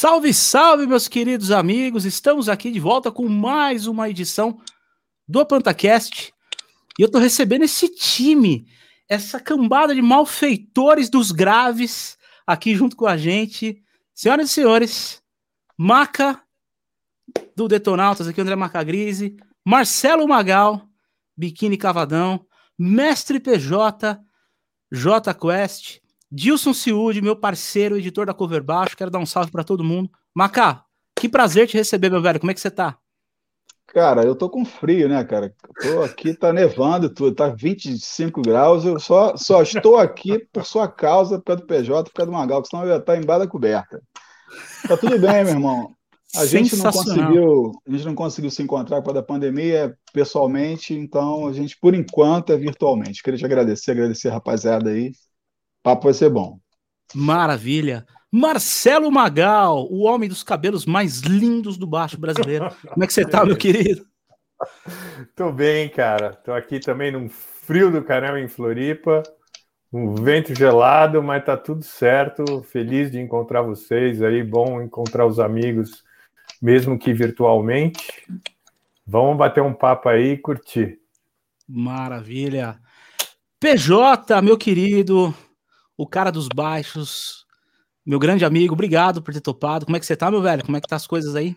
Salve, salve, meus queridos amigos! Estamos aqui de volta com mais uma edição do PantaCast. E eu tô recebendo esse time, essa cambada de malfeitores dos graves aqui junto com a gente. Senhoras e senhores, Maca do Detonautas, aqui André Macagrise, Marcelo Magal, Biquíni Cavadão, Mestre PJ, J Quest, Dilson Ciúde, meu parceiro, editor da Cover Baixo, quero dar um salve para todo mundo. Macá, que prazer te receber, meu velho. Como é que você tá? Cara, eu tô com frio, né, cara? tô aqui, tá nevando tudo, tá 25 graus. Eu só, só estou aqui por sua causa, por causa do PJ, por causa do Magal, senão eu ia estar embaixo da coberta. Tá tudo bem, meu irmão. A gente não conseguiu, a gente não conseguiu se encontrar por causa da pandemia pessoalmente, então a gente, por enquanto, é virtualmente. Queria te agradecer, agradecer a rapaziada aí papo vai ser bom. Maravilha. Marcelo Magal, o homem dos cabelos mais lindos do baixo brasileiro. Como é que você tá, meu querido? Tô bem, cara. Tô aqui também num frio do caramba em Floripa, um vento gelado, mas tá tudo certo. Feliz de encontrar vocês aí, bom encontrar os amigos, mesmo que virtualmente. Vamos bater um papo aí e curtir. Maravilha. PJ, meu querido, o cara dos baixos, meu grande amigo, obrigado por ter topado. Como é que você tá, meu velho? Como é que tá as coisas aí?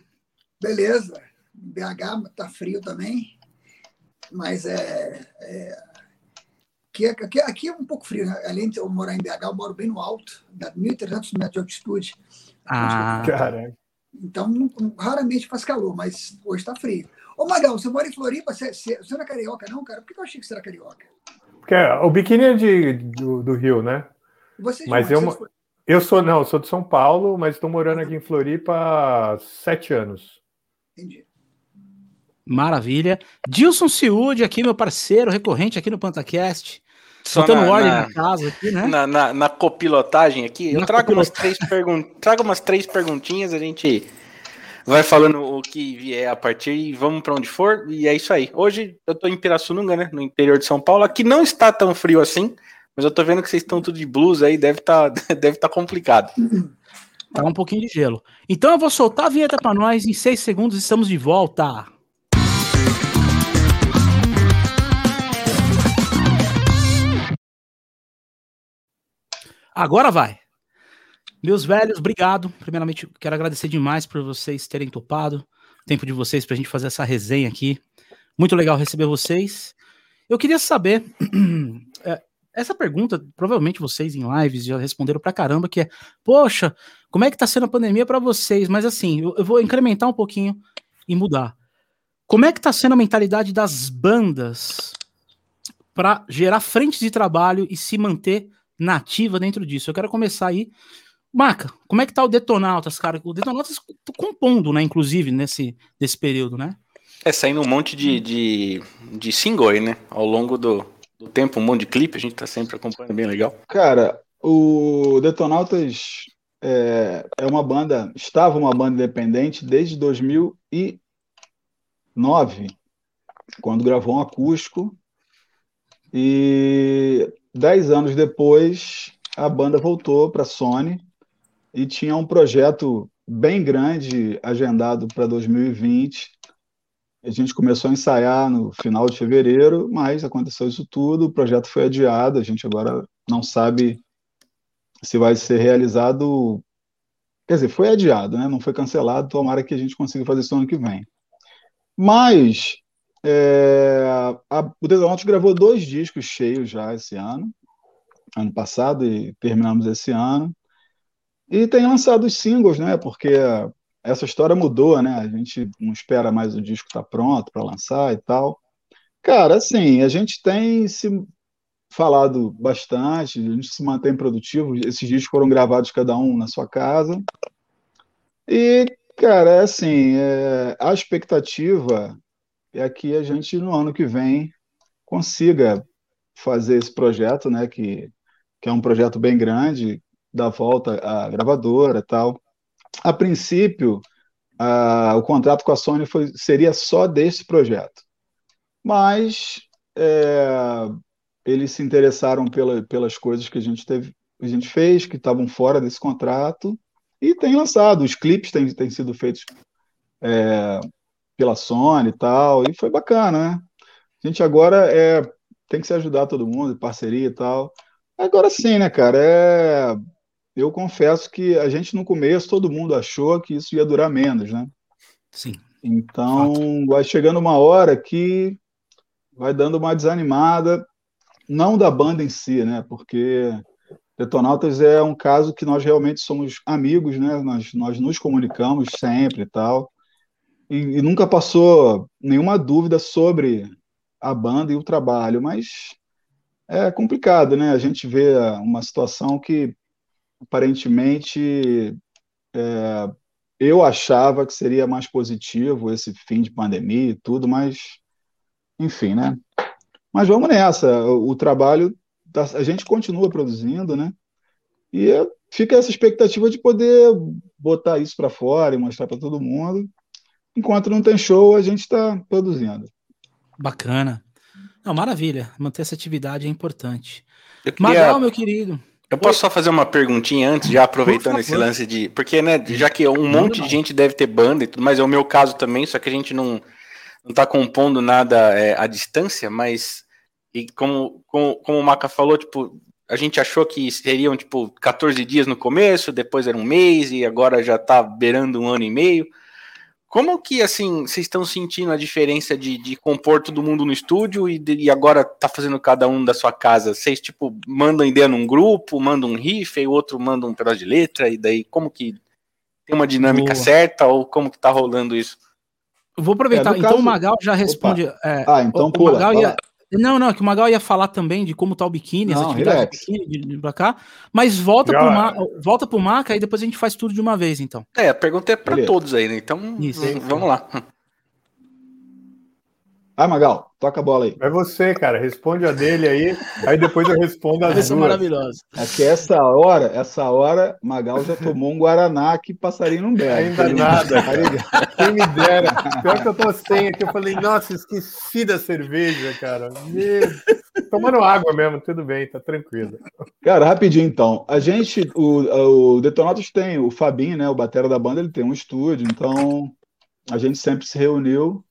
Beleza. BH tá frio também, mas é, é aqui, aqui, aqui, é um pouco frio, né? Além de eu morar em BH, eu moro bem no alto, dá 1.300 metros de altitude. Ah, cara. Então, raramente faz calor, mas hoje está frio. Ô, Magal, você mora em Floripa, você, você, você não é carioca, não, cara? Por que eu achei que você era carioca? Porque o biquíni é de, do, do Rio, né? Você mas eu, eu sou, não, eu sou de São Paulo, mas estou morando aqui em Floripa há sete anos. Entendi. Maravilha. Dilson Ciúde, aqui, meu parceiro recorrente aqui no PantaCast. Só Botando ordem na, casa aqui, né? Na, na, na copilotagem aqui. Eu trago umas, três pergun trago umas três perguntinhas, a gente vai falando o que vier a partir e vamos para onde for. E é isso aí. Hoje eu estou em Pirassununga, né? No interior de São Paulo. Aqui não está tão frio assim. Mas eu tô vendo que vocês estão tudo de blues aí, deve tá, deve tá complicado. Tá um pouquinho de gelo. Então eu vou soltar a vinheta para nós, em seis segundos estamos de volta. Agora vai. Meus velhos, obrigado. Primeiramente, quero agradecer demais por vocês terem topado o tempo de vocês para a gente fazer essa resenha aqui. Muito legal receber vocês. Eu queria saber, é, essa pergunta, provavelmente vocês em lives já responderam pra caramba, que é, poxa, como é que tá sendo a pandemia para vocês? Mas assim, eu, eu, vou incrementar um pouquinho e mudar. Como é que tá sendo a mentalidade das bandas para gerar frentes de trabalho e se manter nativa dentro disso? Eu quero começar aí. Maca, como é que tá o Detonautas, cara? O Detonautas tá compondo, né, inclusive, nesse, nesse período, né? É, saindo um monte de, de, de single aí, né? Ao longo do, do tempo, um monte de clipe, a gente tá sempre acompanhando, bem legal. Cara, o Detonautas é, é uma banda, estava uma banda independente desde 2009, quando gravou um acústico, e dez anos depois a banda voltou para a Sony e tinha um projeto bem grande agendado para 2020 a gente começou a ensaiar no final de fevereiro, mas aconteceu isso tudo, o projeto foi adiado, a gente agora não sabe se vai ser realizado. Quer dizer, foi adiado, né? não foi cancelado, tomara que a gente consiga fazer isso ano que vem. Mas é, a, o Desanautos gravou dois discos cheios já esse ano, ano passado, e terminamos esse ano. E tem lançado os singles, né? Porque essa história mudou, né? A gente não espera mais o disco estar tá pronto para lançar e tal. Cara, assim, a gente tem se falado bastante, a gente se mantém produtivo. Esses discos foram gravados cada um na sua casa. E, cara, é assim, é, a expectativa é que a gente, no ano que vem, consiga fazer esse projeto, né? Que, que é um projeto bem grande, da volta à gravadora e tal. A princípio, o contrato com a Sony foi, seria só desse projeto, mas é, eles se interessaram pela, pelas coisas que a gente teve, a gente fez, que estavam fora desse contrato, E tem lançado, os clipes têm, têm sido feitos é, pela Sony e tal, e foi bacana, né? A gente agora é, tem que se ajudar todo mundo, parceria e tal. Agora sim, né, cara? É, eu confesso que a gente no começo todo mundo achou que isso ia durar menos, né? Sim. Então Fato. vai chegando uma hora que vai dando uma desanimada, não da banda em si, né? Porque Detonautas é um caso que nós realmente somos amigos, né? Nós, nós nos comunicamos sempre e tal. E, e nunca passou nenhuma dúvida sobre a banda e o trabalho, mas é complicado, né? A gente vê uma situação que aparentemente é, eu achava que seria mais positivo esse fim de pandemia e tudo, mas enfim, né? Mas vamos nessa. O, o trabalho, a gente continua produzindo, né? E fica essa expectativa de poder botar isso para fora e mostrar para todo mundo. Enquanto não tem show, a gente está produzindo. Bacana. Não, maravilha. Manter essa atividade é importante. Queria... Magal, meu querido. Eu posso só fazer uma perguntinha antes, já aproveitando esse lance de. Porque, né, já que um monte de gente deve ter banda e tudo, mas é o meu caso também, só que a gente não, não tá compondo nada é, à distância, mas. E como, como, como o Maca falou, tipo, a gente achou que seriam, tipo, 14 dias no começo, depois era um mês, e agora já tá beirando um ano e meio. Como que, assim, vocês estão sentindo a diferença de, de compor todo mundo no estúdio e, de, e agora tá fazendo cada um da sua casa? Vocês, tipo, mandam ideia num grupo, mandam um riff, e o outro manda um pedaço de letra, e daí como que tem uma dinâmica Boa. certa ou como que tá rolando isso? vou aproveitar, é, então caso... o Magal já responde. É, ah, então o, pula. O Magal ia, não, não, é que o Magal ia falar também de como tá o biquíni, não, essa atividade relax. biquíni de, de pra cá. Mas volta Já, pro, Ma, volta pro Maca e depois a gente faz tudo de uma vez, então. É, a pergunta é para todos aí, né? Então, Isso. vamos lá. Ah, Magal, toca a bola aí. É você, cara. Responde a dele aí, aí depois eu respondo as Essa é maravilhosa. É que essa hora, essa hora, Magal já tomou um Guaraná que passarinho não bebe. Ainda nada. Tá Quem me dera. Pior que eu tô sem aqui, eu falei, nossa, esqueci da cerveja, cara. Meu... Tomando água mesmo, tudo bem, tá tranquilo. Cara, rapidinho então. A gente, o, o Detonatos tem, o Fabinho, né, o batera da banda, ele tem um estúdio, então a gente sempre se reuniu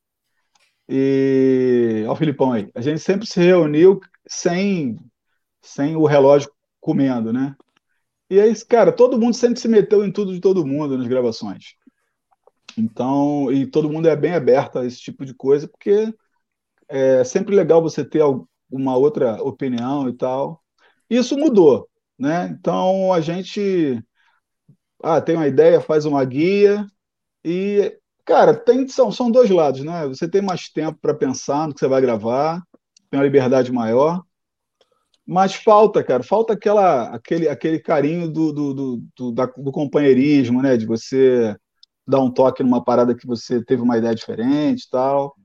e. Olha o Filipão aí. A gente sempre se reuniu sem, sem o relógio comendo, né? E aí, cara, todo mundo sempre se meteu em tudo de todo mundo nas gravações. Então, e todo mundo é bem aberto a esse tipo de coisa, porque é sempre legal você ter uma outra opinião e tal. Isso mudou, né? Então a gente ah, tem uma ideia, faz uma guia e Cara, tem, são, são dois lados, né? Você tem mais tempo para pensar no que você vai gravar, tem uma liberdade maior, mas falta, cara, falta aquela, aquele, aquele carinho do, do, do, do, da, do companheirismo, né? De você dar um toque numa parada que você teve uma ideia diferente tal.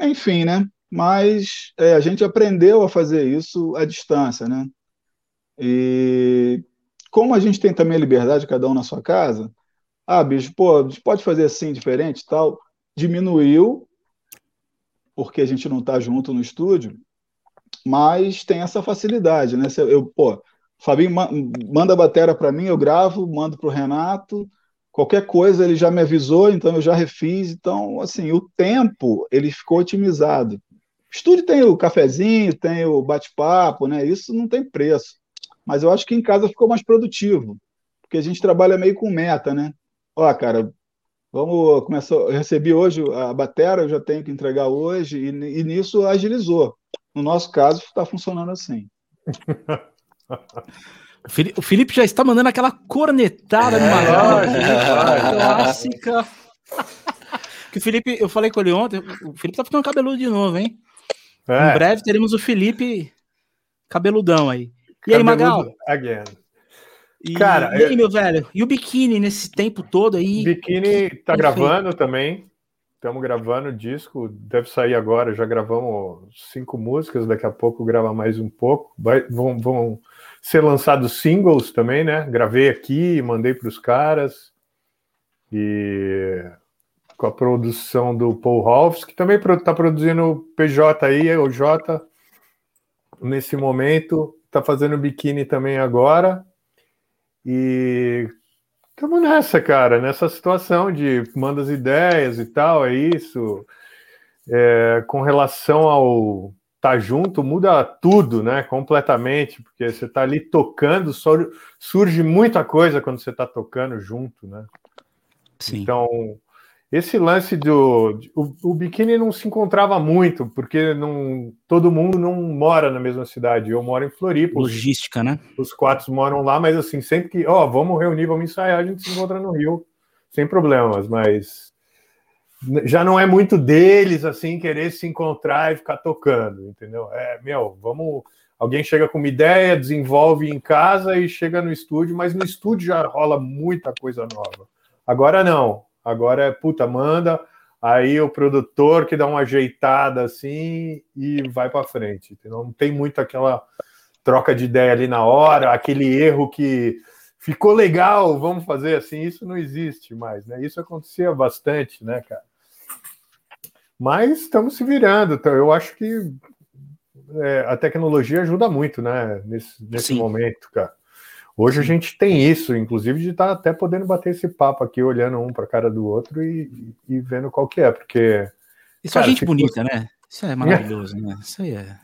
Enfim, né? Mas é, a gente aprendeu a fazer isso à distância, né? E como a gente tem também a liberdade, cada um na sua casa, ah, bicho, pô, a gente pode fazer assim, diferente tal. Diminuiu, porque a gente não está junto no estúdio, mas tem essa facilidade, né? Eu, pô, Fabinho manda a bateria para mim, eu gravo, mando para o Renato, qualquer coisa ele já me avisou, então eu já refiz. Então, assim, o tempo ele ficou otimizado. Estúdio tem o cafezinho, tem o bate-papo, né? Isso não tem preço. Mas eu acho que em casa ficou mais produtivo, porque a gente trabalha meio com meta, né? Ó, cara, vamos começar. Eu recebi hoje a bateria, eu já tenho que entregar hoje, e, e nisso agilizou. No nosso caso, está funcionando assim. O Felipe já está mandando aquela cornetada é, no Magal. Clássica. que o Felipe, eu falei com ele ontem, o Felipe tá ficando cabeludo de novo, hein? É. Em breve teremos o Felipe cabeludão aí. E aí, Magal? Again. E, Cara, e aí, meu velho? E o biquíni nesse tempo todo aí? Biquíni tá gravando também. Estamos gravando o disco, deve sair agora. Já gravamos cinco músicas, daqui a pouco grava mais um pouco. Vai, vão, vão ser lançados singles também, né? Gravei aqui, mandei para os caras. E com a produção do Paul Rolfs, que também está produzindo o PJ aí, o J, nesse momento. Está fazendo biquíni também agora. E Estamos nessa, cara, nessa situação de manda as ideias e tal, é isso. É, com relação ao tá junto, muda tudo, né? Completamente, porque você tá ali tocando, surge muita coisa quando você tá tocando junto, né? Sim. Então, esse lance do. O, o biquíni não se encontrava muito, porque não, todo mundo não mora na mesma cidade. Eu moro em Floripa. Logística, os, né? Os quatro moram lá, mas assim, sempre que. Ó, oh, vamos reunir, vamos ensaiar, a gente se encontra no Rio, sem problemas, mas já não é muito deles assim querer se encontrar e ficar tocando, entendeu? É, meu, vamos. Alguém chega com uma ideia, desenvolve em casa e chega no estúdio, mas no estúdio já rola muita coisa nova. Agora não. Agora é puta, manda, aí o produtor que dá uma ajeitada assim e vai para frente. Entendeu? Não tem muito aquela troca de ideia ali na hora, aquele erro que ficou legal, vamos fazer assim, isso não existe mais, né? Isso acontecia bastante, né, cara? Mas estamos se virando, então eu acho que é, a tecnologia ajuda muito, né, nesse, nesse momento, cara. Hoje a gente tem isso, inclusive, de estar tá até podendo bater esse papo aqui, olhando um para a cara do outro e, e, vendo qual que é, porque. Isso é gente bonita, né? Isso é maravilhoso, né? Isso aí é.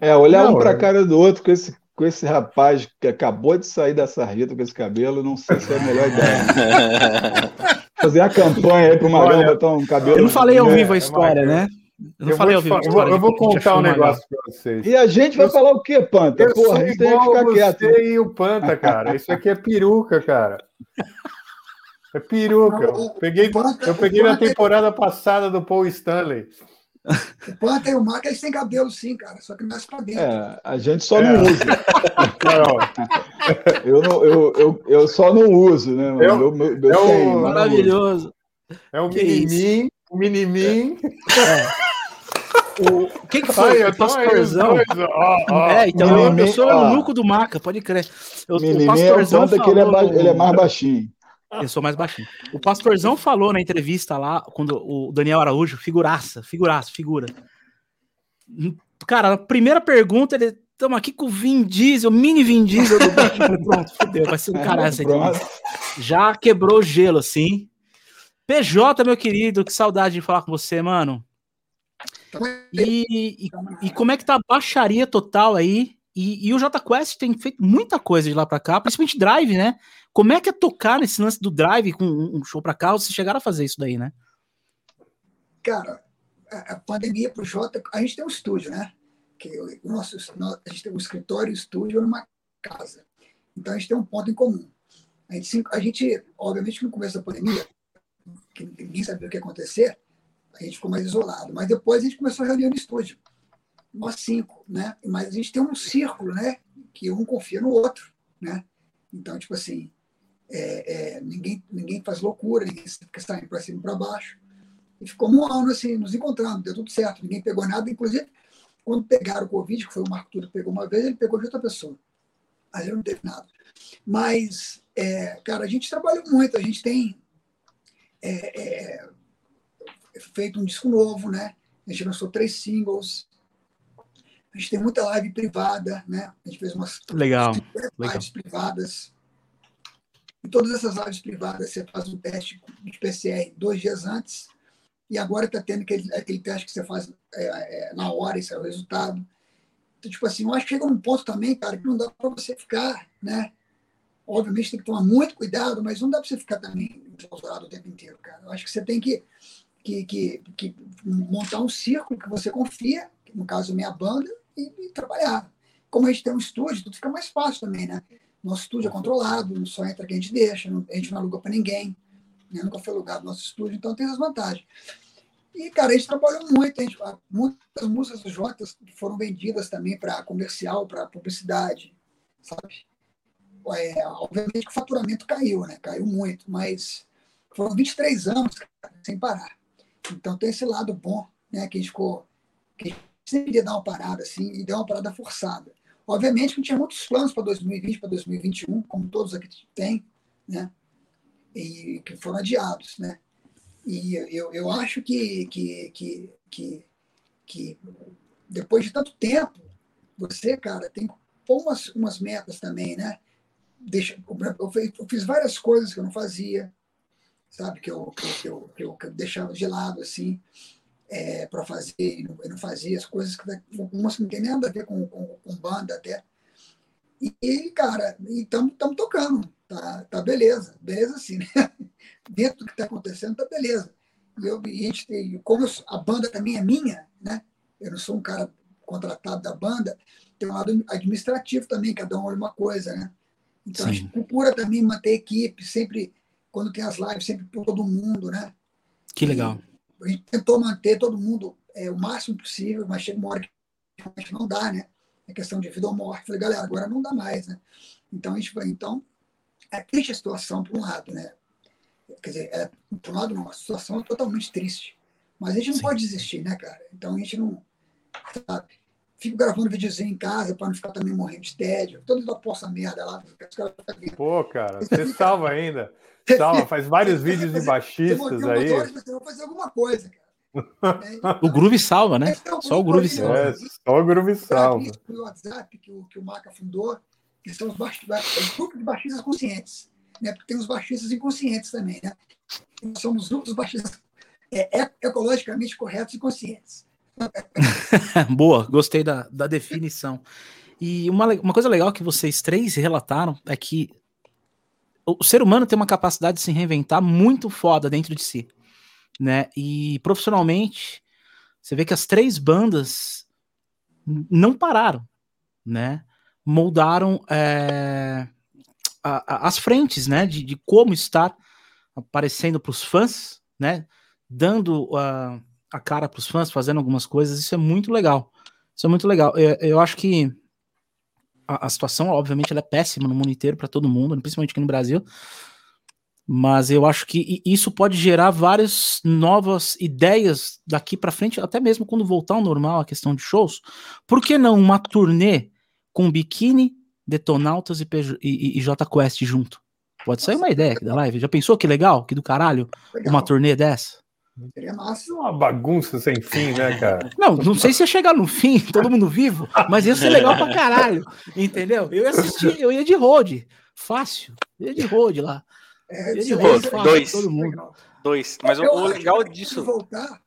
É, olhar não, um para a é... cara do outro com esse, com esse rapaz que acabou de sair da sarjeta com esse cabelo, não sei se é a melhor ideia. Fazer a campanha aí para o Magrão botar um cabelo. Eu não falei ao vivo a história, é né? Eu, eu, falei vou, eu, vou, eu vou contar um negócio para vocês. E a gente vai eu, falar o quê, Panta? Eu Porra, a gente tem que ficar quieto. Você e o Panta, cara. Isso aqui é peruca, cara. É peruca. Eu peguei, eu peguei na temporada passada do Paul Stanley. O Panta e o Mark, eles têm cabelo sim, cara, só que nasce pra dentro. É, a gente só é. não usa. eu, não, eu, eu, eu só não uso, né? Eu, meu, meu, meu é o, maravilhoso. É o mini o mini É. O que, que foi? Ai, o pastorzão. é, então eu, eu sou o nuco do Maca, pode crer. Eu, o pastorzão é falou, que ele é, ele é mais baixinho. Eu sou mais baixinho. O pastorzão falou na entrevista lá, quando o Daniel Araújo, figuraça, figuraça, figura. Cara, a primeira pergunta, ele. Estamos aqui com o Vin Diesel, mini Vin Diesel do Pronto, fodeu, vai ser um cara essa Já quebrou o gelo, assim. PJ, meu querido, que saudade de falar com você, mano. E, e, e, como é que tá a baixaria total aí? E, e o JQuest tem feito muita coisa de lá para cá, principalmente drive, né? Como é que é tocar nesse lance do drive com um show para cá? Vocês chegaram a fazer isso daí, né? Cara, a, pandemia pro J, a gente tem um estúdio, né? Que o nosso, a gente tem um escritório um estúdio numa casa. Então a gente tem um ponto em comum. A gente, a gente obviamente, no começo da pandemia, que ninguém sabia o que ia acontecer, a gente ficou mais isolado. Mas depois a gente começou a reunir no estúdio, nós cinco, né? Mas a gente tem um círculo, né? Que um confia no outro, né? Então, tipo assim, é, é, ninguém, ninguém faz loucura, ninguém fica saindo para cima e para baixo. E ficou um ano assim, nos encontrando, deu tudo certo, ninguém pegou nada. Inclusive, quando pegaram o Covid, que foi o Marco Túlio que pegou uma vez, ele pegou de outra pessoa. Aí não teve nada. Mas, é, cara, a gente trabalhou muito, a gente tem é, é feito um disco novo, né? A gente lançou três singles. A gente tem muita live privada, né? A gente fez umas legal, lives legal. privadas. Em todas essas lives privadas, você faz um teste de PCR dois dias antes. E agora está tendo aquele, aquele teste que você faz é, é, na hora, esse é o resultado. Então, tipo assim, eu acho que chega um ponto também, cara, que não dá para você ficar, né? Obviamente tem que tomar muito cuidado, mas não dá para você ficar também enclausurado o tempo inteiro, cara. Eu acho que você tem que que, que, que montar um círculo que você confia, no caso minha banda, e, e, trabalhar. Como a gente tem um estúdio, tudo fica mais fácil também, né? Nosso estúdio é controlado, só entra quem a gente deixa, não, a gente não aluga para ninguém, né? nunca foi alugado nosso estúdio, então tem as vantagens. E, cara, a gente trabalhou muito, a gente, muitas músicas do Jotas foram vendidas também para comercial, para publicidade, sabe? É, obviamente que o faturamento caiu, né? Caiu muito, mas foram 23 anos cara, sem parar. Então tem esse lado bom, né, que a gente ficou. Que a gente sempre ia dar uma parada assim, e deu uma parada forçada. Obviamente que tinha muitos planos para 2020, para 2021, como todos aqui têm, né? E que foram adiados, né? E eu, eu acho que, que, que, que, que depois de tanto tempo, você, cara, tem que pôr umas, umas metas também, né? deixa, eu fiz várias coisas que eu não fazia, sabe? Que eu, que eu, que eu, que eu deixava de lado, assim, é, para fazer, e não, não, fazia as coisas que algumas não tem nada a ver com, com, com banda até. E, cara, estamos tocando, tá, tá beleza, beleza sim, né? Dentro do que está acontecendo, tá beleza. E, eu, e a gente tem, como eu, a banda também é minha, né? Eu não sou um cara contratado da banda, tem um lado administrativo também, cada um olha uma coisa, né? Então Sim. a gente procura também manter a equipe, sempre, quando tem as lives, sempre por todo mundo, né? Que legal. E a gente tentou manter todo mundo é, o máximo possível, mas chega uma hora que não dá, né? É questão de vida ou morte. Falei, galera, agora não dá mais, né? Então a gente vai, então, é triste a situação por um lado, né? Quer dizer, é, por um lado não, a situação é totalmente triste. Mas a gente não Sim. pode desistir, né, cara? Então a gente não, sabe? Fico gravando videozinho em casa para não ficar também morrendo de tédio. Todo mundo posta merda lá. Pô, cara, você salva ainda. Salva, faz vários vídeos de baixistas aí. Você vai fazer alguma coisa, cara. O Groove salva, né? Só o Groove salva. É, só o Groove salva. O WhatsApp que o, que o Maca fundou, que são os baixistas, o grupo de baixistas conscientes. Né? Porque tem os baixistas inconscientes também, né? Nós somos grupos baixistas é, é, ecologicamente corretos e conscientes. Boa, gostei da, da definição. E uma, uma coisa legal que vocês três relataram é que o ser humano tem uma capacidade de se reinventar muito foda dentro de si, né? E profissionalmente, você vê que as três bandas não pararam, né? Moldaram é, a, a, as frentes, né? De, de como estar aparecendo para os fãs, né? Dando a, a cara para os fãs, fazendo algumas coisas, isso é muito legal. Isso é muito legal. Eu, eu acho que a, a, situação, obviamente, ela é péssima no mundo inteiro para todo mundo, principalmente aqui no Brasil. Mas eu acho que isso pode gerar várias novas ideias daqui para frente, até mesmo quando voltar ao normal a questão de shows. Por que não uma turnê com Biquíni, Detonautas e, e, e J Quest junto? Pode sair uma ideia aqui da live. Já pensou que legal? Que do caralho? Legal. Uma turnê dessa? Seria massa. Uma bagunça sem fim, né, cara? Não, não sei se ia chegar no fim, todo mundo vivo, mas ia ser legal pra caralho, entendeu? Eu ia assistir, eu ia de road, fácil, ia de road lá. É, ia de road, fácil, dois. Todo mundo. Dois, mas eu, o legal disso... voltar,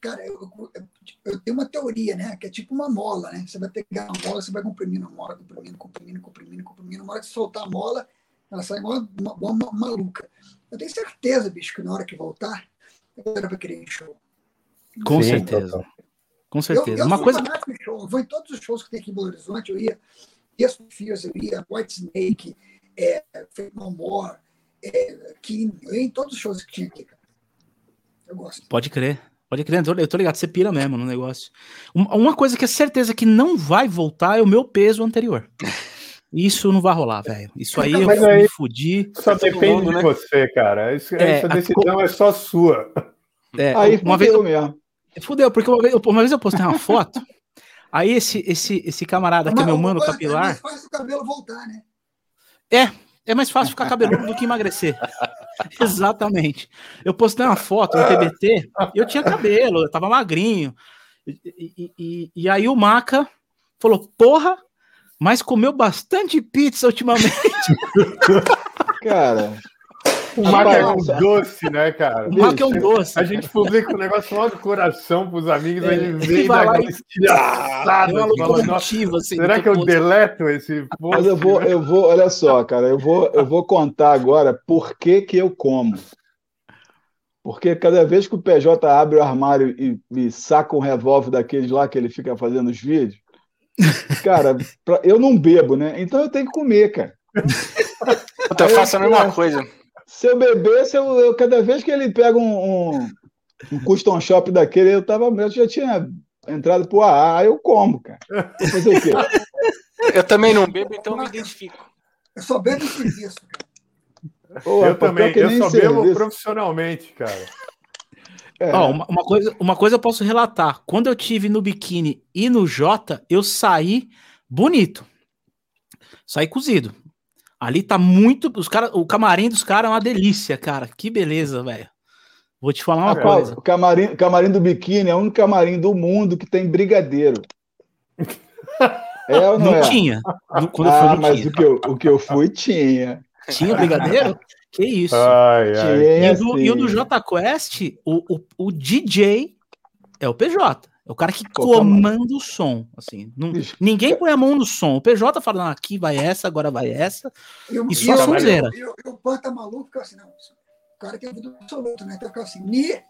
cara, eu, eu, eu, tenho uma teoria, né, que é tipo uma mola, né? Você vai pegar uma mola, você vai comprimindo a mola, comprimindo, comprimindo, comprimindo, comprimindo, uma hora que você soltar a mola, ela sai igual uma, uma, uma maluca. Eu tenho certeza, bicho, que na hora que voltar, era para querer show. Com Sim, certeza. Total. Com certeza. Eu, eu Uma coisa. Show. Eu vou em todos os shows que tem aqui em Belo Horizonte, eu ia. Yes Fears, eu ia, White Snake, é, Fate No More, é, King, eu ia em todos os shows que tinha aqui, cara. Eu gosto. Pode crer. Pode crer, eu tô ligado, você pira mesmo no negócio. Uma coisa que é certeza que não vai voltar é o meu peso anterior. Isso não vai rolar, velho. Isso aí eu aí, me fudi. Só depende mundo, de né? você, cara. Isso, é, essa decisão a... é só sua. É, aí uma vez eu mesmo. Fudeu, porque uma vez, uma vez eu postei uma foto. aí esse, esse, esse camarada aqui, meu mano capilar. É mais fácil o cabelo voltar, né? É, é mais fácil ficar cabeludo do que emagrecer. Exatamente. Eu postei uma foto no TBT, eu tinha cabelo, eu tava magrinho. E, e, e, e aí o Maca falou: Porra, mas comeu bastante pizza ultimamente. cara. O Mac é um doce, né, cara? O Mac é um doce. A gente publica um negócio lá do coração pros amigos, é, ele vem dar estilhaçada. Assim, será que eu deleto esse post? Mas eu vou, eu vou, olha só, cara, eu vou, eu vou contar agora por que que eu como. Porque cada vez que o PJ abre o armário e, e saca um revólver daqueles lá que ele fica fazendo os vídeos, Cara, pra, eu não bebo, né? Então eu tenho que comer, cara. Eu faço a mesma coisa. Se eu bebesse, eu, eu, cada vez que ele pega um, um, um custom shop daquele, eu, tava, eu já tinha entrado pro AA, aí eu como, cara. Fazer o quê? Eu também não bebo, então me identifico. Eu só bebo serviço, cara. Pô, eu também, eu só serviço. bebo profissionalmente, cara. É. Ó, uma, uma, coisa, uma coisa eu posso relatar. Quando eu tive no biquíni e no Jota, eu saí bonito. Saí cozido. Ali tá muito. Os cara, o camarim dos caras é uma delícia, cara. Que beleza, velho. Vou te falar uma coisa. O camarim, camarim do biquíni é o único camarim do mundo que tem brigadeiro. É ou não, Não é? tinha. Quando eu ah, fui, não mas tinha. o que, eu, o que eu fui tinha. Tinha brigadeiro? Que isso. Ai, ai. E o do, e o do sim. J Quest, o, o, o DJ é o PJ. É o cara que comanda o som. Assim, não- ninguém põe a mão no som. O PJ fala, não, aqui vai essa, agora vai essa. E o, E só sonzeira. E o- e o Pan tá maluco, ficava assim, não. O cara tem ouvido absoluto, né? Então ficava assim, Mi,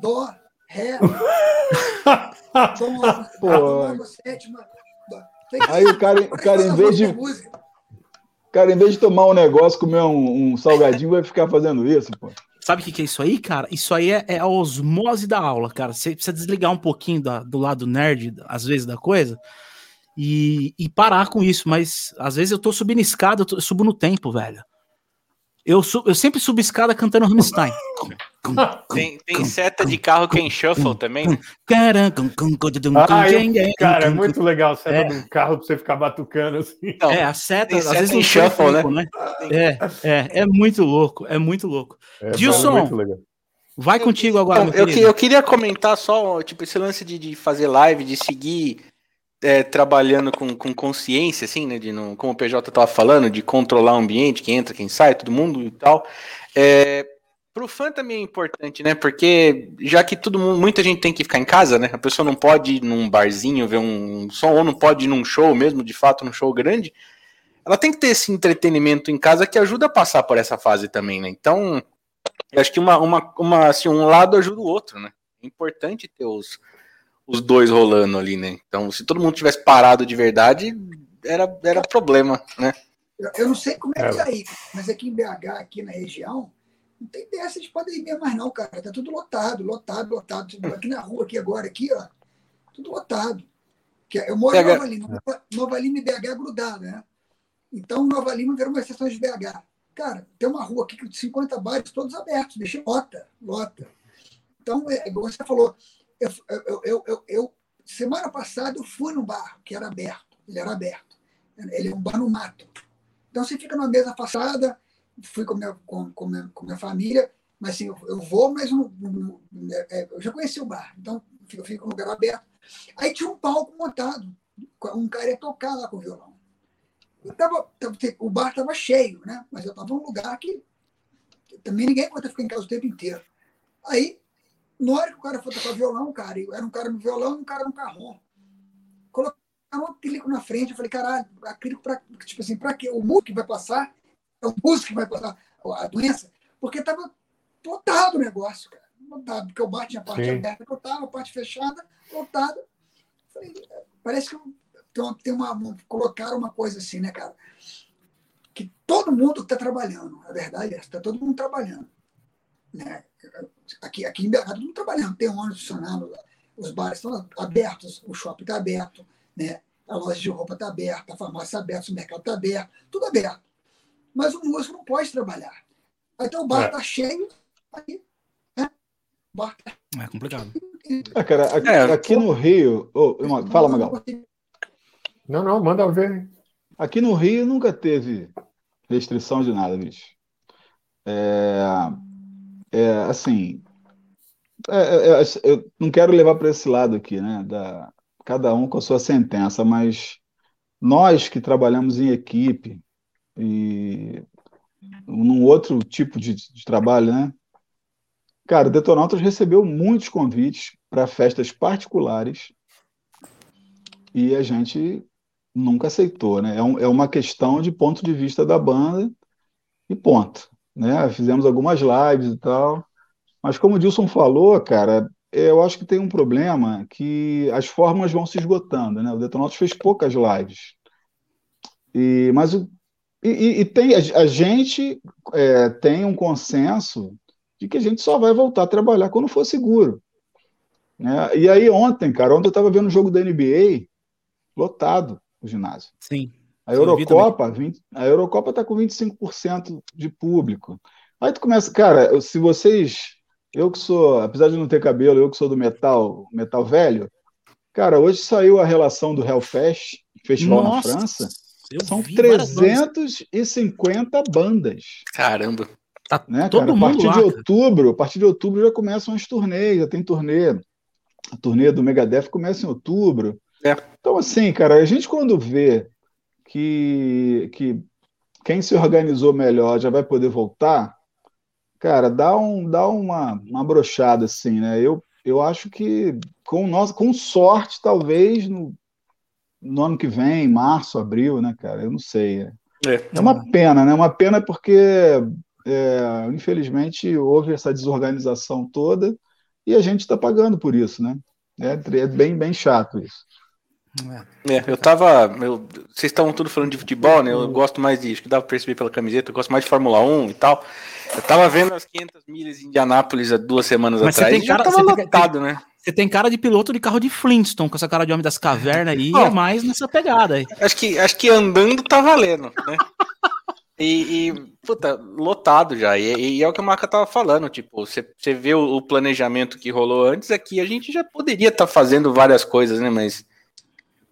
Dó, Ré, sétima. Que- Aí o cara, o cara, em vez de, música. Cara, em vez de tomar um negócio, comer um, um salgadinho, vai ficar fazendo isso, pô. Sabe o que, que é isso aí, cara? Isso aí é, é a osmose da aula, cara. Você precisa desligar um pouquinho da- do lado nerd, às vezes, da coisa, e, e parar com isso. Mas às vezes eu tô subindo escada, eu, tô- eu subo no tempo, velho. Eu, su- eu sempre subo escada cantando Rammstein. Tem, tem seta de carro que é em shuffle também. Ai, Cara, é muito legal você É. é. do carro pra você ficar batucando assim. Não, É, a seta, às seta vezes em shuffle, tempo, né? É, é, é muito louco, é muito louco. É, Gilson. muito legal. Vai contigo agora, Então, meu eu, que- eu queria comentar só, tipo, esse lance de, de fazer live, de seguir é, trabalhando com, com consciência, assim, né? De não, como o PJ tava falando, de controlar o ambiente, quem entra, quem sai, todo mundo e tal. É, pro fã também é importante, né? Porque já que todo mundo, muita gente tem que ficar em casa, né? A pessoa não pode ir num barzinho ver um som, ou não pode ir num show mesmo, de fato, num show grande. Ela tem que ter esse entretenimento em casa que ajuda a passar por essa fase também, né? Então, eu acho que uma, uma, uma, assim, um lado ajuda o outro, né? É importante ter os, os dois rolando ali, né? Então, se todo mundo tivesse parado de verdade, era, era problema, né? Eu, não sei como é que É. é aí, mas aqui em BH, aqui na região, não tem dessa de pandemia mais não, cara. Tá tudo lotado, lotado, lotado. Aqui na rua, aqui agora, aqui, ó. Tudo lotado. Que Eu moro em. Nova Lima. Nova- Nova Lima e BH é né? Então, Nova Lima virou uma exceção de BH. Cara, tem uma rua aqui com 50 bares todos abertos, deixa lota, lota. Então, é igual você falou, eu, eu, eu, eu- eu- semana passada eu fui num bar que era aberto, ele era aberto. Ele é um bar no mato. Então você fica numa mesa afastada, fui com minha, com, com minha, com minha família, mas assim, eu, eu vou, mas é, é, eu já conheci o bar, então fico, fico no lugar aberto. Aí tinha um palco montado, um cara ia tocar lá com o violão. Tava, tava- o bar estava cheio, né? mas eu estava num lugar que também ninguém aguenta ficar em casa o tempo inteiro. Aí, na hora que o cara foi tocar violão, cara, eu era um cara no violão e um cara no carrom. Colocaram um acrílico na frente, eu falei, caralho, acrílico pra, tipo assim, pra quê? O músico vai passar, o músico que vai passar a doença, porque tava lotado o negócio, cara. Lotado, porque o bar tinha a parte Sim. aberta que eu tava, a parte fechada, lotada. Falei, parece que tem uma, tem uma, uma- colocaram uma coisa assim, né, cara? Que todo mundo está trabalhando, a verdade é essa, está todo mundo trabalhando. Né? Aqui, aqui em BH, todo mundo trabalhando, tem ônibus funcionando, os bares estão abertos, o shopping está aberto, né? a loja de roupa está aberta, a farmácia está aberta, o mercado está aberto, tudo aberto. Mas o músico não pode trabalhar. Então o bar É. está cheio, aí, né? bar está É complicado. Ah, cara, aqui, É. aqui no Rio. Irmão, fala, Magal. Não, não, manda ver. Aqui no Rio nunca teve restrição de nada, bicho. É, é, assim, é, é, é, eu não quero levar para esse lado aqui, né? Da, cada um com a sua sentença, mas nós que trabalhamos em equipe e num outro tipo de, de trabalho, né? Cara, o Detonautas recebeu muitos convites para festas particulares e a gente nunca aceitou, né? É, um- é uma questão de ponto de vista da banda e ponto, né? Fizemos algumas lives e tal, mas como o Dilson falou, cara, eu acho que tem um problema que as formas vão se esgotando, né? O Detonautas fez poucas lives, e mas o, e, e- e tem a, gente é, tem um consenso de que a gente só vai voltar a trabalhar quando for seguro, né? E aí ontem, cara, ontem eu estava vendo o jogo da NBA lotado o ginásio. Sim. A Eurocopa, 20, a Eurocopa está com 25% de público. Aí tu começa, cara, se vocês, eu que sou, apesar de não ter cabelo, eu que sou do metal, metal velho, cara, hoje saiu a relação do Hellfest, festival na França, eu são vi várias bandas. 350 bandas, Caramba. Tá né, todo cara? A mundo partir lá, de cara. outubro, a partir de outubro já começam as turnês, já tem turnê. A turnê do Megadeth começa em outubro. É. Então, assim, cara, a gente quando vê que, que quem se organizou melhor já vai poder voltar, cara, dá, um, dá uma, uma brochada, assim, né? Eu, eu acho que com, nossa, com sorte, talvez no, no ano que vem, março, abril, né, cara? Eu não sei. É, é uma pena, né? Uma pena porque, é, infelizmente, houve essa desorganização toda e a gente está pagando por isso, né? É, é bem, bem chato isso. É, eu tava. Eu, vocês estavam tudo falando de futebol, né? Eu gosto mais de. Acho que dá pra perceber pela camiseta, eu gosto mais de Fórmula 1 e tal. Eu tava vendo as 500 milhas em Indianápolis há duas semanas Mas atrás e cara, já tava lotado, tem, né? Você tem cara de piloto de carro de Flintstone, com essa cara de homem das cavernas aí, oh, é mais nessa pegada aí. Acho que, acho que andando tá valendo, né? E, e, puta, lotado já. E, e, é o que a Marca tava falando, tipo, você, você vê o, o, planejamento que rolou antes aqui, a gente já poderia estar tá fazendo várias coisas, né? Mas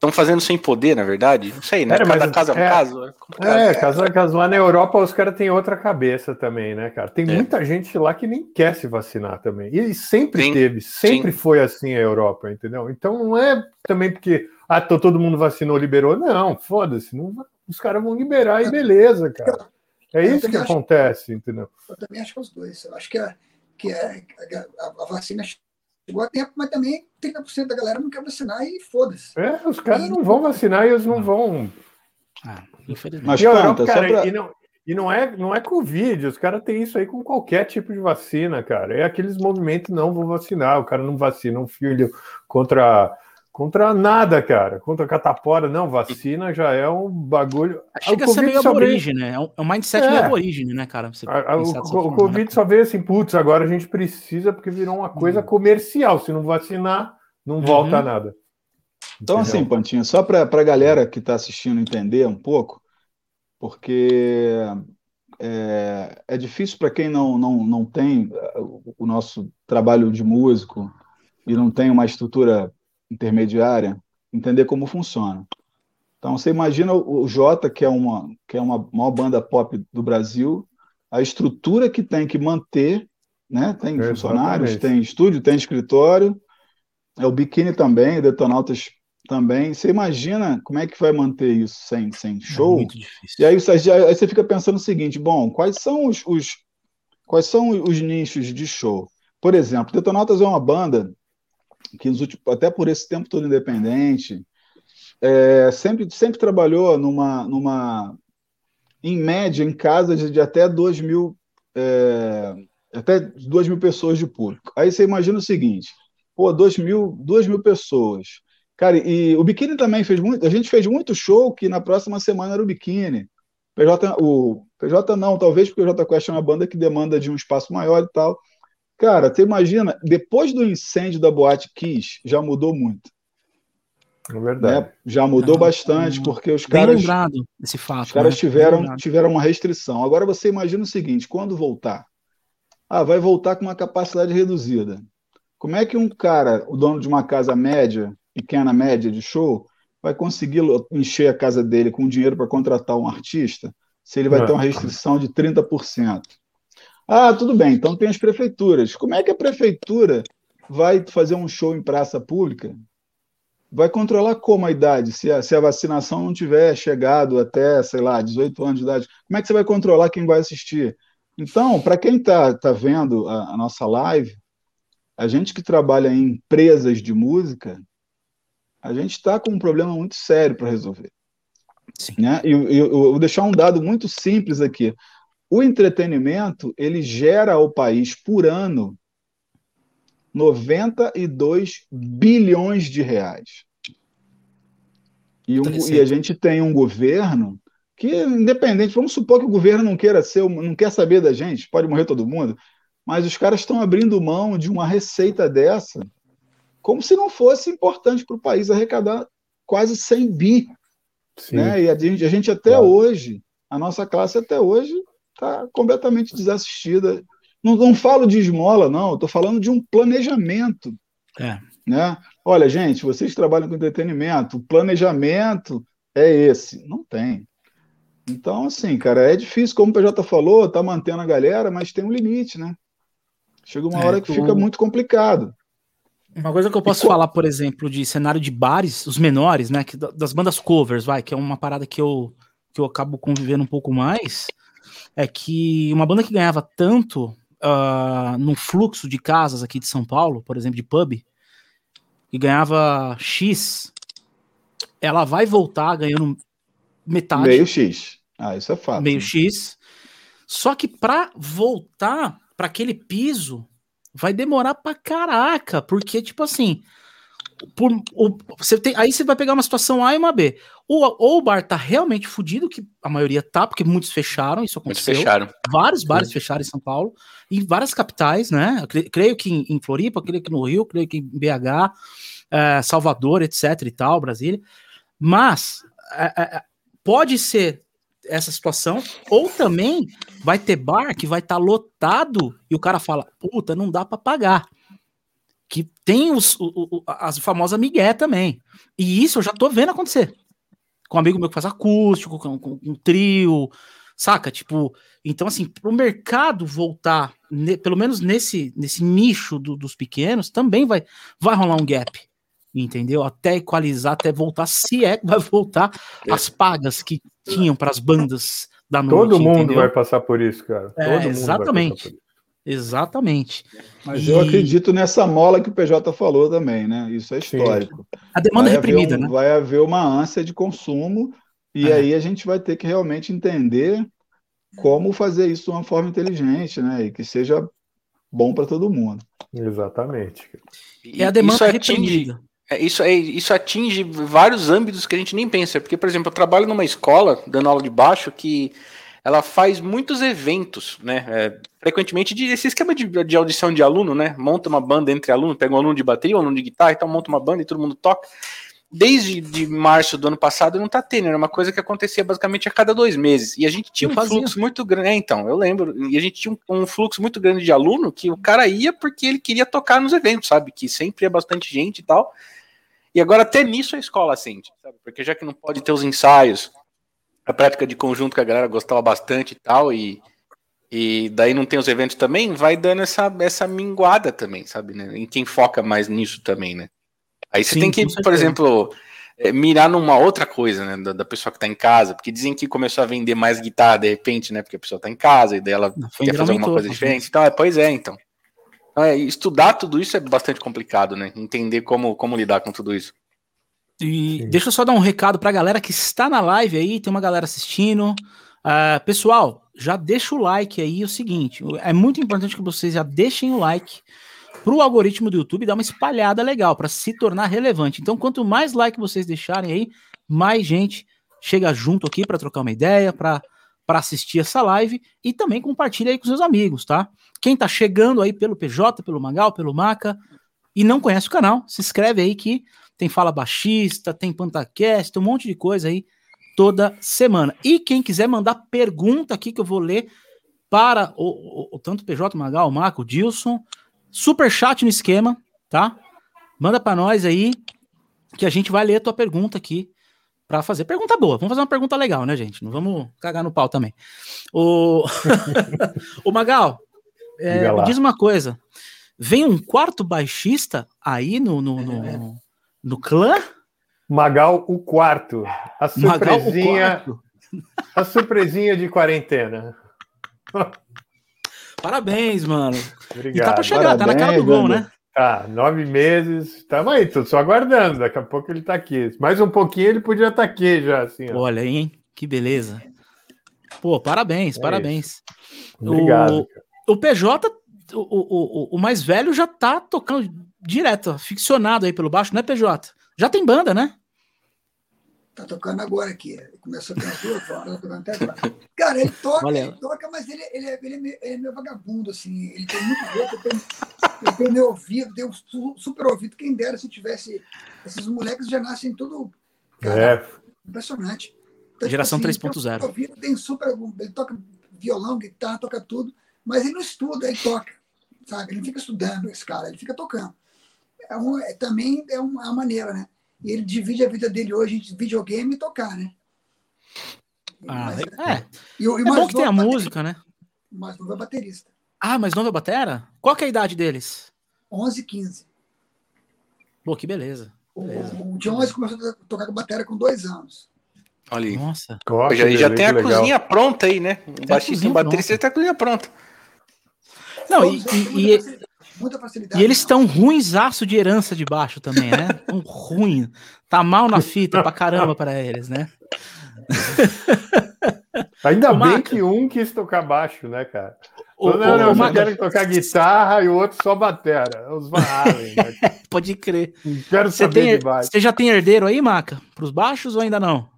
Estão fazendo sem poder, na verdade? Não sei, né? É, Cada caso é um é, caso. É, é caso é caso. Lá na Europa os caras têm outra cabeça também, né, cara? Tem é. muita gente lá que nem quer se vacinar também. E sempre sim, teve, sempre sim. foi assim a Europa, entendeu? Então não é também porque, ah, todo mundo vacinou, liberou. Não, foda-se. Não, os caras vão liberar e beleza, cara. É isso que acho, acontece, entendeu? Eu também acho que os dois. Eu acho que a, que a, a, a vacina chegou a tempo, mas também 30% da galera não quer vacinar e foda-se. É, os caras não vão vacinar e eles não vão. Ah, infelizmente. Mas, e, cara, pra... e, não, e não é, não é Covid, os caras têm isso aí com qualquer tipo de vacina, cara. É aqueles movimentos não vou vacinar, o cara não vacina um filho contra Contra nada, cara. Contra catapora, não. Vacina já é um bagulho. Chega a ser meio aborígene, né? É um mindset é. meio aborígene, né, cara? A, a, o, forma, o, Covid né? só veio assim, putz, agora a gente precisa porque virou uma coisa hum. comercial. Se não vacinar, não uhum. volta nada. Então, Entendeu? assim, Pantinho, só para a galera que está assistindo entender um pouco, porque é, é difícil para quem não, não, não tem o nosso trabalho de músico e não tem uma estrutura intermediária, entender como funciona. Então, você imagina o Jota, que é uma, que é uma maior banda pop do Brasil, a estrutura que tem que manter, né? Tem é, funcionários, tem estúdio, tem escritório, é o Biquíni também, Detonautas também. Você imagina como é que vai manter isso sem, sem é show? É muito difícil. E aí você, aí você fica pensando o seguinte: bom, quais são os, os, quais são os nichos de show? Por exemplo, Detonautas é uma banda que últimos, até por esse tempo todo independente, é, sempre, sempre trabalhou numa, numa, em média, em casas de, até 2 mil, é, até 2 mil pessoas de público. Aí você imagina o seguinte, pô, 2 mil, 2 mil pessoas. Cara, e o Biquíni também fez muito, a gente fez muito show que na próxima semana era o Biquíni. PJ, o PJ não, talvez porque o J Quest é uma banda que demanda de um espaço maior e tal. Cara, você imagina, depois do incêndio da Boate Kiss, já mudou muito. É verdade. Né? Já mudou ah, bastante, porque os caras. lembrado esse fato. Os caras né? tiveram, tiveram uma restrição. Agora você imagina o seguinte: quando voltar? Ah, vai voltar com uma capacidade reduzida. Como é que um cara, o dono de uma casa média, pequena média de show, vai conseguir encher a casa dele com dinheiro para contratar um artista se ele vai ter uma restrição de 30%? Ah, tudo bem, então tem as prefeituras. Como é que a prefeitura vai fazer um show em praça pública? Vai controlar como a idade? Se a, se a vacinação não tiver chegado até, sei lá, 18 anos de idade, como é que você vai controlar quem vai assistir? Então, para quem está tá vendo a, a nossa live, a gente que trabalha em empresas de música, a gente está com um problema muito sério para resolver. Sim. Né? E eu, eu, eu, vou deixar um dado muito simples aqui. O entretenimento ele gera ao país por ano 92 bilhões de reais. E, um, e, a gente tem um governo que, independente, vamos supor que o governo não queira ser, não quer saber da gente, pode morrer todo mundo, mas os caras estão abrindo mão de uma receita dessa como se não fosse importante para o país arrecadar quase 100 bi. Né? E a gente, a gente até claro. hoje, a nossa classe até hoje está completamente desassistida. Não, não falo de esmola, não, estou falando de um planejamento. É. Né? Olha, gente, vocês trabalham com entretenimento, o planejamento é esse. Não tem. Então, assim, cara, é difícil, como o PJ falou, tá mantendo a galera, mas tem um limite, né? Chega uma é, hora que tu... fica muito complicado. Uma coisa que eu posso falar, por exemplo, de cenário de bares, os menores, né? Que, das bandas covers, vai, que é uma parada que eu, que eu acabo convivendo um pouco mais, é que uma banda que ganhava tanto uh, no fluxo de casas aqui de São Paulo, por exemplo, de pub, e ganhava X, ela vai voltar ganhando metade. Meio X. Ah, isso é fato. Meio X. Só que para voltar para aquele piso, vai demorar pra caraca, porque, tipo assim, por, o, você tem, aí você vai pegar uma situação A e uma B. Ou, ou o bar tá realmente fudido, que a maioria tá, porque muitos fecharam, isso aconteceu. Muitos fecharam. Vários bares Sim. fecharam em São Paulo, em várias capitais, né? Creio que em, em Floripa, creio que no Rio, creio que em BH, é, Salvador, etc e tal, Brasília. Mas é, é, pode ser essa situação, ou também vai ter bar que vai estar tá lotado e o cara fala, puta, não dá para pagar. Que tem os, o, o, as famosas migué também. E isso eu já tô vendo acontecer. Com um amigo meu que faz acústico, com, com, um trio, saca? Tipo, então assim, pro mercado voltar, ne, pelo menos nesse, nesse nicho do, dos pequenos, também vai, vai rolar um gap entendeu? Até equalizar, até voltar, se é que vai voltar é. as pagas que tinham para as bandas da noite. Todo mundo entendeu? vai passar por isso, cara. É, exatamente. Exatamente. Mas e... eu acredito nessa mola que o PJ falou também, né? Isso é histórico. Sim. A demanda vai reprimida, um, né? Vai haver uma ânsia de consumo e é. aí a gente vai ter que realmente entender como fazer isso de uma forma inteligente, né? E que seja bom para todo mundo. Exatamente. E a demanda isso reprimida. Atinge, é, isso, é, isso atinge vários âmbitos que a gente nem pensa. Porque, por exemplo, eu trabalho numa escola, dando aula de baixo, que ela faz muitos eventos, né? É, frequentemente de, esse esquema de, de, audição de aluno, né? Monta uma banda entre alunos, pega um aluno de bateria, um aluno de guitarra, então monta uma banda e todo mundo toca. Desde de março do ano passado não tá tendo, era uma coisa que acontecia basicamente a cada dois meses. E a gente tinha eu um fazia. fluxo muito grande. É, então, eu lembro. E a gente tinha um, um, fluxo muito grande de aluno que o cara ia porque ele queria tocar nos eventos, sabe? Que sempre ia bastante gente e tal. E agora até nisso a escola sente, sabe? Porque já que não pode ter os ensaios, a prática de conjunto que a galera gostava bastante e tal, e, e daí não tem os eventos também, vai dando essa, essa minguada também, sabe? Né? Em quem foca mais nisso também, né? Aí você Sim, tem que, por exemplo, é, mirar numa outra coisa, né? Da, da, pessoa que tá em casa, porque dizem que começou a vender mais guitarra de repente, né? Porque a pessoa tá em casa e daí ela quer fazer alguma coisa diferente. Então, é, pois é, então. É, estudar tudo isso é bastante complicado, né? Entender como, como lidar com tudo isso. E Sim. deixa eu só dar um recado para a galera que está na live aí, tem uma galera assistindo. Uh, pessoal, já deixa o like aí. É o seguinte, é muito importante que vocês já deixem o like para o algoritmo do YouTube dar uma espalhada legal, para se tornar relevante. Então, quanto mais like vocês deixarem aí, mais gente chega junto aqui para trocar uma ideia, para assistir essa live e também compartilha aí com seus amigos, tá? Quem tá chegando aí pelo PJ, pelo Magal, pelo Maca e não conhece o canal, se inscreve aí que tem Fala Baixista, tem Pantacast, um monte de coisa aí toda semana. E quem quiser mandar pergunta aqui que eu vou ler para o, o, o tanto PJ, Magal, o Maca, o Dilson, super chat no esquema, tá? Manda para nós aí que a gente vai ler a tua pergunta aqui para fazer pergunta boa. Vamos fazer uma pergunta legal, né, gente? Não vamos cagar no pau também. O, o Magal, é, diz uma coisa. Vem um quarto baixista aí no, no, no, é. no clã? Magal o quarto. A surpresinha, quarto. a surpresinha de quarentena. Parabéns, mano. Obrigado. E tá pra chegar, Parabéns, tá na cara do gol, né? Tá, nove meses. Tamo aí, tô só aguardando. Daqui a pouco ele tá aqui. Mais um pouquinho ele podia estar tá aqui já, assim. Ó. Olha, hein? Que beleza. Pô, parabéns, é parabéns. Isso. Obrigado. O, o PJ, o, o, o, mais velho, já tá tocando direto, ficcionado aí pelo baixo, né, PJ? Já tem banda, né? Tá tocando agora aqui. Começou a ter duas horas, tá tocando até agora. Cara, ele toca, ele toca, mas ele, ele, é, ele, é meio, ele é meio vagabundo, assim. Ele tem muito gosto, ele tem, ele tem meu ouvido, tem um super ouvido. Quem dera se tivesse. Esses moleques já nascem tudo. Cara, é. Impressionante. Então, tipo Geração tipo assim, 3.0. Tem super. Ele toca violão, guitarra, toca tudo, mas ele não estuda, ele toca. Sabe? Ele não fica estudando esse cara, ele fica tocando. É um, é, também é é uma maneira, né? E ele divide a vida dele hoje entre videogame e tocar, né? Ah, mas, é. é. E, o, e é bom que tem a música, né? Mas novo é baterista. Ah, mas novo é batera? Qual que é a idade deles? 11 15. Pô, que beleza. beleza. O, o John começou a tocar com bateria com dois anos. Olha aí. Nossa. Ó, já, já tem a legal. cozinha pronta aí, né? Um a baixista cozinha e baterista tem a cozinha pronta. Não, e, e- e- muita facilidade. e eles estão ruinsaço de herança de baixo também, né? Tão ruim. Tá mal na fita pra caramba para eles, né? Ainda bem Maca. que um quis tocar baixo, né, cara? Ô, não, não, eu Maca, quero tocar guitarra e o outro só batera. Os Van Halen, né? pode crer. Não quero Você, saber tem, de baixo. você já tem herdeiro aí, Maca? Pros baixos ou ainda não?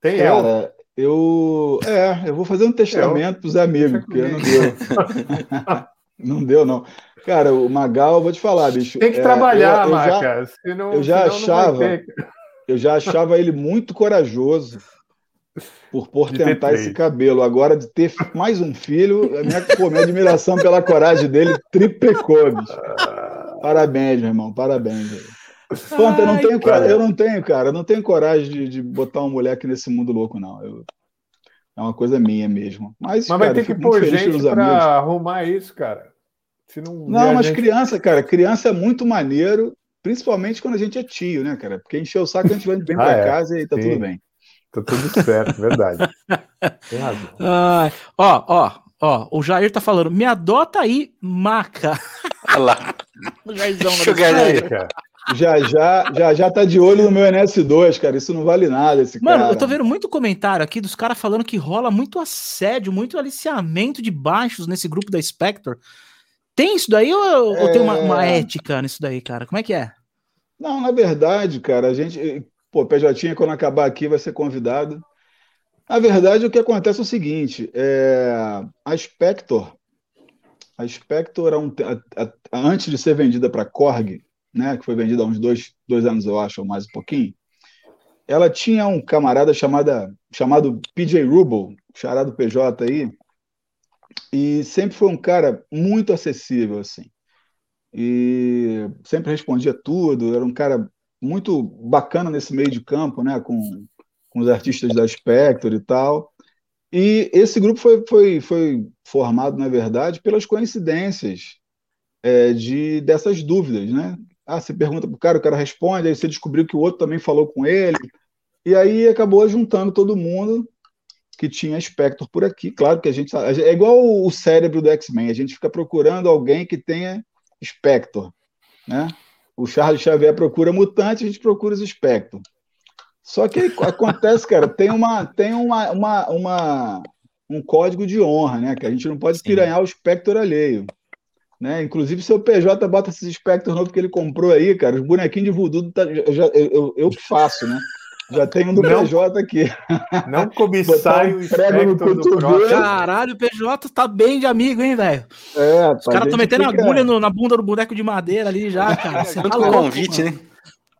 Tem eu. Cara, eu. É, eu vou fazer um testamento pros amigos, porque não deu. não deu, não. Cara, o Magal, eu vou te falar, bicho. Tem que é, trabalhar, eu- eu já- Maca. senão- eu já senão não vai achava-. Eu já achava ele muito corajoso por, tentar esse cabelo. Agora, de ter mais um filho, a minha, pô, minha admiração pela coragem dele triplicou, bicho. Parabéns, meu irmão, parabéns. velho. Ponto, eu não tenho, eu não tenho, cara, eu não tenho coragem de, de botar uma mulher aqui nesse mundo louco, não. Eu- é uma coisa minha mesmo. Mas, Mas vai cara, ter eu que pôr gente para arrumar isso, cara. Se não, Não, mas gente- criança, cara, criança é muito maneiro, principalmente quando a gente é tio, né, cara? Porque encher o saco a gente vai bem Ah, pra é. casa e tá Sim. tudo bem. Tá tudo certo, verdade. Tem razão. Ai, ó, ó, ó, o Jair tá falando, me adota aí, Maca. Olha lá. O Jairzão Sugar cara. Já já, já já tá de olho no meu NS2, cara. Isso não vale nada, esse Mano, cara. eu tô vendo muito comentário aqui dos caras falando que rola muito assédio, muito aliciamento de baixos nesse grupo da Spectre. Tem isso daí ou, ou tem uma, uma É. ética nisso daí, cara? Como é que é? Não, na verdade, cara, a gente. Pô, PJ, quando acabar aqui, vai ser convidado. Na verdade, o que acontece é o seguinte: é, a Spector, a Spector, um antes de ser vendida para Korg, né, que foi vendida há uns dois, dois anos, eu acho, ou mais um pouquinho, ela tinha um camarada chamada, chamado PJ Rubel, charado PJ aí, e sempre foi um cara muito acessível, assim. E sempre respondia tudo, era um cara muito bacana nesse meio de campo, né, com, com os artistas da Spectre e tal. E esse grupo foi, foi, foi formado, na verdade, pelas coincidências é, de dessas dúvidas, né? Ah, você pergunta pro cara, o cara responde, aí você descobriu que o outro também falou com ele, e aí acabou juntando todo mundo que tinha Spectre por aqui. Claro que a gente é igual o cérebro do X-Men, a gente fica procurando alguém que tenha Spectre, né? O Charles Xavier procura mutante, a gente procura os Spectre. Só que acontece, cara, tem uma tem uma, uma, uma um código de honra, né? Que a gente não pode piranhar o Spectre alheio. Né? Inclusive, seu PJ bota esses Spectre novos que ele comprou aí, cara. Os bonequinhos de voodoo tá- eu, já- eu, que faço, né? Já tem um do Não. PJ aqui. Não cobiçai o um no cotovelo. Caralho, o PJ tá bem de amigo, hein, velho? É, Os caras estão metendo agulha no- na bunda do boneco de madeira ali já, cara. Você tá louco, convite, mano. né?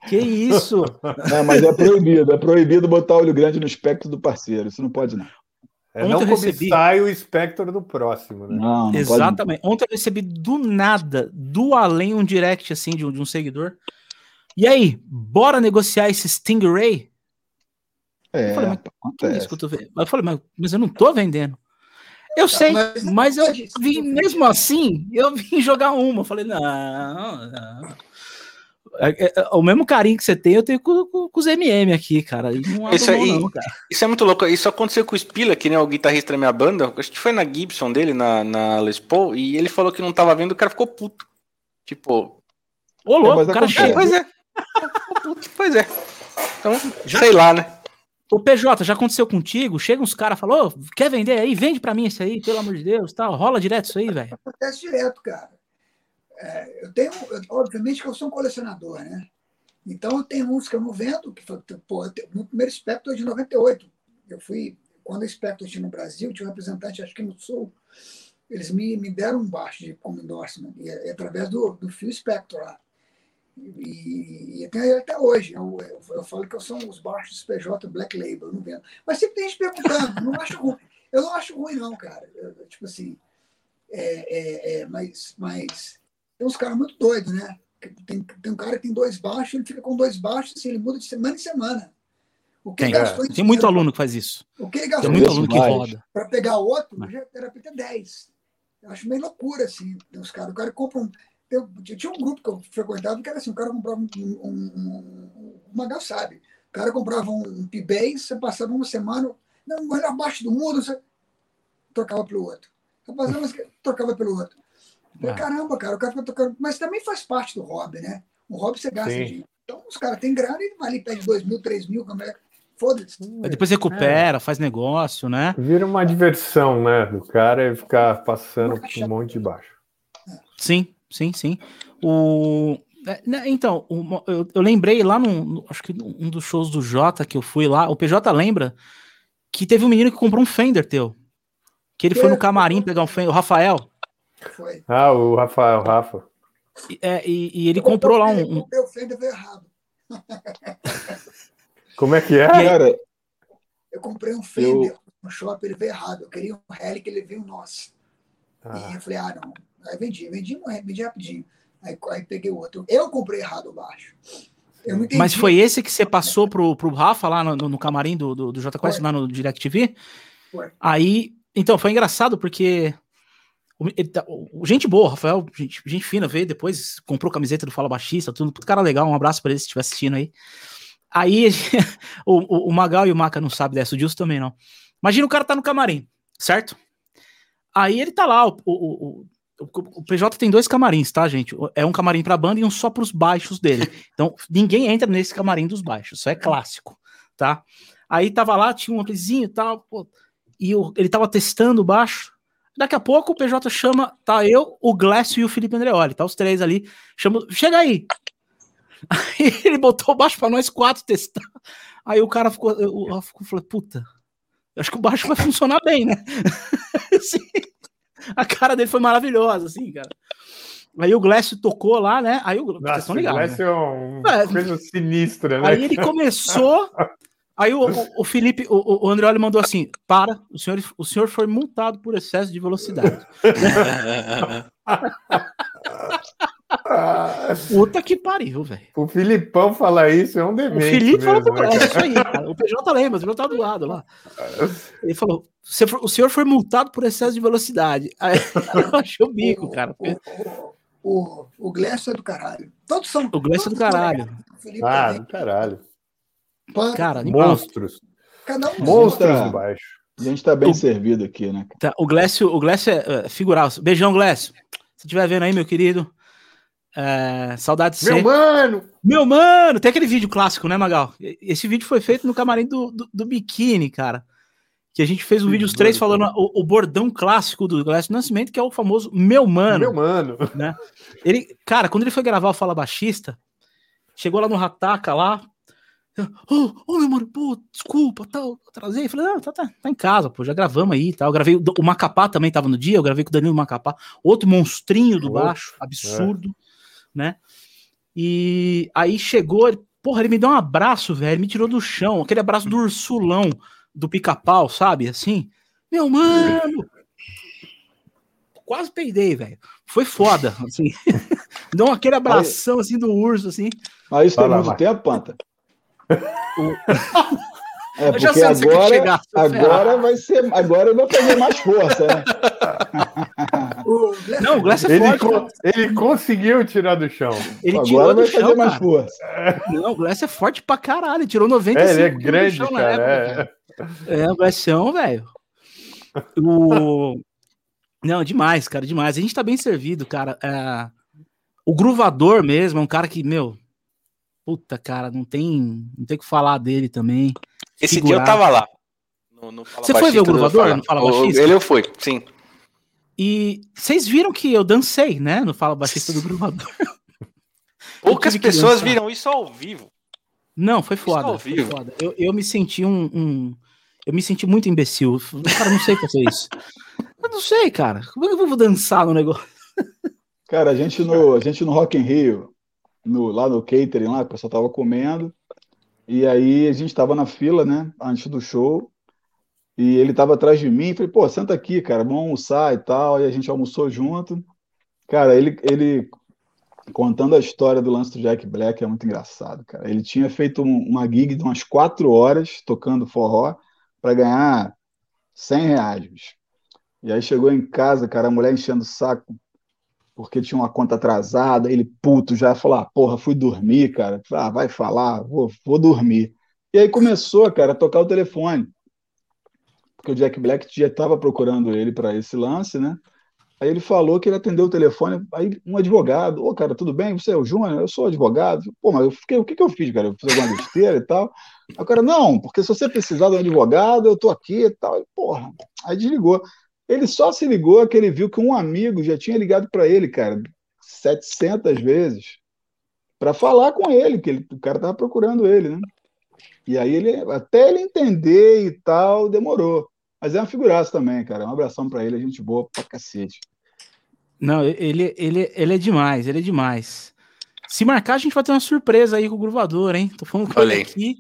Que isso? Não, mas é proibido, é proibido botar olho grande no espectro do parceiro. Isso não pode, não. É Ontem não eu recebi- o espectro do próximo, né? Não, não Exatamente. Ontem eu recebi do nada, do além, um direct assim de um, de um seguidor. E aí, bora negociar esse Stingray? pode. É, Eu falei, mas acontece. eu tô vendo? Eu falei, mas, mas eu não tô vendendo. Eu sei, mas- mas eu vim, mesmo assim, eu vim jogar uma. Eu falei, não, não. É, é, é, o mesmo carinho que você tem, eu tenho com, com- com os MM aqui, cara. Isso aí- não, cara. Isso é muito louco. Isso aconteceu com o Spila, que né, o guitarrista da minha banda. Acho que foi na Gibson dele, na, na Les Paul, e ele falou que não tava vendo, o cara ficou puto. Tipo, Ô, louco, o cara acontece. é, chega. pois é. Pois é. Então, sei lá, né? Ô, PJ, já aconteceu contigo? Chega uns caras e falam, ô, quer vender aí? Vende pra mim isso aí, pelo amor de Deus, tal. Rola direto isso aí, velho. acontece direto, cara. É, eu tenho, eu- obviamente que eu sou um colecionador, né? Então eu tenho uns que eu não vendo, que foi- pô, eu tenho- primeiro Spectre é de 98. Eu fui, quando o Spectre tinha no Brasil, tinha um representante, acho que no Sul, eles me, me deram um baixo de, como endorsement, e, é através do, do Phil Spector lá. E, e até hoje. Eu, eu, eu falo que são os baixos PJ Black Label, eu não vendo. Mas sempre tem gente perguntando, não acho ruim. Eu não acho ruim, não, cara. Eu- eu, tipo assim, é, é, é, mas, mas tem uns caras muito doidos, né? Tem, tem um cara que tem dois baixos, ele fica com dois baixos, assim, ele muda de semana em semana. O que Tem, gastou em tem muito dinheiro aluno que faz isso. O que ele Tem gastou muito Isso aluno que roda. para pegar outro, Mas- já era para ter 10. Eu acho meio loucura, assim. Tem uns caras, o cara compra um. eu, tinha um grupo que eu frequentava que era assim, o cara comprava um, um, um, Magal sabe, o cara comprava um P-Base, você passava uma semana, não, o melhor abaixo do mundo, você trocava pelo outro. Passava, trocava pelo outro. Falei, ah. Caramba, cara, o cara fica tocando. Mas também faz parte do hobby, né? O hobby você gasta dinheiro. Então os caras têm grana e vai ali, pede 2 mil, 3 mil, como é Foda-se. Depois recupera, é. faz negócio, né? Vira uma diversão, né? Do cara ficar passando por um monte de baixo. Sim, sim, sim. O... É, né, então, eu, eu lembrei lá no, acho que um dos shows do Jota que eu fui lá, o PJ lembra que teve um menino que comprou um Fender teu. Que ele que? foi no camarim pegar um Fender, o Rafael. Foi. Ah, o Rafael, Rafa. É, e, e ele eu comprou lá um. O Fender veio errado. Como é que é? Cara, eu comprei um Fender eu... no shopping, ele veio errado. Eu queria um Helic, ele veio nosso. Ah. E eu falei, ah, não. Aí vendi, vendi, vendi rapidinho. Aí, aí peguei outro. Eu comprei errado o baixo. Mas foi esse que você passou pro, pro Rafa lá no, no camarim do, do, do J Quest, lá no DirecTV? Foi. Aí, então, foi engraçado porque Tá, gente boa, Rafael, gente, gente, fina, veio depois, comprou camiseta do Fala Baixista, tudo, cara legal, um abraço para ele se estiver assistindo aí. Aí o, o, o, Magal e o Maca não sabem dessa, o Dilson também não. Imagina o cara tá no camarim, certo? Aí ele tá lá, o, o, o, PJ tem dois camarins, tá, gente? É um camarim pra banda e um só pros baixos dele. Então, ninguém entra nesse camarim dos baixos, isso é clássico, tá? Aí tava lá, tinha um amplizinho e tal, pô, e ele tava testando o baixo, Daqui a pouco o PJ chama, tá eu, o Glécio e o Felipe Andreoli, tá os três ali. Chama, chega aí. Aí ele botou baixo para nós quatro testar. Aí o cara ficou, eu, eu, eu falei, puta, acho que o baixo vai funcionar bem, né? assim, a cara dele foi maravilhosa, assim, cara. Aí o Glécio tocou lá, né? Aí o Nossa, o Glécio né? é uma é, coisa sinistra, né? Aí ele começou Aí o, o, o Felipe, o, o Andreoli mandou assim: para, o senhor, o senhor foi multado por excesso de velocidade. Puta que pariu, velho. O Filipão falar isso é um demente. O Felipe mesmo, falou, né? é isso aí, cara. O PJ lembra, o PJ tá do lado lá. Ele falou: o senhor foi multado por excesso de velocidade. Aí eu achei o bico, cara. Porque... O, o, o Glécio é do caralho. Todos são. O Glécio é do caralho. Ah, do caralho. Cara, monstros. Cada um monstros tá, baixo. A gente tá bem o, servido aqui, né? Tá, o Glécio, o Glécio é, é figural. Beijão, Glécio. Se estiver vendo aí, meu querido. É, saudade de Meu mano! Meu mano! Tem aquele vídeo clássico, né, Magal? Esse vídeo foi feito no camarim do, do, do biquíni, cara. Que a gente fez um vídeo os três falando o, o, bordão clássico do Glécio Nascimento, que é o famoso Meu Mano. Meu Mano. Né? Ele, cara, quando ele foi gravar o Fala Baixista, chegou lá no Rataca lá, Oh, oh, meu mano, pô, desculpa, tal, atrasei. Falei, não, tá, tá, tá em casa, pô, já gravamos aí tal. Eu gravei, o Macapá também tava no dia, eu gravei com o Danilo Macapá, outro monstrinho do baixo, absurdo, é. né? E aí chegou, ele, porra, ele me deu um abraço, velho, me tirou do chão, aquele abraço do ursulão do pica-pau, sabe? Assim, meu mano, quase peidei, velho. Foi foda, assim. Deu aquele abração, assim, do urso, assim. Mas isso tem muito tempo, Panta? É porque agora, chegar, agora vai ser, agora eu vou fazer mais força, né? Não, o Glass é ele forte. ele conseguiu tirar do chão. Ele agora vai fazer chão, mais cara. força. Não, o Glass é forte pra caralho. Ele tirou 95 é, ele é grande, chão, cara. Época, é. é, o Glassão, velho. O... Não, demais, cara, demais. A gente tá bem servido, cara. É... O gruvador mesmo é um cara que, meu, Puta, cara, não tem, não tem o que falar dele também. Esse Figurar. dia eu tava lá. No, no Você foi ver o Gruvador? No Fala Baixista? Ele eu fui, sim. E vocês viram que eu dancei, né? No Fala Baixista do Gruvador. Poucas pessoas viram isso ao vivo. Não, foi foda. Foi foda. Eu, eu me senti um, um, Eu me senti muito imbecil. Cara, não sei fazer isso. Eu não sei, cara. Como é que eu vou dançar no negócio? Cara, a gente no, a gente no Rock in Rio, no, lá no catering, lá, o pessoal tava comendo. E aí a gente estava na fila, né, antes do show. E ele estava atrás de mim. Falei, pô, senta aqui, cara, vamos almoçar e tal. E a gente almoçou junto. Cara, ele, ele contando a história do lance do Jack Black é muito engraçado, cara. Ele tinha feito um, uma gig de umas quatro horas tocando forró para ganhar 100 reais. E aí chegou em casa, cara, a mulher enchendo o saco. Porque tinha uma conta atrasada, ele puto já falou, ah, porra, fui dormir, cara. Ah, vai falar, vou, vou dormir. E aí começou, cara, a tocar o telefone. Porque o Jack Black já estava procurando ele para esse lance, né? Aí ele falou que ele atendeu o telefone, aí um advogado, ô cara, tudo bem? Você é o Júnior? Eu sou advogado. Pô, mas eu fiquei, o que, que eu fiz, cara? Eu fiz alguma besteira e tal. Aí o cara, não, porque se você precisar de um advogado, eu tô aqui e tal. E, porra, aí desligou. Ele só se ligou que ele viu que um amigo já tinha ligado para ele, cara, 700 vezes, para falar com ele, que ele, o cara tava procurando ele, né? E aí ele, até ele entender e tal, demorou. Mas é uma figuraça também, cara. Um abração para ele, a gente boa pra cacete. Não, ele, ele, ele é demais, ele é demais. Se marcar, a gente vai ter uma surpresa aí com o Gruvador, hein? Tô falando com ele aqui.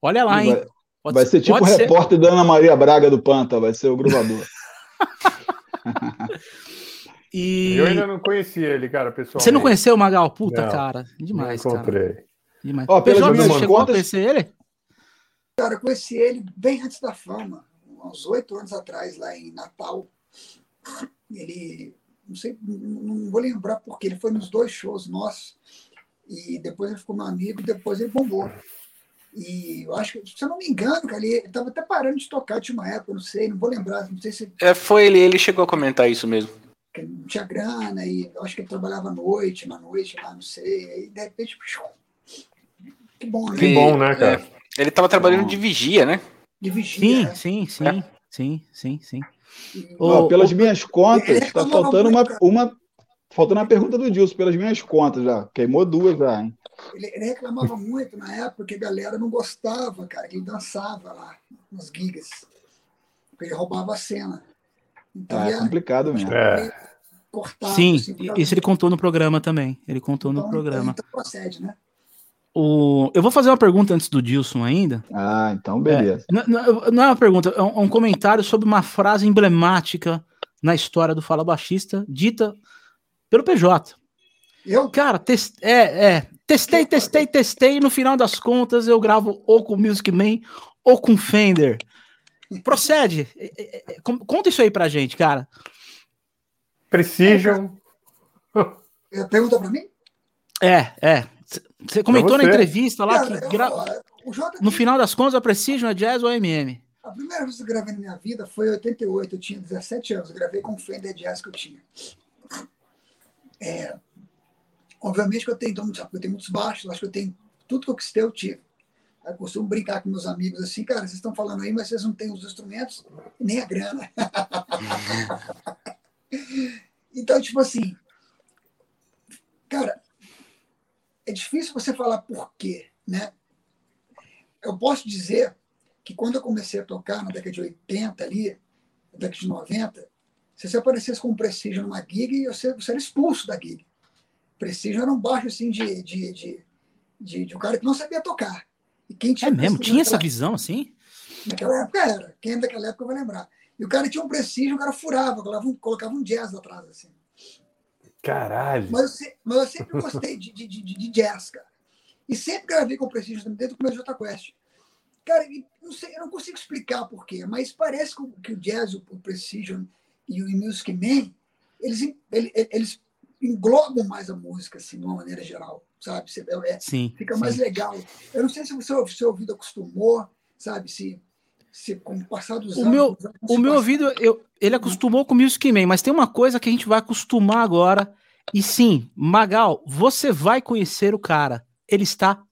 Olha lá, hein? Vai, vai ser, tipo o repórter ser... da Ana Maria Braga do Panta, vai ser o Gruvador. e... Eu ainda não conhecia ele, cara, pessoal. Você não conheceu o Magal? Puta, não, cara. Demais, não encontrei. cara. Demais. Ó, PJ, você chegou contas... a conhecer ele? Cara, eu conheci ele bem antes da fama uns oito anos atrás, lá em Natal. Ele, não sei, não vou lembrar porque ele foi nos dois shows nossos. E depois ele ficou meu amigo, e depois ele bombou. E eu acho que, se eu não me engano, cara, ele estava até parando de tocar de uma época, não sei, não vou lembrar, não sei se. É, foi ele, ele chegou a comentar isso mesmo. Que não tinha grana, e eu acho que ele trabalhava à noite, na noite, lá, não sei. Aí de repente. Que bom, né? Que bom, né, cara? É, ele estava trabalhando de vigia, né? de vigia. Sim, sim, sim, é. sim, sim, sim. Oh, pelas minhas contas, está faltando uma, uma, faltando uma pergunta do Dilson, pelas minhas contas já. Queimou duas já, hein? Ele, ele reclamava muito na época que a galera não gostava, cara, que ele dançava lá nos gigas. Porque ele roubava a cena. Então, é, é complicado mesmo. É. Cortava, Sim, assim, isso ele contou no programa também. Ele contou então, no programa. Então procede, né? O... Eu vou fazer uma pergunta antes do Dilson ainda. Ah, então beleza. É, não, não, é uma pergunta, é um, um, comentário sobre uma frase emblemática na história do Fala Baixista, dita pelo PJ. Eu? Cara, test... é, é, testei, testei, testei, e no final das contas eu gravo ou com Music Man ou com Fender. Procede. É, é, é, conta isso aí pra gente, cara. Precision. Pergunta pra mim? É, é. Você comentou você. na entrevista lá Cara, que gra... no final das contas a Precision é jazz ou MM? A primeira vez que eu gravei na minha vida foi em 88, eu tinha 17 anos, eu gravei com o Fender Jazz que eu tinha. É, obviamente que eu tenho, então, eu tenho muitos baixos, acho que eu tenho tudo que eu quis ter, eu tive. Eu costumo brincar com meus amigos assim, cara, vocês estão falando aí, mas vocês não têm os instrumentos nem a grana. então, tipo assim, cara, é difícil você falar por quê, né? Eu posso dizer que quando eu comecei a tocar na década de 80 ali, na década de 90, se você aparecesse com um prestígio numa gig, você, você era expulso da gig. Prestígio era um baixo assim de, de, de, de, de um cara que não sabia tocar. E quem tinha é mesmo? Tinha essa visão assim? Naquela época era. Quem é daquela época vai lembrar. E o cara tinha um prestígio, o cara furava, colocava um, colocava um jazz atrás, assim. Caralho! Mas eu, mas eu sempre gostei de, de, de, de, jazz, cara. E sempre gravei com o Prestígio dentro do meu Jota Quest. Cara, não sei, eu não consigo explicar porquê, mas parece que o jazz, o Precision e o Music Man, eles, eles, englobam mais a música, assim, de uma maneira geral, sabe? É, é, sim, fica mais sim. legal. Eu não sei se o seu, seu ouvido acostumou, sabe? Se, se com o passar dos o anos. Meu, o meu ouvido, eu, ele acostumou com o Music Man, mas tem uma coisa que a gente vai acostumar agora. E sim, Magal, você vai conhecer o cara. Ele está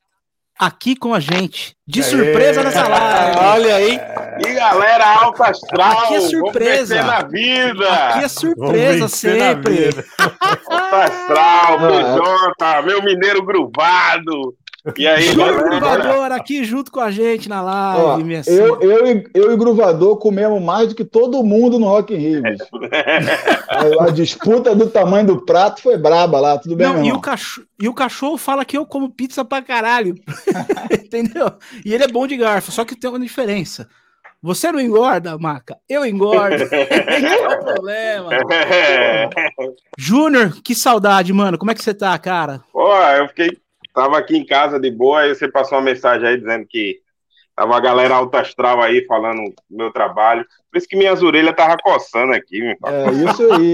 aqui com a gente, de surpresa nessa live. Olha aí. E galera, alta astral. Aqui é surpresa. na vida. Aqui é surpresa sempre. alta astral, PJ, meu mineiro gruvado. E aí, Júlio Gruvador aqui junto com a gente na live, Ó, minha eu, eu, eu, eu e o Gruvador comemos mais do que todo mundo no Rock in Rio. a, a, disputa do tamanho do prato foi braba lá, tudo bem, Não, e o, cachorro, e o cachorro fala que eu como pizza pra caralho. Entendeu? E ele é bom de garfo, só que tem uma diferença. Você não engorda, Maca? Eu engordo. não é o problema. Júnior, que saudade, mano. Como é que você tá, cara? Pô, eu fiquei Tava aqui em casa de boa, aí você passou uma mensagem aí dizendo que Tava a galera alta astral aí falando do meu trabalho. Por isso que minhas orelhas estavam coçando aqui. meu. É isso aí.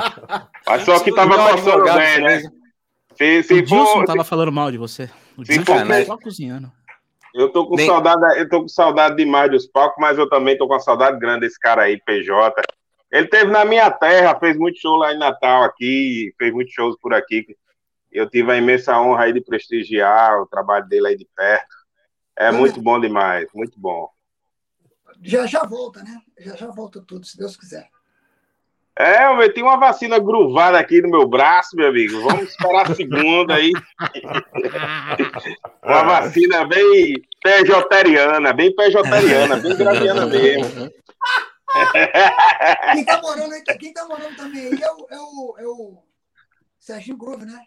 Mas só que tava coçando bem, né? mesmo. Se, O se Dilson for, tava falando mal de você. O se Dilson for- tava só cozinhando. eu tô com Nem- saudade, eu tô com saudade demais dos palcos, mas eu também tô com uma saudade grande desse cara aí, PJ. Ele teve na minha terra, fez muito show lá em Natal aqui, fez muitos shows por aqui. Eu tive a imensa honra aí de prestigiar o trabalho dele aí de perto. É muito bom demais, muito bom. Já já volta, né? Já já volta tudo, se Deus quiser. É, eu tenho uma vacina gruvada aqui no meu braço, meu amigo. Vamos esperar a segunda aí. Uma vacina bem pejoteriana, bem pejoteriana, bem graviana mesmo. Quem tá morando, aí, quem tá morando também aí é o, é o, é o Serginho Groove, né?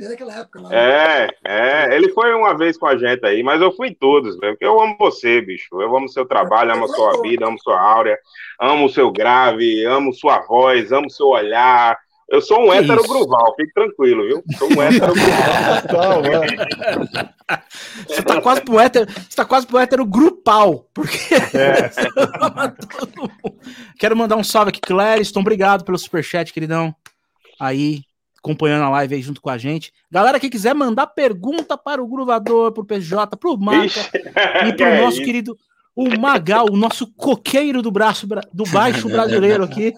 Desde aquela época lá. É, é, ele foi uma vez com a gente aí, mas eu fui em todos, velho, porque eu amo você, bicho. Eu amo seu trabalho, amo a sua vida, amo sua áurea, amo o seu grave, amo sua voz, amo seu olhar. Eu sou um Que hétero isso? gruval, fique tranquilo, viu? Sou um hétero gruval. É. Você tá quase pro hétero, você tá quase pro hétero grupal, porque É. Quero mandar um salve aqui, Clériston. Obrigado pelo superchat, queridão. Aí, acompanhando a live aí junto com a gente. Galera que quiser mandar pergunta para o Gruvador, pro PJ, pro Marca Ixi, e que pro é nosso isso? querido o Magal, o nosso coqueiro do braço bra- do baixo brasileiro aqui.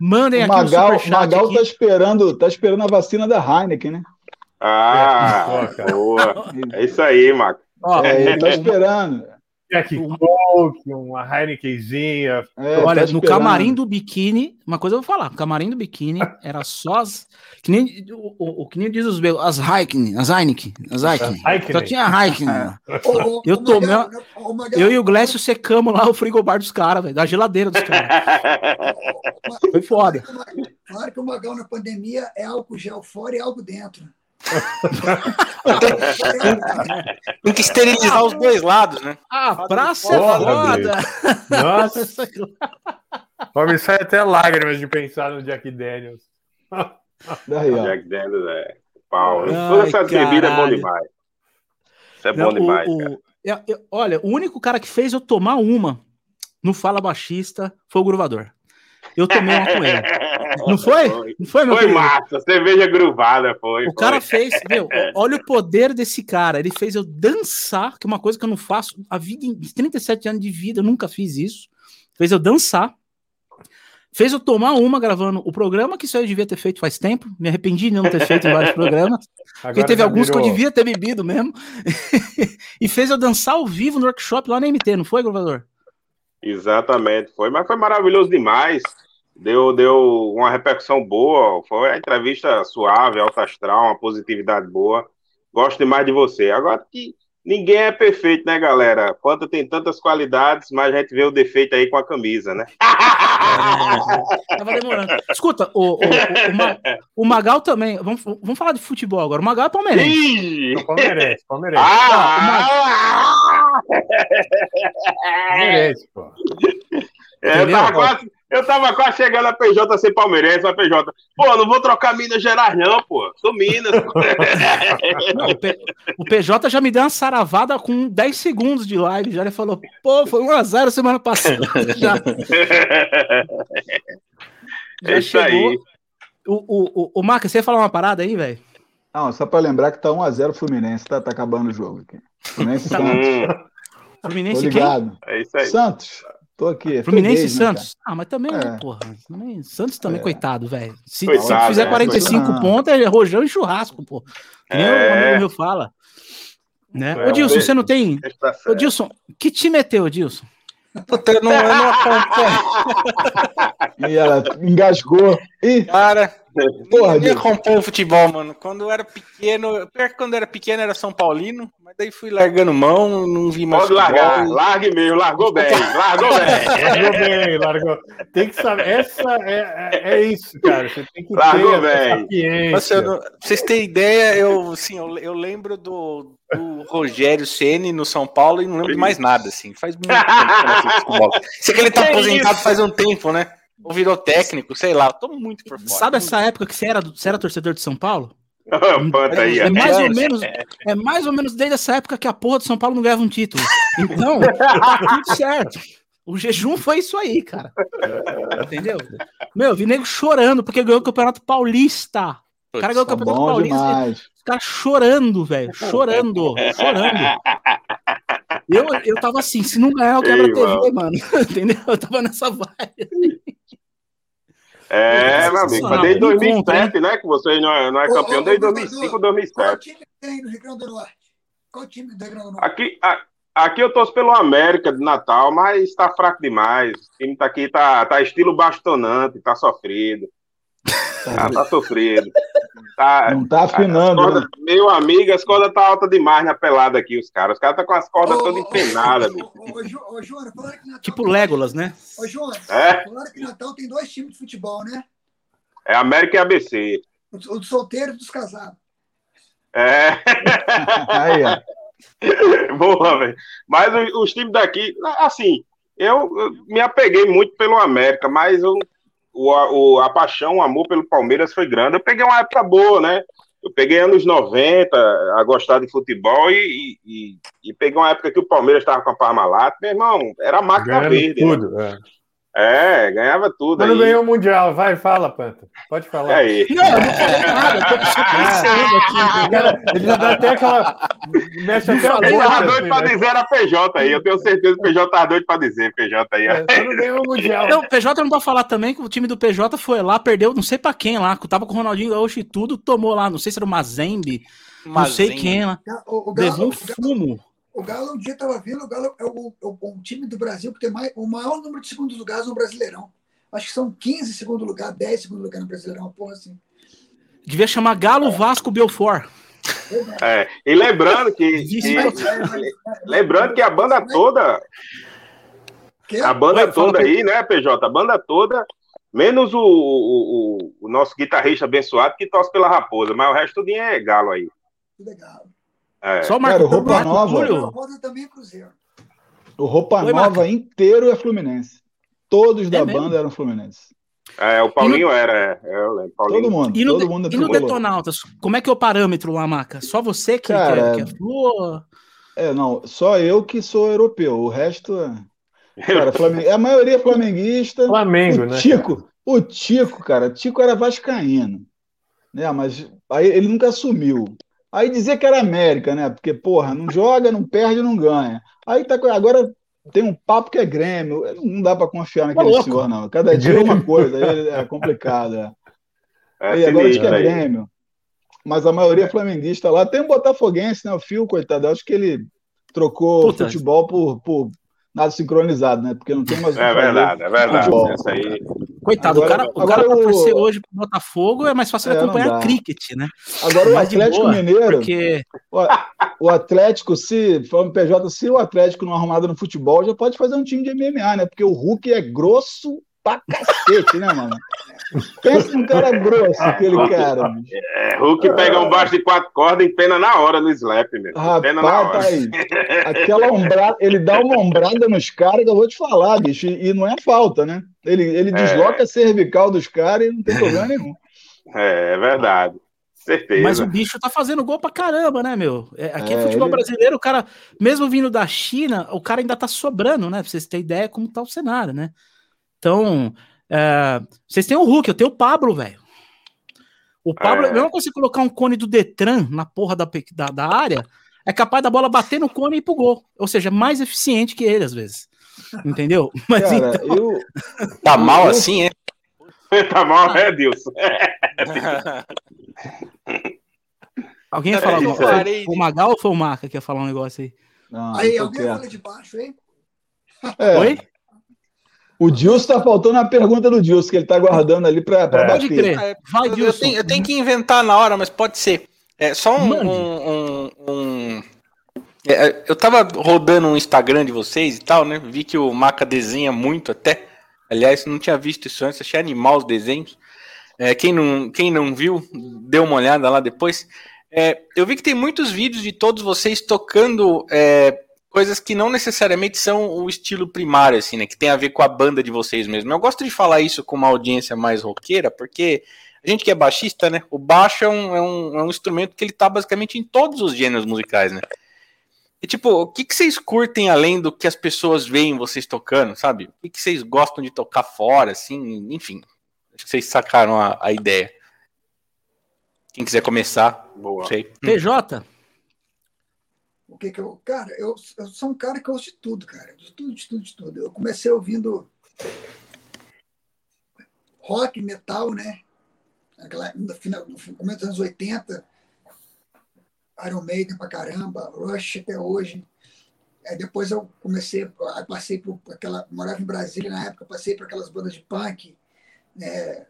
Mandem O aqui Magal, o o Magal aqui. tá esperando, tá esperando a vacina da Heineken, né? Ah, cara. boa. É isso aí, Marco. Ó, É, ele tá o- esperando. Jack Coke, uma Heinekenzinha. É, Olha, tá no camarim do biquíni, uma coisa eu vou falar, no camarim do biquíni era só as. Que nem, o, o- o que nem diz os meus, as Heineken, as Heineken, as Heineken. Heineken. Só tinha Heineken. né? Ô, Eu ô, tomei Magal, né? Ô, Magal, Eu e o Glécio secamos lá o frigobar dos caras, velho, da geladeira dos caras. Foi foda. Claro que o Magal na pandemia é álcool gel fora e álcool dentro. Tem que esterilizar os dois lados, né? A praça é foda. Nossa, ó, me sai até lágrimas de pensar no Jack Daniels. Daí, ó. Jack Daniels é pau. Ai, Toda essa bebida é bom demais. Isso é Não, bom demais, o- cara. eu- eu- olha, o único cara que fez eu tomar uma no Fala Baixista foi o Gruvador. Eu tomei uma com ele. Não foi? Não foi, meu Foi querido? massa, cerveja gruvada, foi. O cara foi. fez, meu, olha o poder desse cara. Ele fez eu dançar, que é uma coisa que eu não faço a vida em 37 anos de vida, eu nunca fiz isso. Fez eu dançar. Fez eu tomar uma gravando o programa, que isso aí eu devia ter feito faz tempo. Me arrependi de não ter feito em vários programas. Porque Agora teve já alguns que eu virou- devia ter bebido mesmo. e fez eu dançar ao vivo no workshop lá na MT, não foi, gravador? Exatamente, foi, mas foi maravilhoso demais. Deu, deu uma repercussão boa. Foi a entrevista suave, alta astral, uma positividade boa. Gosto demais de você. Agora que ninguém é perfeito, né, galera? Quanto tem tantas qualidades, mas a gente vê o defeito aí com a camisa, né? Tava demorando. Escuta, o, o, o, o Ma- o Magal também. Vamos, vamos falar de futebol agora. O Magal é palmeirense. Ih! Palmeirense, Palmeirense. Ah! Palmeirense, pô. É, tava quase, eu tava quase chegando a PJ sem palmeirense, a PJ. Pô, não vou trocar Minas Gerais, não, pô. Sou Minas. Não, o, P- o PJ já me deu uma saravada com 10 segundos de live. Já ele falou, pô, foi 1x0 semana passada. Já, já é isso aí. O, o, o, o Marca, você ia falar uma parada aí, velho? Não, só pra lembrar que tá 1x0 Fluminense, tá, tá acabando o jogo aqui. Fluminense Tá. Santos. Hum, Tô Fluminense quem? ligado. é isso aí. Santos. Tô aqui. é Fluminense e né, Santos. Ah, mas também, né, É. porra. Também, Santos também, É. coitado, velho. Se, Coitado, se fizer é, 45 coitado. pontos, é rojão e churrasco, pô. Nem É. o amigo meu fala. Né? É, Ô, Dilson, um você não tem. Ô. Dilson, que time é teu, Dilson? Puta, eu não, eu não acompanho. cara? E ela engasgou. Ih, Cara, Porra, nem acompanho futebol, mano. Quando eu era pequeno, pior que quando eu era pequeno era São Paulino, mas daí fui largando mão, não vi mais Pode largar, futebol. largue mesmo, largou bem, largou bem. Largou bem, largou. Tem que saber. Essa é, é, é isso, cara. Você tem que Largou ter bem. Nossa, não- pra vocês terem ideia, eu, assim, eu, eu lembro do, do Rogério Ceni no São Paulo e não lembro de mais nada, assim. Faz muito tempo que eu não futebol. Sei que ele tá Que aposentado isso? faz um tempo, né? Ou virou técnico, sei lá. Eu tô muito por fora. Sabe essa época que você era, você era torcedor de São Paulo? Panta aí, É mais ou menos, é mais ou menos desde essa época que a porra do São Paulo não ganhava um título. Então, tá tudo certo. O jejum foi isso aí, cara. Entendeu? Meu, vi nego chorando porque ganhou o Campeonato Paulista. O cara ganhou o Tá Campeonato Paulista. demais. Os caras chorando, velho. Chorando. Chorando. Eu, eu tava assim, se não ganhar, eu quebro a TV, mano. Entendeu? Eu tava nessa vibe. É, meu amigo, Sensacional. mas desde Um 2007, né? Que você não é, não é campeão desde ô, 2005, Qual 2007. time que tem no Rio Grande do Norte? Qual time do Rio Grande do Norte? Aqui, a- aqui eu torço pelo América de Natal, mas tá fraco demais. O time tá aqui, tá, tá estilo bastonante, tá sofrido. Tá, tá sofrido. Tá, Não tá afinando, cordas, né? meu amigo, as cordas tá alta demais na pelada aqui, os caras. Os caras tá com as cordas Ô, todas empenadas. ô, ô, ô, Joana, que Natal Tipo tem- Legolas, né? Ô, Joana, É? falaram que Natal tem dois times de futebol, né? É América e ABC. O o dos solteiros e dos casados. É. Aí, ó. Boa, velho. Mas os, os times daqui, assim, eu, eu me apeguei muito pelo América, mas eu- o, a- o- a paixão, o amor pelo Palmeiras foi grande. Eu peguei uma época boa, né? Eu peguei anos 90 a gostar de futebol e, e, e peguei uma época que o Palmeiras estava com a Parmalat. Meu irmão, era máquina Ganhando verde. né? tudo. É. É, ganhava tudo. Não aí. ganhou o Mundial. Vai, fala, Panta. Pode falar. Aí. Não, eu não falei nada, eu tô pensando aqui, entendeu? Cara, ele já dá até aquela. Mexe até a boca. tava doido assim, pra né? dizer era PJ aí. Eu tenho certeza que o PJ tava doido pra dizer, PJ aí. É, não ganhou o Mundial. Não, o PJ não pode falar também que o time do PJ foi lá, perdeu não sei pra quem lá, tava com o Ronaldinho Gaúcho e tudo, tomou lá, não sei se era o Mazembe, não sei quem lá, O, o levou um fumo. O Galo um dia estava vendo, o Galo é o, é o- o time do Brasil que tem mais, o maior número de segundos lugares no Brasileirão. Acho que são 15 segundo lugar, 10 segundo lugar no Brasileirão, uma porra assim. Devia chamar Galo Vasco Belfort. É, e lembrando que, que- lembrando que a banda toda, Que? a banda Oi, toda aí, né, PJ, a banda toda, menos o, o, o- nosso guitarrista abençoado que torce pela Raposa, mas o resto tudo é galo aí. Legal. É. Só o Cara, Marco, roupa Marco nova. Túlio. Também é Cruzeiro. O Roupa Oi, Nova Marca. inteiro é Fluminense. Todos da mesmo? banda eram Fluminense. É, o Paulinho era, é, é, Paulinho. Todo mundo. E no, todo mundo é e no. Detonautas, como é que é o parâmetro lá, Maca? Só você que, Cara, que, é- que é flor? É, não, só eu que sou europeu. O resto é. Cara, Flamengu... a maioria é flamenguista. Flamengo, o né? Tico, o Tico, cara, Tico era vascaíno, né? Mas aí ele nunca assumiu. Aí dizia que era América, né? Porque, porra, não joga, não perde, não ganha. Aí tá agora tem um papo que é Grêmio. Não dá pra confiar naquele louco. senhor, não. Cada dia é uma coisa, aí é complicado. É. É Aí agora diz que é aí. Grêmio. Mas a maioria é flamenguista lá. Tem um botafoguense, né? O Fio, coitado. Acho que ele trocou Puta. futebol por, por nada sincronizado, né? Porque não tem mais o que É verdade, é verdade. Futebol. Essa aí. Coitado, Agora- o cara, o agora cara pra o- torcer hoje pro Botafogo é mais fácil É, acompanhar cricket, né? Agora o Atlético boa, Mineiro, Porque o, o Atlético, se falando PJ, se o Atlético não arrumar no futebol, já pode fazer um time de MMA, né? Porque o Hulk é grosso pra cacete, né, mano? Pensa num cara grosso, aquele cara. bicho. É, Hulk pega um baixo de quatro cordas e pena na hora no slap, meu. Pena na Rapaz, hora. tá aí. Aquela ombrada, ele dá uma ombrada nos caras que eu vou te falar, bicho, e, e não é falta, né? Ele, ele desloca a cervical dos caras e não tem problema nenhum. É, é verdade. Certeza. Mas o bicho tá fazendo gol pra caramba, né, meu? É, aqui é, É, futebol ele- brasileiro, o cara, mesmo vindo da China, o cara ainda tá sobrando, né? Pra vocês terem ideia como tá o cenário, né? Então, é, vocês têm o Hulk, eu tenho o Pablo, velho. O Pablo, É. eu não consigo colocar um cone do Detran na porra da, da, da área, é capaz da bola bater no cone e ir pro gol. Ou seja, mais eficiente que ele, às vezes. Entendeu? Mas Cara, então, eu, Tá mal Eu- assim, é? tá mal, é, Dilson? alguém ia É, falar de- Foi o Magal ou foi o Maca que ia falar um negócio aí? não, Aí, alguém fala de baixo, hein? É, Oi? O Dilson tá faltando a pergunta do Dilson, que ele tá guardando ali pra, pra É. Pode bater. crer. É, Vai, Eu, eu Dilson. tenho, eu tenho que inventar na hora, mas pode ser. É só um. Um- um- um- É, eu tava rodando um Instagram de vocês e tal, né? Vi que o Maca desenha muito até. Aliás, não tinha visto isso antes, achei animal os desenhos. É, quem, não, quem não viu, dê uma olhada lá depois. É, eu vi que tem muitos vídeos de todos vocês tocando é, coisas que não necessariamente são o estilo primário, assim, né? Que tem a ver com a banda de vocês mesmo. Eu gosto de falar isso com uma audiência mais roqueira, porque a gente que é baixista, né? O baixo é um, é um, é um instrumento que ele tá basicamente em todos os gêneros musicais, né? E, tipo, o que, que vocês curtem além do que as pessoas veem vocês tocando, sabe? O que, que vocês gostam de tocar fora, assim, enfim. Acho que vocês sacaram a, a ideia. Quem quiser começar, Boa. sei. PJ, O que que eu. Cara, eu, eu sou um cara que eu ouço de tudo, cara. De tudo, de tudo, de tudo. Eu comecei ouvindo rock, metal, né? No, final, no começo dos anos 80, Iron Maiden pra caramba, Rush até hoje. Depois eu comecei, aí passei por aquela. Morava em Brasília na época, passei por aquelas bandas de punk, né?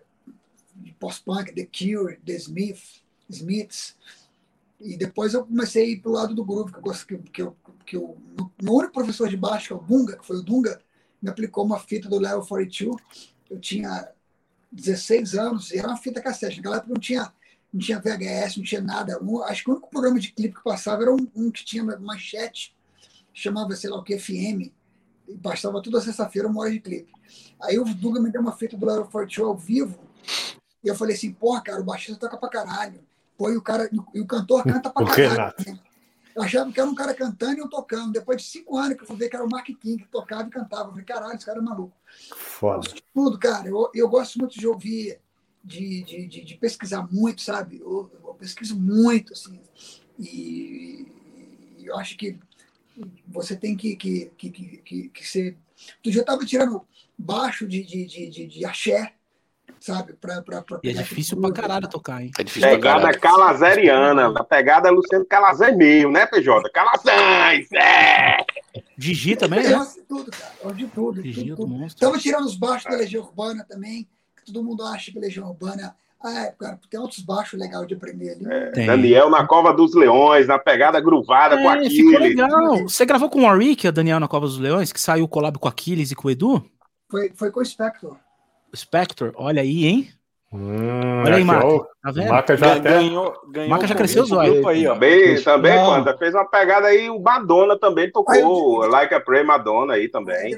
de pós-punk, The Cure, The Smith, Smiths. E depois eu comecei a ir pro lado do groove, que eu gosto que, que, eu, que eu, meu único professor de baixo, que é o Dunga, que foi o Dunga, me aplicou uma fita do Level 42. Eu tinha 16 anos e era uma fita cassete. Naquela época não tinha, não tinha VHS, não tinha nada. Um, acho que o único programa de clipe que passava era um, um que tinha manchete, chamava, sei lá o que, FM. E bastava toda sexta-feira uma hora de clipe. Aí o Dunga me deu uma fita do Level 42 ao vivo. E eu falei assim, porra, cara, o baixista toca pra caralho. Pô, e o, cara, e o cantor canta pra caralho. Né? Eu achava que era um cara cantando e eu tocando. Depois de cinco anos que eu fui ver que era o Mark King que tocava e cantava. Eu falei, caralho, esse cara é maluco. Foda. Tudo, cara. Eu, eu gosto muito de ouvir, de, de, de, de pesquisar muito, sabe? Eu, eu pesquiso muito, assim. E, e eu acho que você tem que, que, que, que, que, que ser. Outro dia eu estava tirando baixo de, de, de, de, de axé, sabe? Pra, pra, pra e é difícil pra caralho tocar, hein? É difícil pra Pegada caralho. calazeriana. A pegada é Luciano Calazé meio, né, PJ? Calazans! É! Gigi também, Eu né? gosto de tudo, cara. Eu gosto de tudo. Gigi tudo, é do tudo. monstro. Estava tirando os baixos da Legião Urbana também, que todo mundo acha que Legião Urbana. Ah, é, cara, tem outros baixos legais de aprender ali. Tem. Daniel na Cova dos Leões, na pegada gruvada com É, ficou Aquiles. legal. Você gravou com o Warwick, a Daniel na Cova dos Leões, que saiu o collab com Aquiles e com o Edu? Foi, foi com o Spector. Spector, olha aí, hein? Hum, Olha aí, ó, Tá vendo? Maca já até. Ganhou, ganhou Maca já cresceu os olhos. aí, ó. Também, também Não. Panda, fez uma pegada aí, o Madonna também tocou, Like a Pray Madonna aí também.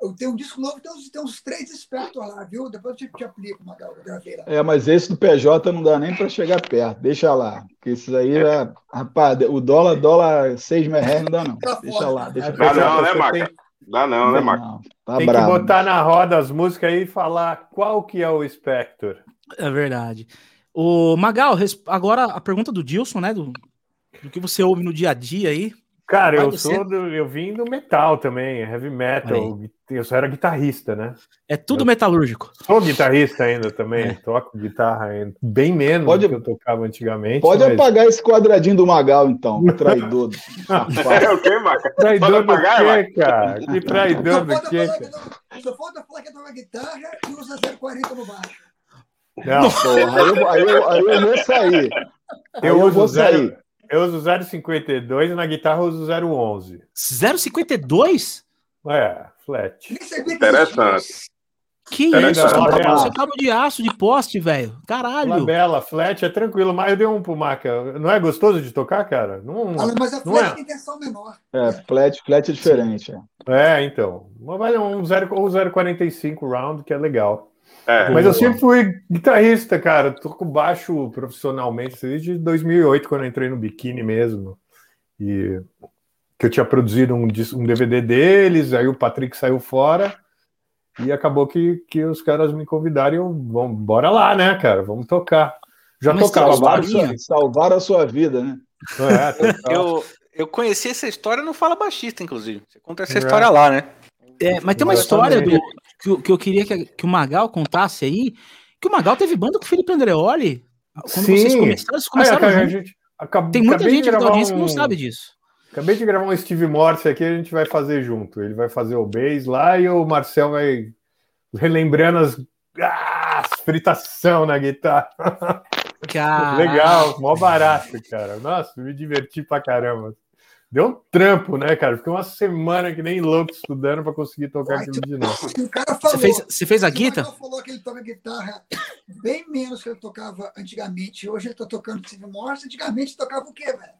Eu tenho um disco novo, tem uns, tem uns três Spector lá, viu? Depois eu te, te aplico, Magal, eu gravei lá. É, mas esse do PJ não dá nem para chegar perto. Deixa lá. Porque esses aí, é, rapaz, o dólar, dólar 6 mil reais não dá, não. Tá Deixa fora. lá. Deixa Dá não, né, tem- Dá não, né, Maca? Não, tá Tem que bravo. botar na roda as músicas aí e falar qual que é o Spector. É verdade. O Magal, agora a pergunta do Dilson, né? Do, do que você ouve no dia a dia aí. Cara, Vai eu sou do, eu vim do metal também, heavy metal. Eu só era guitarrista, né? É tudo Eu- metalúrgico. Sou guitarrista ainda também, É. toco guitarra ainda. Bem menos Pode- do que eu tocava antigamente. Pode mas... apagar esse quadradinho do Magal, então, traidor. É o quê, Maca? Traidor Pode do apagar, vai? quê, cara? Que traidor Só do quê, não- Só falta falar que toca guitarra e usa 040 no baixo. Não, Porra, aí eu, aí, eu, aí eu vou sair. Aí eu, eu uso vou zero, sair. Eu uso 0,52 e na guitarra eu uso 0,11. 0,52? É, flat. Que Interessante. Que Pera, isso? Você tá-. Você cabo de aço de poste, velho. Caralho. Labela, flat é tranquilo, mas eu dei um pro Maca. Não é gostoso de tocar, cara? Não, Ah, Mas a Não flecha é. tem tensão menor. É, flat, flat é diferente. é. É, então. Mas vale um 0 ou 0,45 round, que é legal. É. Mas eu sempre fui guitarrista, cara. Toco baixo profissionalmente desde 2008, quando eu entrei no biquíni mesmo. E que eu tinha produzido um, um DVD deles, aí o Patrick saiu fora. E acabou que, que os caras me convidaram e eu, vamos, bora lá, né, cara? Vamos tocar. Já Mas tocava Salvaram, baixo. salvaram a sua vida, né? É. Eu, eu conheci essa história no Fala Baixista, inclusive. Você conta essa É. história lá, né? É, mas tem uma história do, que, eu- que eu queria que, que o Magal contasse aí. Que o Magal teve banda com o Felipe Andreoli. Quando Sim. vocês começaram, vocês começaram a gente acab- Tem muita acabei gente da audiência que não um- sabe disso. Acabei de gravar um Steve Morse aqui, a gente vai fazer junto. Ele vai fazer o bass lá e o Marcel vai relembrando as, ah, as fritação na guitarra. Legal, mó barato, cara. Nossa, me diverti pra caramba. Deu um trampo, né, cara? Fiquei uma semana que nem louco estudando pra conseguir tocar Ai, aquilo de novo. O cara falou. Você fez, você fez a se o guita? Magal falou que ele toca guitarra bem menos que ele tocava antigamente. Hoje ele tá tocando Steve Morse. Antigamente ele tocava o quê, velho?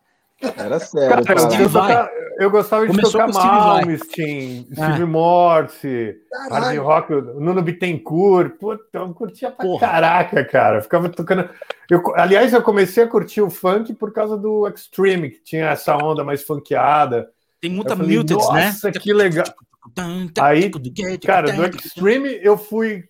Era sério. Cara, cara. eu, tocar- eu gostava de Começou tocar Steve. Malmsteen, Ah. Steve Morse, Hard. Rock, Nuno Bittencourt. Puta, eu curtia pra Porra. caraca, cara. Ficava tocando. Eu, aliás, eu comecei a curtir o funk por causa do Extreme, que tinha essa onda mais funkeada. Tem muita falei, muted, né? Nossa, que legal. Aí, Cara, do Extreme eu fui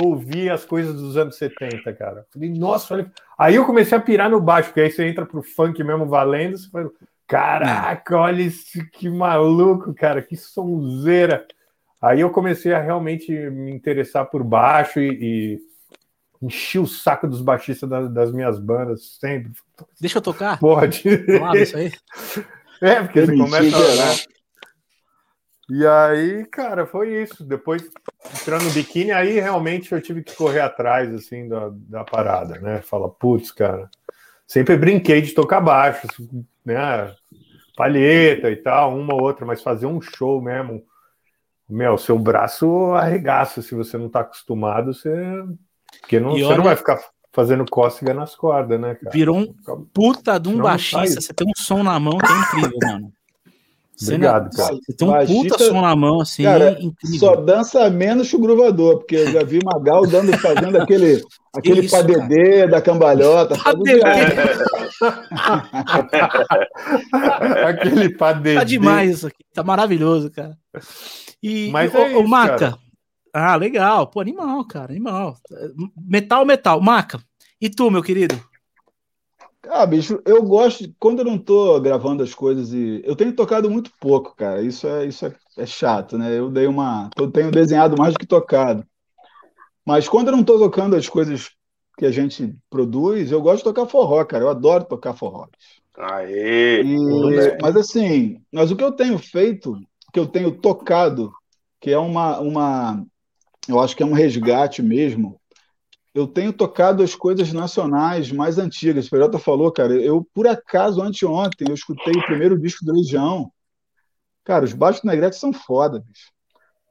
ouvir as coisas dos anos 70, cara. Falei, nossa, olha. Aí eu comecei a pirar no baixo, porque aí você entra pro funk mesmo valendo, você fala, caraca, olha isso, que maluco, cara, que sonzeira. Aí eu comecei a realmente me interessar por baixo e, e enchi o saco dos baixistas das, das minhas bandas sempre. Deixa eu tocar? Pode. Falava isso aí. É, porque você começa né? E aí, cara, foi isso. Depois, entrando no biquíni, aí realmente eu tive que correr atrás, assim, da, da parada, né? Fala, putz, cara, sempre brinquei de tocar baixo, né? Palheta e tal, uma ou outra, mas fazer um show mesmo, meu, seu braço arregaça se você não tá acostumado, você... Porque não, E você olha- não vai ficar fazendo cócega nas cordas, né, cara? Virou um puta de um baixista. Você tem um som na mão que é incrível, mano. Obrigado, cara. Você tem um puta som na mão, assim, Cara, incrível. Só dança menos que o gruvador, porque eu já vi Magal dando, fazendo aquele, aquele isso, padedê da cambalhota. o diabo? Aquele padedê. Tá demais isso aqui. Tá maravilhoso, cara. E, Mas e, é isso, Maca. cara. Ah, legal. Pô, animal, cara, animal. Metal, metal. Maca. E tu, meu querido? Ah, bicho, eu gosto. Quando eu não tô gravando as coisas e. Eu tenho tocado muito pouco, cara. Isso é, isso é, é chato, né? Eu dei uma. Eu tenho desenhado mais do que tocado. Mas quando eu não tô tocando as coisas que a gente produz, eu gosto de tocar forró, cara. Eu adoro tocar forró. Aê! E- mas assim, mas o que eu tenho feito, que eu tenho tocado, que é uma, uma, eu acho que é um resgate mesmo. Eu tenho tocado as coisas nacionais mais antigas. O Peralta falou, cara, eu por acaso anteontem eu escutei o primeiro disco do Legião. Cara, os baixos do Negrete são foda, bicho.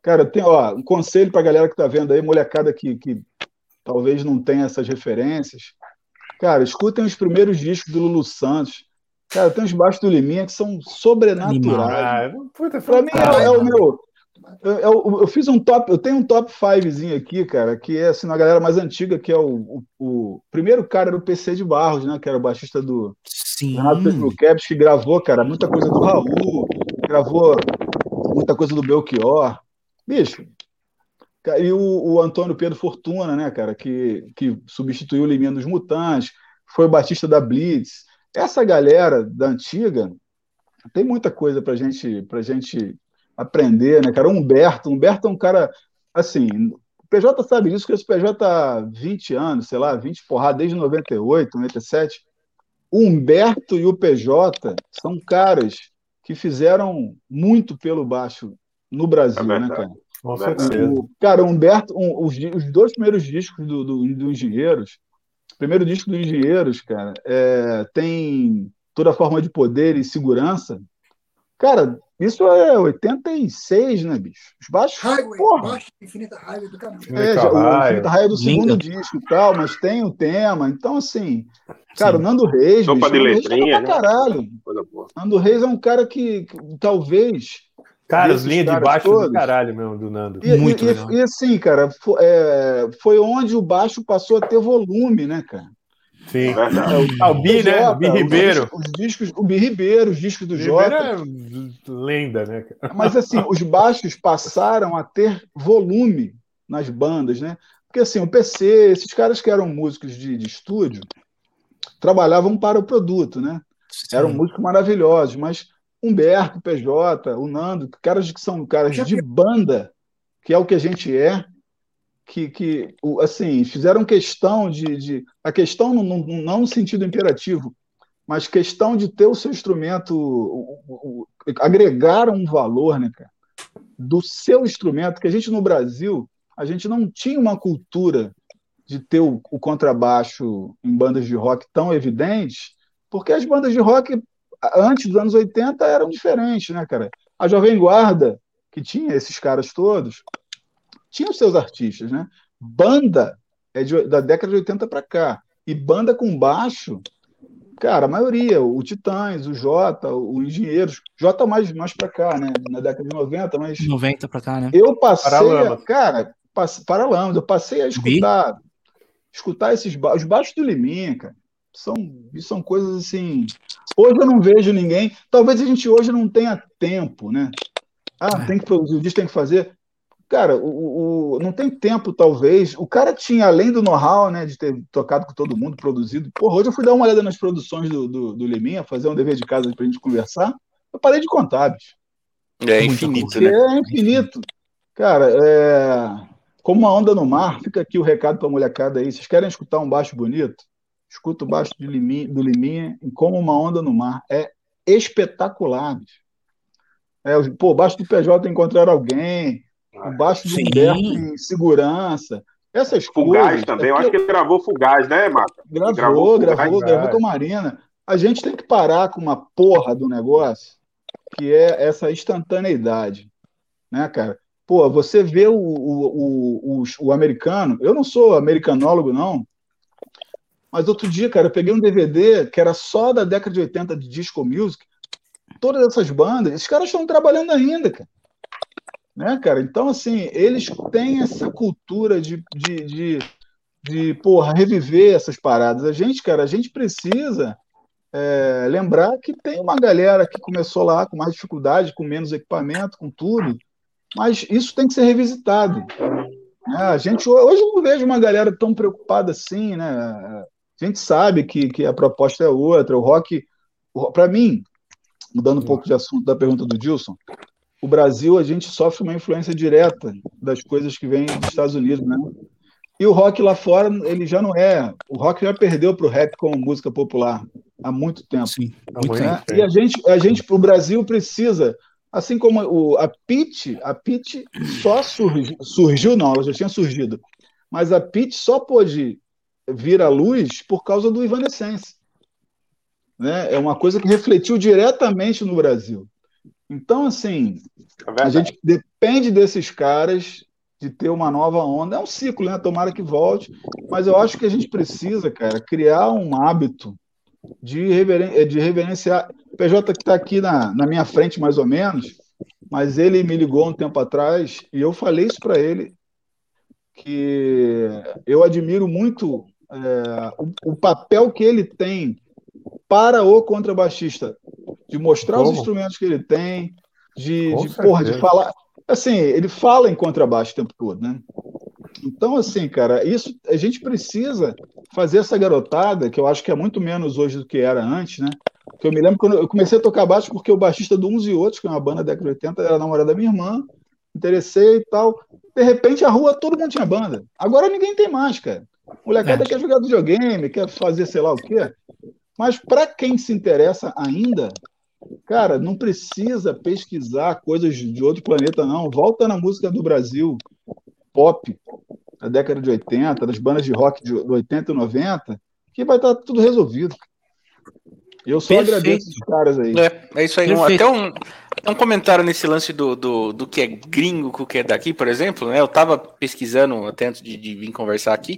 Cara, tenho, ó, um conselho pra galera que tá vendo aí, molecada que, que talvez não tenha essas referências. Cara, escutem os primeiros discos do Lulu Santos. Cara, tem uns baixos do Liminha que são sobrenaturais. Ah, puta, Pra mim é, é o meu. Eu, eu- eu fiz um top, eu tenho um top 5zinho aqui, cara, que é assim, na galera mais antiga, que é o, o, o primeiro cara era o PC de Barros, né? Que era o baixista do Sim. Renato Pedro Caps, que gravou, cara, muita coisa do Raul, gravou muita coisa do Belchior. Bicho. E o, o Antônio Pedro Fortuna, né, cara, que, que substituiu o Liminha dos Mutantes, foi o Batista da Blitz. Essa galera da antiga tem muita coisa pra gente, pra gente aprender, né, cara? O Humberto, o Humberto é um cara, assim, o PJ sabe disso, que esse PJ há 20 anos, sei lá, 20 porrada, desde 98, 97. O Humberto e o PJ são caras que fizeram muito pelo baixo no Brasil, É né, cara? Com certeza. O, cara, o Humberto, um, os, os dois primeiros discos do, do, do Engenheiros, o primeiro disco do Engenheiros, cara, é, tem toda a forma de poder e segurança. Cara, isso é 86, né, bicho? Os baixos, Highway, porra. baixo, infinita highway do caramba. É, já, o Raio. Infinita Raio é do segundo Linda. disco e tal, mas tem o tema. Então, assim, cara, o Nando Reis, Sopa bicho, de Nando Reis letrinha, pra né? caralho. Nando Reis é um cara que, que talvez Cara, as linhas de baixo do todos. caralho mesmo, do Nando. E, Muito e- legal. e assim, cara, fo- é, foi onde o baixo passou a ter volume, né, cara? Sim. Verdade. Ah, o Bi, né? Jota, O Bi os Ribeiro. discos- Os, discos, o Bi Ribeiro, os discos do Jota. é lenda, né? Mas assim, os baixos passaram a ter volume nas bandas, né? Porque assim, o PC, esses caras que eram músicos de, de estúdio, trabalhavam para o produto, né? Sim. Eram músicos maravilhosos, mas Humberto, PJ, o Nando, caras que são caras de banda, que é o que a gente é, que, que assim, fizeram questão de, de a questão não, não, no sentido imperativo, mas questão de ter o seu instrumento, o- o- o- agregaram um valor, né, cara, do seu instrumento, que a gente no Brasil, a gente não tinha uma cultura de ter o, o contrabaixo em bandas de rock tão evidente, porque as bandas de rock antes dos anos 80 eram diferentes, né, cara? A Jovem Guarda, que tinha esses caras todos, tinha os seus artistas, né? Banda é de- da década de 80 para cá. E banda com baixo, cara, a maioria, o Titãs, o Jota, o Engenheiros, Jota mais, mais para cá, né? Na década de 90, mas. 90 para cá, né? Eu passei, a, cara, passe, Paralamas, eu passei a escutar, Vi? escutar esses os baixos do Liminha, cara. São, são coisas assim. Hoje eu não vejo ninguém. Talvez a gente hoje não tenha tempo, né? Ah, é. tem que produzir, o disco tem que fazer. Cara, o, o, não tem tempo, talvez. O cara tinha, além do know-how, né, de ter tocado com todo mundo, produzido. Porra, hoje eu fui dar uma olhada nas produções do, do, do Liminha, fazer um dever de casa pra gente conversar. Eu parei de contar, bicho. É infinito, né? É infinito. Cara, é... como uma onda no mar, fica aqui o recado pra molecada aí. Vocês querem escutar um baixo bonito? Escuta o baixo do Liminha, do Liminha em Como uma Onda no Mar. É espetacular, bicho. É, pô, baixo do PJ encontrar alguém, o baixo do Humberto em segurança. Essas Fugaz coisas. também, eu acho que ele gravou Fugaz, né, Marco? Gravou, gravou, gravou, gravou com a Marina. A gente tem que parar com uma porra do negócio que é essa instantaneidade, né, cara? Pô, você vê o, o, o, o, americano, eu não sou americanólogo, não, mas outro dia, cara, eu peguei um DVD que era só da década de 80 de disco music, todas essas bandas, esses caras estão trabalhando ainda, cara. Né, cara? Então, assim, eles têm essa cultura de, de, de, de porra, reviver essas paradas. A gente, cara, a gente precisa é, lembrar que tem uma galera que começou lá com mais dificuldade, com menos equipamento, com tudo, mas isso tem que ser revisitado. É, a gente hoje eu não vejo uma galera tão preocupada assim, né? A gente sabe que, que a proposta é outra. O rock, para mim, mudando um pouco de assunto da pergunta do Dilson, o Brasil, a gente sofre uma influência direta das coisas que vêm dos Estados Unidos, né? E o rock lá fora, ele já não é. O rock já perdeu para o rap como música popular há muito tempo. Sim, muito né? tempo. E a gente, a gente, o Brasil precisa, assim como o, a Pitch, a Pitch só surgiu, surgiu, não, ela já tinha surgido, mas a Pitch só pôde vir à luz por causa do Evanescence. Né? É uma coisa que refletiu diretamente no Brasil. Então, assim, é a gente depende desses caras de ter uma nova onda. É um ciclo, né? Tomara que volte. Mas eu acho que a gente precisa, cara, criar um hábito de, reveren de reverenciar. O PJ que está aqui na, na minha frente, mais ou menos, mas ele me ligou um tempo atrás e eu falei isso para ele, que eu admiro muito é, o, o papel que ele tem para o contrabaixista de mostrar Como? os instrumentos que ele tem, de, de porra, de falar. Assim, ele fala em contrabaixo o tempo todo, né? Então, assim, cara, isso a gente precisa fazer essa garotada, que eu acho que é muito menos hoje do que era antes, né? Que eu me lembro quando eu comecei a tocar baixo porque o baixista do Uns e Outros, que é uma banda da década de 80, era namorada da minha irmã, interessei e tal. De repente, a rua, todo mundo tinha banda. Agora ninguém tem mais, cara. Molecada é. quer jogar videogame, quer fazer sei lá o quê. Mas para quem se interessa ainda, Cara, não precisa pesquisar coisas de outro planeta, não. Volta na música do Brasil, pop, da década de 80, das bandas de rock de 80 e 90, que vai estar tudo resolvido. Eu só Perfeito. agradeço os caras aí. É, é isso aí. Um, até um, um comentário nesse lance do, do, do que é gringo com o que é daqui, por exemplo. Né? Eu estava pesquisando até antes de, de vir conversar aqui.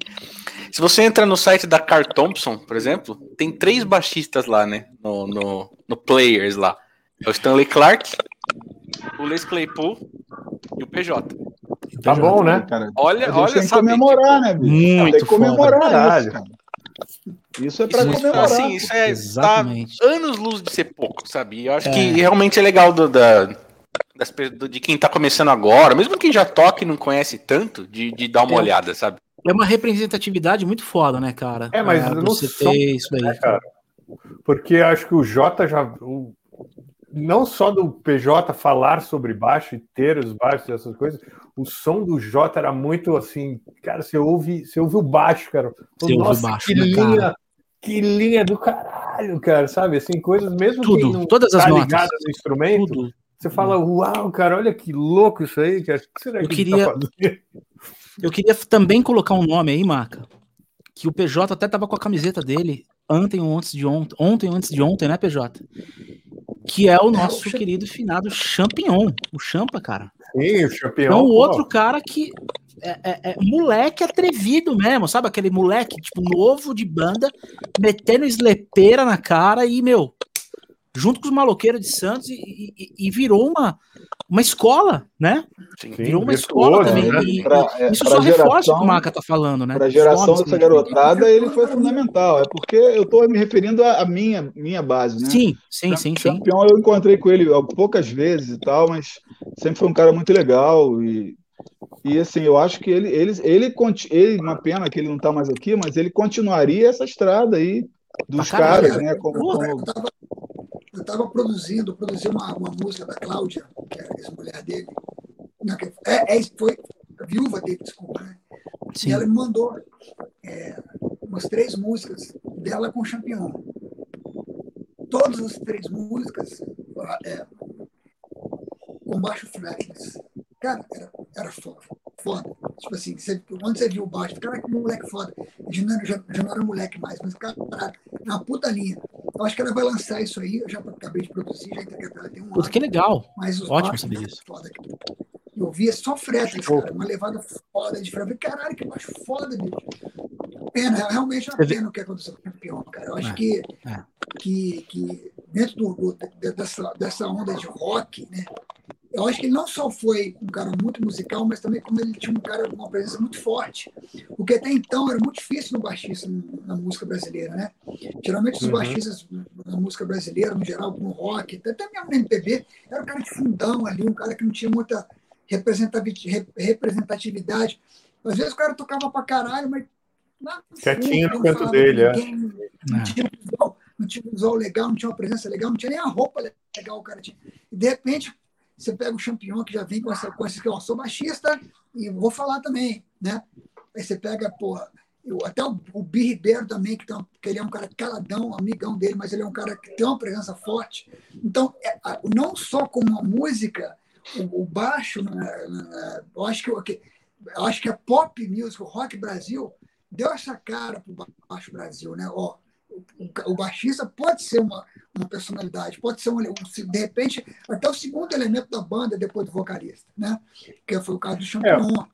Se você entra no site da Car Thompson, por exemplo, tem três baixistas lá, né? No, no, no Players lá. É o Stanley Clark, o Les Claypool e o PJ. Tá bom, né? Cara, olha, olha, tem que comemorar, né, bicho? Muito tem que comemorar isso, cara. Isso é para comemorar. Assim, isso é tá anos luz de ser pouco, sabe? Eu acho é. que realmente é legal do, da, das, de quem tá começando agora, mesmo quem já toca e não conhece tanto, de, de dar uma é. olhada, sabe? É uma representatividade muito foda, né, cara? É, mas é, não você ter isso aí. Né, cara? Porque acho que o Jota já. O, não só do PJ falar sobre baixo e ter os baixos e essas coisas, o som do Jota era muito assim, cara, você ouve, você ouve o baixo, cara. Você Nossa, ouve baixo, que linha, cara. que linha do caralho, cara, sabe? Assim, coisas mesmo Tudo, não todas as tá notas. no instrumento. Tudo. Você fala, uau, cara, olha que louco isso aí, cara. O que será eu que queria, tá Eu queria também colocar um nome aí, Maca, que o PJ até tava com a camiseta dele ontem ou antes de ontem, ontem ou antes de ontem, né, PJ? Que é o nosso é, o querido finado Champignon, o Champa, cara. Sim, o Champignon. Então, o outro cara que é, é, é, moleque atrevido mesmo, sabe? Aquele moleque, tipo, novo de banda, metendo eslepeira na cara e, meu, junto com os maloqueiros de Santos e, e, e virou uma, uma escola, né? Sim, virou uma virtuoso, escola também. né? E, Pra- é, isso só reforça o que geração- o Maca tá falando, né? Para a geração dessa né? garotada, ele foi fundamental. É porque eu estou me referindo à minha, minha base, né? Sim, sim, sim, sim. Campeão eu encontrei com ele poucas vezes e tal, mas sempre foi um cara muito legal e, e assim, eu acho que ele, ele, ele, conti- ele, uma pena que ele não está mais aqui, mas ele continuaria essa estrada aí dos caralho, caras, né? Como, Porra, como- estava produzindo, produzi uma, uma música da Cláudia, que é a ex-mulher dele. Não, que é, é, foi a viúva dele, desculpa, né? sim. E ela me mandou é, umas três músicas dela com Champion. Todas as três músicas é, com baixo fretless. Cara, era, era foda, foda. Tipo assim, você, quando você viu o baixo, cara, que moleque foda. Já não, já, já não era moleque mais, mas cara, na puta linha. Eu acho que ela vai lançar isso aí, eu já acabei de produzir, já entreguei pra ela tem um Puta, que legal. Mas os Ótimo saber é foda. Eu via só fretless, cara, uma levada foda de fretless. Caralho, que baixo foda, bicho. Pena, realmente é uma pena o que aconteceu com o campeão, cara. Eu acho É, que, é. que, que dentro do, do- de- dessa, dessa onda de rock, né? Eu acho que ele não só foi um cara muito musical, mas também como ele tinha um cara com uma presença muito forte. O que até então era muito difícil no baixista na música brasileira, né? Geralmente os Uhum. baixistas na música brasileira, no geral, no rock, até mesmo no MPB, era um cara de fundão ali, um cara que não tinha muita representativi- rep- representatividade. Às vezes o cara tocava pra caralho, mas lá no Quietinho no não canto dele, é. ninguém, Não É. tinha um visual, não tinha um visual legal, não tinha uma presença legal, não tinha nem a roupa legal o cara tinha. E de repente você pega o campeão que já vem com essa coisa que eu sou baixista e vou falar também, né? Aí você pega, porra, eu, até o, o Bi Ribeiro também, que, uma- que ele é um cara caladão, amigão dele, mas ele é um cara que tem uma presença forte. Então, é, não só como a música, o, o baixo, né, né, eu acho que, o que- eu acho que a pop music, o rock Brasil, deu essa cara pro baixo Brasil, né? Ó, o, o- o baixista pode ser uma, uma personalidade, pode ser um, um- de repente até o segundo elemento da banda depois do vocalista, né? Que foi o caso do Champion.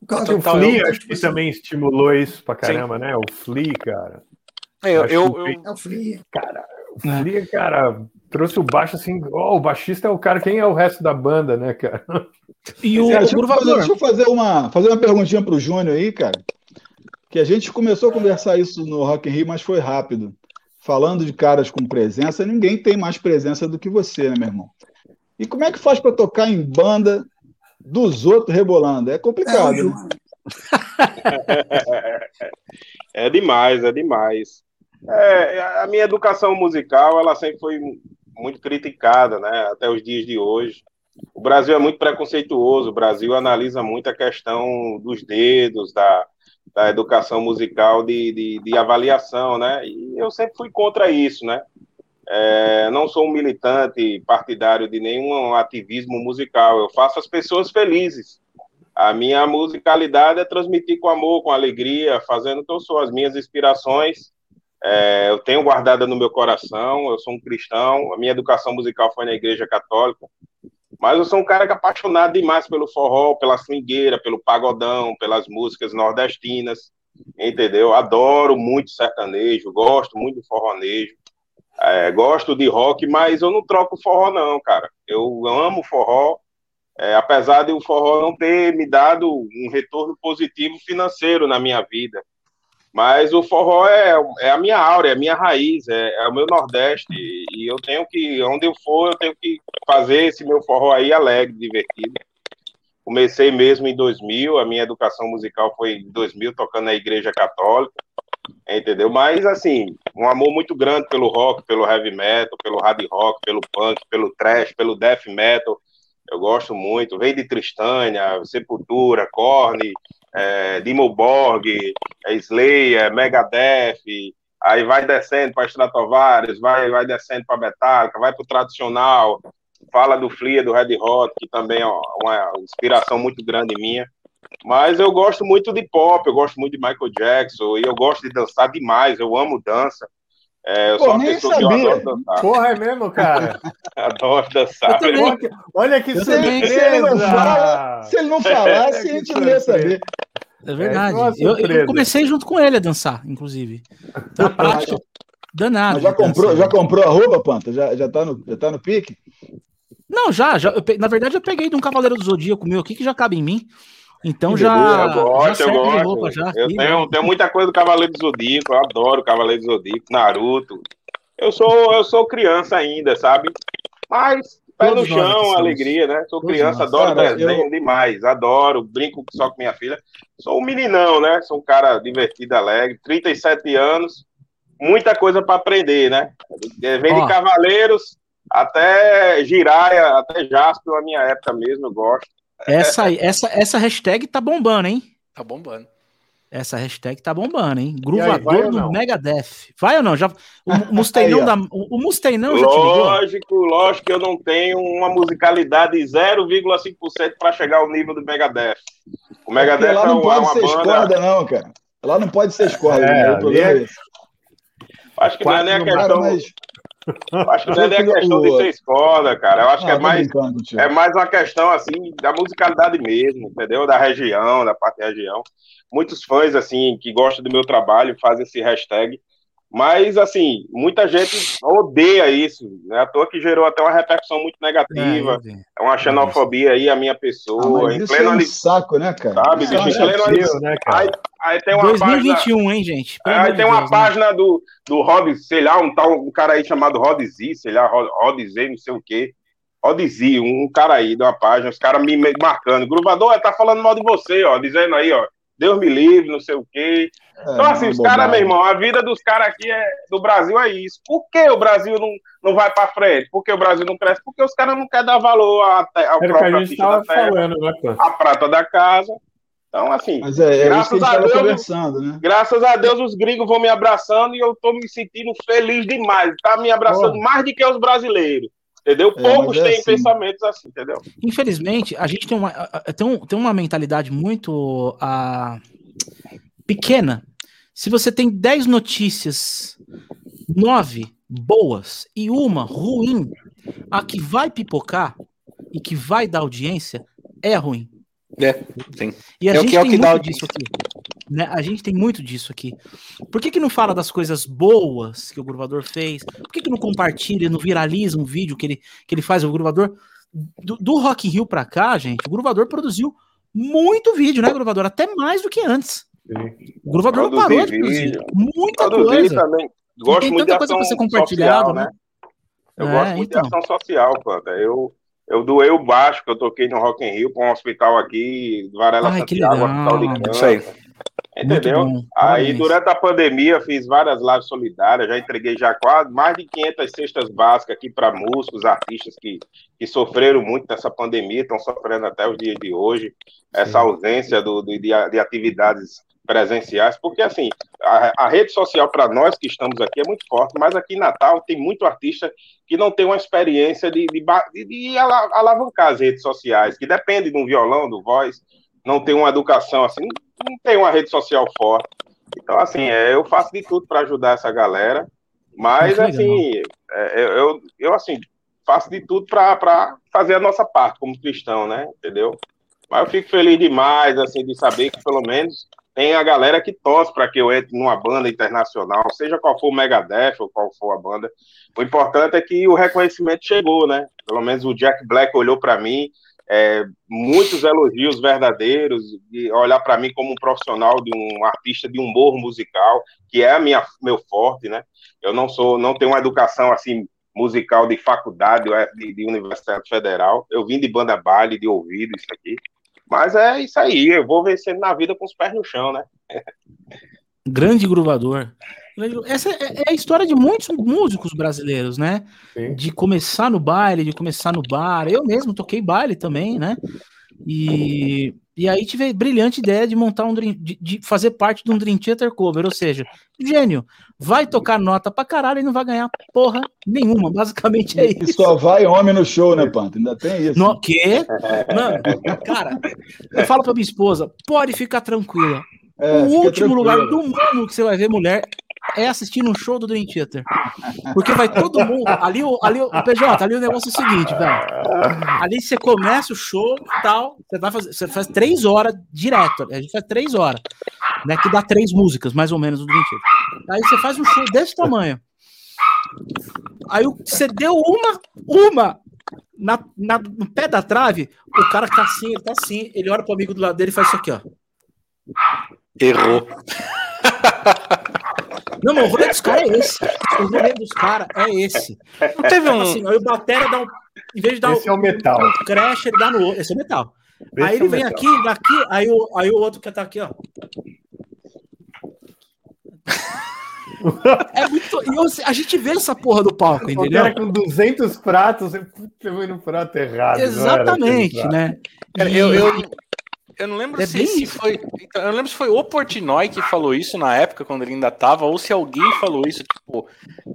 O caso O do- Flea então, acho que também estimulou isso pra caramba, né? O Flea, cara. Eu, Acho eu, que eu- É o Flea. O Flea, cara, trouxe o baixo assim. ó, o baixista é o cara, quem é o resto da banda, né, cara? E o, É, o deixa, eu fazer, deixa eu fazer uma, fazer uma perguntinha para o Júnior aí, cara. Que a gente começou a conversar isso no Rock in Rio, mas foi rápido. Falando de caras com presença, ninguém tem mais presença do que você, né, meu irmão? E como é que faz para tocar em banda dos outros rebolando? É É, complicado, né? Júnior. É demais, é demais. É, a minha educação musical, ela sempre foi muito criticada, né? Até os dias de hoje. O Brasil é muito preconceituoso. O Brasil analisa muito a questão dos dedos, da, da educação musical de, de, de avaliação, né? E eu sempre fui contra isso, né? É, não sou um militante partidário de nenhum ativismo musical. Eu faço as pessoas felizes. A minha musicalidade é transmitir com amor, com alegria, fazendo o que eu sou, as minhas inspirações. É, eu tenho guardada no meu coração, eu sou um cristão, a minha educação musical foi na igreja católica, mas eu sou um cara que é apaixonado demais pelo forró, pela swingueira, pelo pagodão, pelas músicas nordestinas, entendeu? Adoro muito sertanejo, gosto muito do forronejo, é, gosto de rock, mas eu não troco forró não, cara. Eu amo forró, é, apesar de o forró não ter me dado um retorno positivo financeiro na minha vida. Mas o forró é, é a minha aura, é a minha raiz, é, é o meu Nordeste. E, eu tenho que, onde eu for, eu tenho que fazer esse meu forró aí alegre, divertido. Comecei mesmo em 2000, a minha educação musical foi em 2000, tocando na Igreja Católica, entendeu? Mas, assim, um amor muito grande pelo rock, pelo heavy metal, pelo hard rock, pelo punk, pelo trash, pelo death metal. Eu gosto muito. Veio de Tristânia, Sepultura, Korn, é, Dimmu Borg, é, Slayer, Megadeth, aí vai descendo para Stratovarius, vai, vai descendo para Metallica, vai para o tradicional, fala do Flea, do Red Hot, que também é uma inspiração muito grande minha. Mas eu gosto muito de pop, eu gosto muito de Michael Jackson, e eu gosto de dançar demais, eu amo dança. É, eu Pô, sou uma nem pessoa que eu sabia. adoro dançar. Porra, é mesmo, cara? Adoro dançar. Eu também. Olha que, Eu se ele não surpresa! fala, se ele não falasse, a Que gente não ia saber. É verdade. uma eu, eu comecei junto com ele a dançar, inclusive. Então, a prática danada. Mas já comprou, já comprou a roupa, Panta? Já, já, tá, no, já tá no pique? Não, já, já eu na verdade eu peguei de um Cavaleiro do Zodíaco meu aqui que já cabe em mim. Então já, Eu já gosto, eu serve de gosto. roupa já. eu aqui, tenho, né? tenho muita coisa do Cavaleiro do Zodíaco, eu adoro Cavaleiro do Zodíaco, Naruto. Eu sou, eu sou criança ainda, sabe? Mas pé Todos no chão, alegria, né? Sou Todos criança, nós. adoro Cara, desenho demais, adoro, brinco só com minha filha. Sou um meninão, né? Sou um cara divertido, alegre, 37 anos, muita coisa para aprender, né? É, Vem de Cavaleiros até Giraia, até Jasper, na minha época mesmo, eu gosto. Essa, essa, essa hashtag tá bombando, hein? Tá bombando. Essa hashtag tá bombando, hein? Gruvador do? Megadeth. Vai ou não? Já, o Musteinão, da, o, o Musteinão já te ligou? Lógico, lógico que eu não tenho uma musicalidade 0,5% para chegar ao nível do Megadeth. O Megadeth Porque lá é não uma, pode uma ser banda. escorda, não, cara. Lá não pode ser escorda. É, né? É- é. Acho que não é nem a questão. Mas... Acho que não é nem a questão de ser escorda, cara. Eu acho que Ah, é tô mais, é mais uma questão assim da musicalidade mesmo, entendeu? Da região, da parte da região. Muitos fãs assim que gostam do meu trabalho fazem esse hashtag. Mas, assim, muita gente odeia isso, né? À toa que gerou até uma repercussão muito negativa. É. É uma xenofobia aí a minha Ah, pessoa. mas em isso é pleno um ani- saco, né, cara? Sabe, é bicho, em pleno né, Aí, cara? aí tem uma página. 2021, hein, gente? Pelo Aí tem uma Deus, né? página do, do Rod, sei lá, um tal, um cara aí chamado Rod Z, sei lá, Rod, Z, não sei o quê. Rod Z, um, um cara aí de uma página, os caras me me marcando. Gruvador, tá falando mal de você, ó, dizendo aí, ó, Deus me livre, não sei o quê. É, Então, assim, os caras, meu irmão, a vida dos caras aqui é, do Brasil é isso. Por que o Brasil não, não vai pra frente? Por que o Brasil não cresce? Porque os caras não querem dar valor à te- ao Era o que próprio a gente artista tava da terra, falando, né, a prata da casa. Então, assim, Mas é, é isso Graças que a a Deus, conversando, né? graças a Deus os gringos vão me abraçando e eu tô me sentindo feliz demais. Tá me abraçando Porra. mais do que os brasileiros. Entendeu? É, Poucos mas é têm assim. pensamentos assim, entendeu? Infelizmente, a gente tem uma, tem um- tem uma mentalidade muito ah, pequena. Se você tem 10 notícias, 9 boas e uma ruim, a que vai pipocar e que vai dar audiência é ruim. É, sim. E a É o gente que- é o que dá disso aqui. Né? A gente tem muito disso aqui. Por que, que não fala das coisas boas que o Gruvador fez? Por que, que não compartilha, não viraliza um vídeo que ele, que ele faz? O Gruvador. Do, do Rock in Rio pra cá, gente, o Gruvador produziu muito vídeo, né, Gruvador? Até mais do que antes. O Gruvador não parou de produzir. Muita Produzir coisa. também. Gosto tem muito tanta coisa pra ser compartilhado, social, né? né? Eu É, gosto muito então. de ação social, Planta. Eu, eu doei o baixo que eu toquei no Rock in Rio para um hospital aqui, Varela Ai, que Santiago, legal. hospital de Isso aí. Muito Entendeu? Aí, durante a pandemia, fiz várias lives solidárias, já entreguei já quase mais de 500 cestas básicas aqui para músicos, artistas que, que sofreram muito nessa pandemia, estão sofrendo até os dias de hoje, essa ausência do, do- de, de atividades presenciais, porque assim, a, a rede social para nós que estamos aqui é muito forte, mas aqui em Natal tem muito artista que não tem uma experiência de, de, de- de ala- alavancar as redes sociais, que depende de um violão, do voz, não tem uma educação assim, não tem uma rede social forte. Então, assim, é, eu faço de tudo para ajudar essa galera, mas, assim, é, eu, eu, eu, assim, faço de tudo para fazer a nossa parte como cristão, né? Entendeu? Mas eu fico feliz demais, assim, de saber que pelo menos tem a galera que torce para que eu entre numa banda internacional, seja qual for o Megadeth ou qual for a banda. O importante é que o reconhecimento chegou, né? Pelo menos o Jack Black olhou para mim, é, muitos elogios verdadeiros, e olhar para mim como um profissional de um artista de humor musical, que é a minha meu forte, né? Eu não sou, não tenho uma educação assim musical de faculdade é de, de universidade federal. Eu vim de banda baile, de ouvido isso aqui. Mas é isso aí, eu vou vencendo na vida com os pés no chão, né? Grande gruvador. Essa é é a história de muitos músicos brasileiros, né? Sim. De começar no baile, de começar no bar. Eu mesmo toquei baile também, né? E, e aí tive a brilhante ideia de montar um dream, de, de fazer parte de um Dream Theater cover, ou seja, gênio, vai tocar nota pra caralho e não vai ganhar porra nenhuma. Basicamente é E isso. só vai homem no show, né, Panta? Ainda tem isso. No quê? Mano, cara, eu falo pra minha esposa, pode ficar tranquila. É, o último tranquilo. lugar do mundo que você vai ver mulher é assistir um show do Dream Theater. Porque vai todo mundo. Ali, o- ali, o PJ, ali o negócio é o seguinte, velho. Ali você começa o show e tal. Você vai fazer. Você faz três horas direto. A gente faz três horas. Né, que dá três músicas, mais ou menos, do Dream Theater. Aí você faz um show desse tamanho. Aí você deu uma, uma na, na- no pé da trave, o cara tá assim, ele tá assim, ele olha pro amigo do lado dele e faz isso aqui, ó. Errou. Não, mas o rolê dos caras é esse. O rolê dos caras é esse. Não teve um. Assim, aí o Batera dá um. Em vez de dar Esse é o metal. um crash, ele dá no outro. Esse é o metal. Esse aí é ele o vem metal. aqui, daqui, aí o, aí o outro que tá aqui, ó. É muito. e eu- a gente vê essa porra do palco, O entendeu? cara com 200 pratos, você fui no prato errado. Exatamente, né? Cara, E- eu, eu, eu não lembro É se, se foi. então, eu não lembro se foi o Portnoy que falou isso na época, quando ele ainda tava, ou se alguém falou isso, tipo,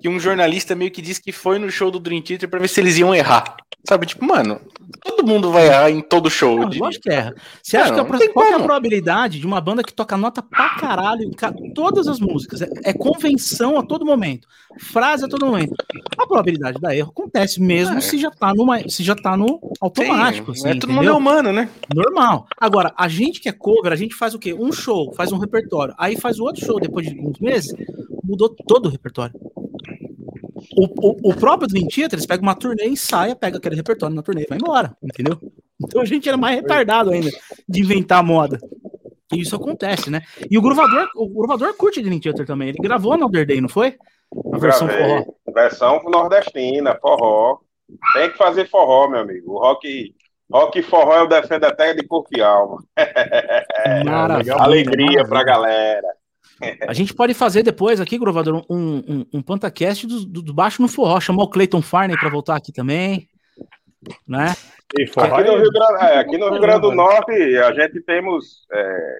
que um jornalista meio que disse que foi no show do Dream Theater pra ver se eles iam errar. Sabe, tipo, mano, todo mundo vai errar em todo show. Não, lógico que erra. Você Não, acha que a, qual é a probabilidade de uma banda que toca nota pra caralho em todas as músicas? É, é convenção a todo momento, frase a todo momento. A probabilidade da erro acontece mesmo É. se já tá numa, se já tá no automático, Sim, assim, é, todo mundo é entendeu? humano, né? Normal. Agora, a gente que é cover, a gente faz o quê? Um show, faz um repertório. Aí faz o outro show depois de alguns meses, mudou todo o repertório. O, o, o próprio Dream Theater, eles pegam uma turnê, ensaia, pega aquele repertório na turnê e vai embora, entendeu? Então a gente era mais retardado ainda de inventar moda. E isso acontece, né? E o Gruvador, o Gruvador curte Dream Theater também. Ele gravou na Other Day, não foi? A versão forró. Versão nordestina, forró. Tem que fazer forró, meu amigo. O rock, rock forró eu defendo até de corpo e alma. Maravilha. Alegria maravilha. pra galera. A gente pode fazer depois aqui, Grovador, um, um, um Pantacast do, do, do Baixo no Forró. Chamar o Clayton Farney pra voltar aqui também. Né? E forró Aqui no é- Rio Grande, é, aqui no Rio Grande do Norte, a gente temos é,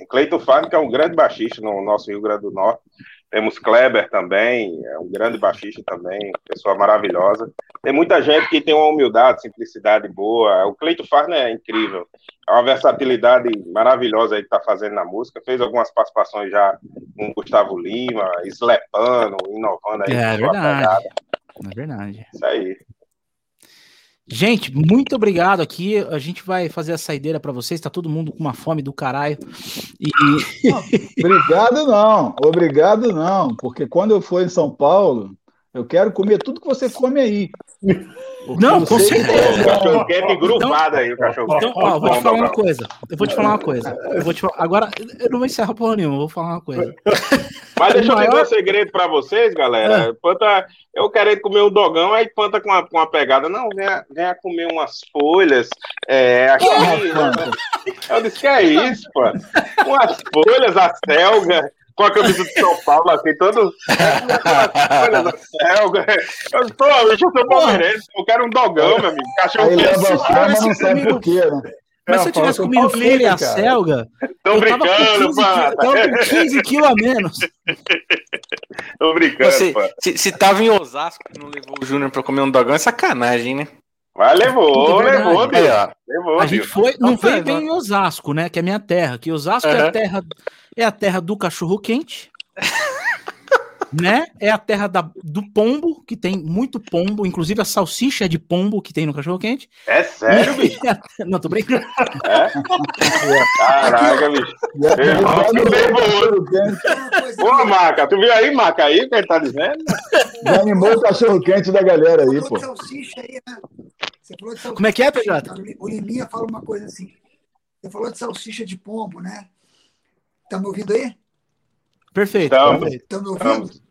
o Cleiton Fábio, que é um grande baixista no nosso Rio Grande do Norte. Temos Kleber também, é um grande baixista também, pessoa maravilhosa. Tem muita gente que tem uma humildade, simplicidade boa. O Cleiton Farner é incrível. É uma versatilidade maravilhosa aí que está fazendo na música. Fez algumas participações já com Gustavo Lima, Slepano, inovando aí. É sua verdade. É verdade. Isso aí. Gente, muito obrigado aqui. A gente vai fazer a saideira pra vocês. Tá todo mundo com uma fome do caralho. E Obrigado não, obrigado não, porque quando eu for em São Paulo, eu quero comer tudo que você come aí. Não, com certeza. O cachorro quente gruvado aí, o cachorro Então, ó, eu vou te falar uma coisa. Eu vou te falar uma coisa. Eu vou te falar... Agora, eu não vou encerrar porra nenhuma, eu vou falar uma coisa. Mas deixa eu maior- um segredo pra vocês, galera. Panta, eu querendo comer um dogão, aí Panta com uma, com uma pegada. Não, venha, venha comer umas folhas. É, aqui. Eu disse, que é isso, pô? Umas folhas, a selga, com a camisa de São Paulo, assim, todo. Selga. Eu bicho, eu sou palmeirense, eu quero um dogão, meu amigo. Cachorro Aí leva quente. a fama, mas não sabe por quê, né? Mas É, se eu tivesse comido folha e a selga, Tô eu tava com brincando, 15 quilos, eu Panta. tava com 15 quilos a menos. Tô brincando, Se, Panta. se, se tava em Osasco e não levou o Júnior pra comer um dogão, é sacanagem, né? Mas levou, verdade. levou, Deus. ó. Levou, A gente Deus. foi, não veio foi, bem em Osasco, né? Que é a minha terra. Que Osasco é a terra é a terra do cachorro quente, né? É a terra da, do pombo, que tem muito pombo, inclusive a salsicha é de pombo que tem no cachorro quente. É sério, bicho? Não, tô brincando. Caraca, bicho. É, coisa Boa, que- Maca. Tu viu aí, Maca, aí, o que ele tá dizendo? Já animou o cachorro quente da galera aí, Você pô. salsicha aí, né? Você falou de salsicha. Como é que é, PJ? O Liminha fala uma coisa assim. Você falou de salsicha de pombo, né? Tá me ouvindo aí? Perfeito. Tamo. perfeito. Estão me ouvindo? Vamos.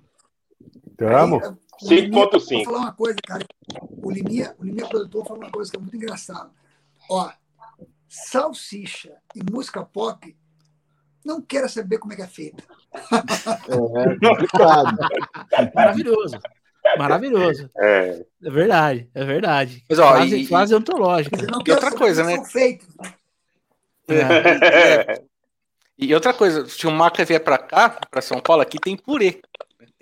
Tamo. Aí, o Liminha- 5.5. Vou falar uma coisa, cara. O Liminha, o Liminha produtor falou uma coisa que é muito engraçada. Ó, salsicha e música pop, não quero saber como é que é feita. É complicado. Maravilhoso. Maravilhoso. É. É verdade, é verdade. Mas, ó, frase, e- frase não E outra coisa, né? São feitos. É. E outra coisa, se o Maca vier pra cá, pra São Paulo, aqui tem purê.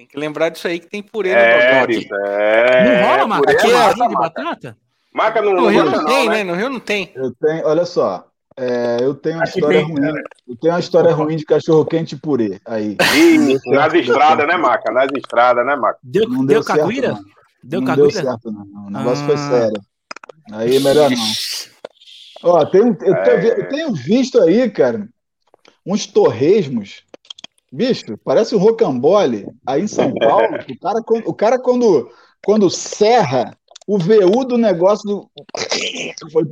Tem que lembrar disso aí que tem purê no É, dogão aqui. bicho, é. Não rola, Maca? Purê Aqui é é massa, de batata? Maca não, No não Rio não não, tem, né? né? No Rio não tem. Eu tenho, olha só, É, eu tenho uma Aqui história tem, ruim. Eu tenho uma história ruim de cachorro quente e purê. Aí. Isso, nas estradas, né, Maca? Nas estradas, né, Maca? Deu, Não deu deu certo, caguira? não. Deu não deu caguira? certo, não. O negócio foi Ah. sério. Aí é melhor não. Ó, tem, eu, eu tenho visto aí, cara, uns torresmos. Bicho, parece um rocambole aí em São Paulo. O cara, quando- o cara quando, quando serra o VU do negócio do.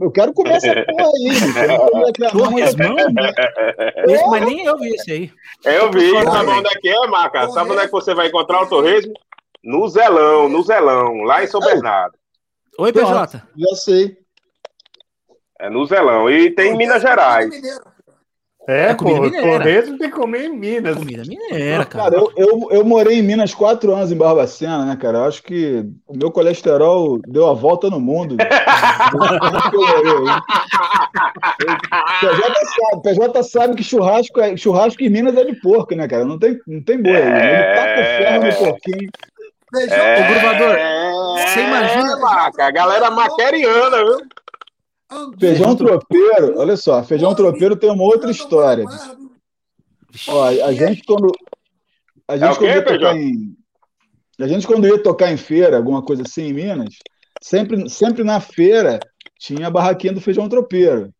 Eu quero comer essa porra aí, não tô reclamando, mas- nem eu vi esse aí. Eu vi, sabe onde é que é, Maca? Sabe onde é que você vai encontrar o torresmo? No Zelão, no Zelão, lá em São Bernardo. Oi. PJ. Já sei. É no Zelão. E tem em Minas Gerais. É, É comida pô, mineira. tem que comer em Minas. Comida mineira, cara. Cara, eu, eu, eu morei em Minas quatro anos em Barbacena, né, cara? Eu acho que o meu colesterol deu a volta no mundo. PJ sabe, PJ sabe que churrasco, é, churrasco em Minas é de porco, né, cara? Não tem, não tem boi aí. Ele taca o ferro no porquinho. Feijão, É, Ô, Gruvador, é, você imagina- Maca, a galera maqueriana, viu? Feijão tropeiro, olha só, feijão tropeiro tem uma outra história. Ó, a gente quando a gente É o quê, quando ia tocar em a gente quando ia tocar em feira, alguma coisa assim em Minas, sempre sempre na feira tinha a barraquinha do feijão tropeiro.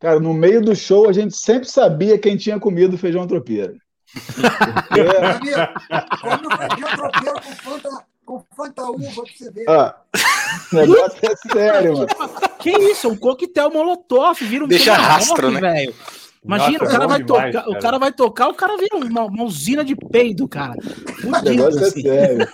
Cara, no meio do show a gente sempre sabia quem tinha comido feijão tropeiro. Porque, Amigo, come um feijão tropeiro com fanta, com fanta uva pra você ver. ah, o negócio é sério, mano. Que isso? É um coquetel molotov, vira um Deixa rastro, né? velho. Imagina, Nossa, o cara é vai demais, tocar, o cara. cara vai tocar, o cara vira uma, uma usina de peido, cara. O Fudido, negócio é assim. sério.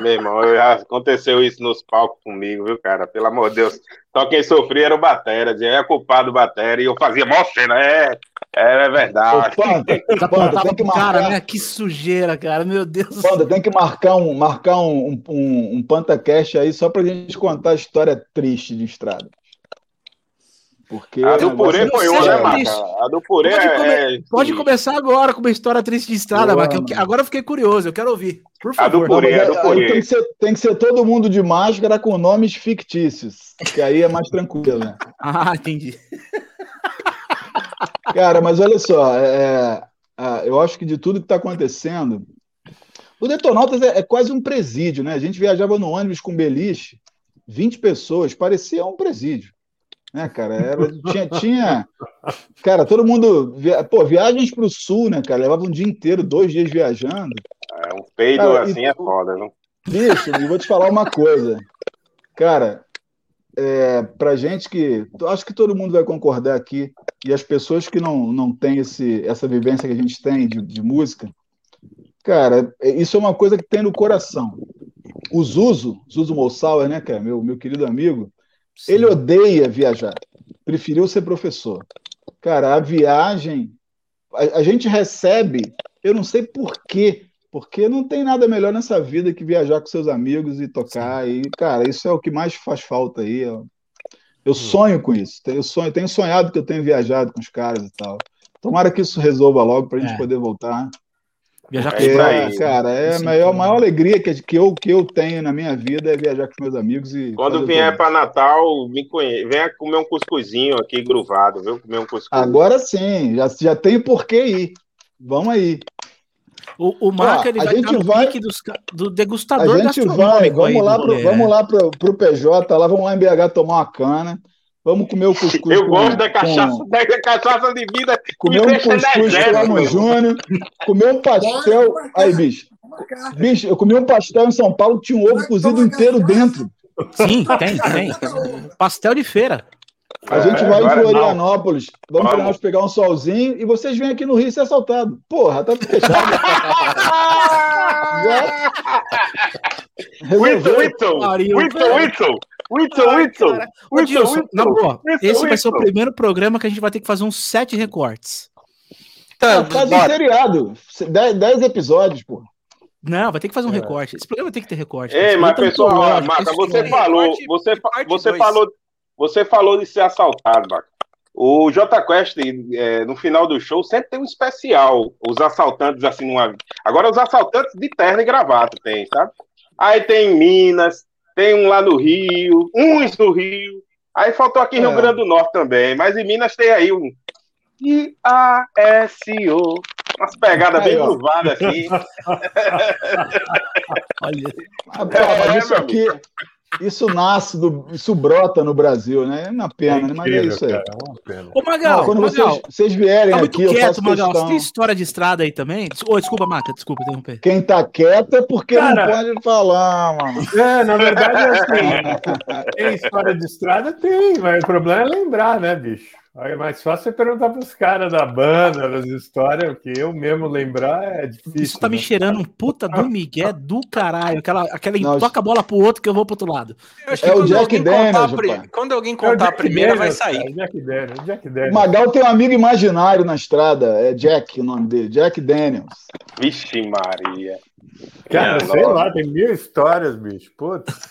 Meu irmão, já aconteceu isso nos palcos comigo, viu, cara? Pelo amor de Deus. Só quem sofria era o Batera, dizia, é culpado do Batera, e eu fazia mó cena, é, é verdade. Ô, Já Panta, apontava tem que pro cara, marcar. né? Que sujeira, cara. Meu Deus. Panda, tem que marcar um, marcar um, um, um, um PantaCast aí só pra gente contar a história triste de estrada. Porque A do purê é foi uma, né, triste. A do purê Pode é. comer- é- Pode começar agora com uma história triste de estrada, que eu- mano. agora eu fiquei curioso, eu quero ouvir. Por A do favor. Não, purê, é aí- do aí purê. tem que, ser, tem que ser todo mundo de máscara com nomes fictícios, que aí é mais tranquilo, né? Ah, entendi. Cara, mas olha só, é, é, eu acho que de tudo que está acontecendo, o Detonautas é, é quase um presídio, né? A gente viajava no ônibus com beliche, 20 pessoas, parecia um presídio, né, cara? Era, tinha, tinha, cara, todo mundo, via- pô, viagens para o sul, né, cara? Levava um dia inteiro, dois dias viajando. É, um peido Cara, assim e- é foda, viu? Bicho, e vou te falar uma coisa. Cara, é, pra gente que. Acho que todo mundo vai concordar aqui, e as pessoas que não, não têm esse, essa vivência que a gente tem de, de música, cara, é- isso é uma coisa que tem no coração. O Zuzo, Zuzo Mossauer, né, cara, meu, meu querido amigo, ele odeia viajar, preferiu ser professor. Cara, a viagem, a, a gente recebe, eu não sei por quê, porque não tem nada melhor nessa vida que viajar com seus amigos e tocar. E, cara, isso é o que mais faz falta aí. Eu, eu sonho com isso. Eu sonho, tenho sonhado que eu tenho viajado com os caras e tal. Tomara que isso resolva logo pra gente É. poder voltar. Viajar com É brothers. cara, é a Sim, maior, sim. maior alegria que, que, eu, que eu tenho na minha vida é viajar com meus amigos e. Quando vier para Natal, me conhe... venha comer um cuscuzinho aqui gruvado, viu? Comer um cuscuz. Agora sim, já, já tem por que ir. Vamos aí. O, o Marco Ó, ele a vai gente estar no vai- pique dos do A degustador gente vai, vamos lá, pro, vamos lá pro, pro PJ, lá, vamos lá em BH tomar uma cana, vamos comer o cuscuz. Eu com- gosto da com- cachaça, da cachaça de vida. comer Me um cuscuz lá no. Júnior, comer um pastel. Aí, bicho, bicho, eu comi um pastel em São Paulo, tinha um ovo cozido inteiro dentro. Sim, tem, tem. Pastel de feira. A gente É, vai em agora não. Florianópolis, vamos para Vamos. nós pegar um solzinho e vocês vêm aqui no Rio ser assaltado. Porra, tá fechado. Whittle. Whittle, Whittle. Whittle, Whittle, esse vai ser o primeiro programa que a gente vai ter que fazer uns sete recortes. Tá, faz um bora. seriado. Dez, dez episódios, pô. Não, vai ter que fazer um É. recorte. Esse programa tem que ter recorte. Ei, mas pessoal, esse você falou, você, você falou, você falou de ser assaltado, Maca. O J Quest, é, no final do show, sempre tem um especial. Os assaltantes, assim, numa. Agora, os assaltantes de terno e gravata tem, sabe? Aí tem em Minas, tem um lá no Rio, uns no Rio, Aí faltou aqui em Rio É. Grande do Norte também, mas em Minas tem aí um I-A-S-O. Umas pegadas bem curvadas assim. Olha, pô, mas É, isso aqui, isso nasce, do, isso brota no Brasil, né? É uma pena, né? mas é incrível, isso aí. cara, é uma pena. Ô, Magal, Não, quando Magal, vocês, vocês vierem tá muito aqui, eu quieto, faço Magal. Você questão. tem história de estrada aí também? Ô, desculpa, Maca, desculpa interromper. Quem tá quieto é porque Cara. não pode falar, mano. É, na verdade, é assim, tem história de estrada? Tem, mas o problema é lembrar, né, bicho? É mais fácil você perguntar pros caras da banda, das histórias, que eu mesmo lembrar é difícil. Isso tá me né? cheirando um puta do Miguel do caralho. Aquela, aquela Não, toca a bola pro outro que eu vou pro outro lado. Eu acho É que o Jack Daniels, pri-. Quando alguém É contar a primeira, vai Daniels, sair. cara, Jack Daniels, Jack O Daniels. Magal tem um amigo imaginário na estrada, é Jack o nome dele, Jack Daniels. Vixe, Maria. Cara, É, sei lá, tem mil histórias, bicho. Putz.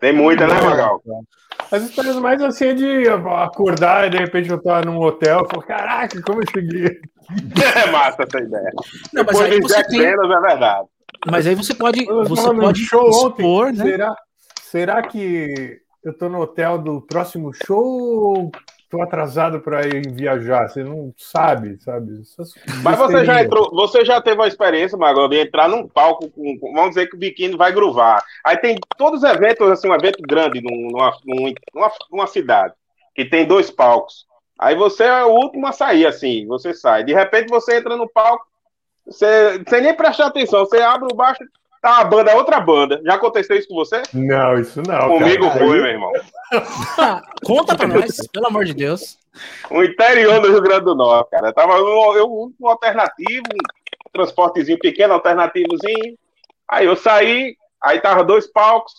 Tem muita, né, Magal? As histórias mais assim é de acordar e de repente eu tô num hotel e falo, caraca, como eu cheguei? É massa essa ideia. Não, mas Depois aí de você tem. É verdade. Mas aí você pode. Você pode show ontem. expor, né? Será, será que eu tô no hotel do próximo show ou tô atrasado para ir viajar? Você não sabe, sabe? Mas você já entrou, você já teve uma experiência, Magal, de entrar num palco com, vamos dizer que o biquíni vai gruvar. Aí tem todos os eventos, assim, um evento grande num- numa, num- numa, numa cidade, que tem dois palcos. Aí você é o último a sair, assim, você sai. De repente você entra no palco, você, sem nem prestar atenção, você abre o baixo, a banda, outra banda. Já aconteceu isso com você? Não, isso não. Comigo cara. foi, Aí- meu irmão. Conta pra nós, pelo amor de Deus. O interior do Rio Grande do Norte, cara. Tava eu, eu um alternativo, um transportezinho pequeno, alternativozinho. Aí eu saí, aí tava dois palcos.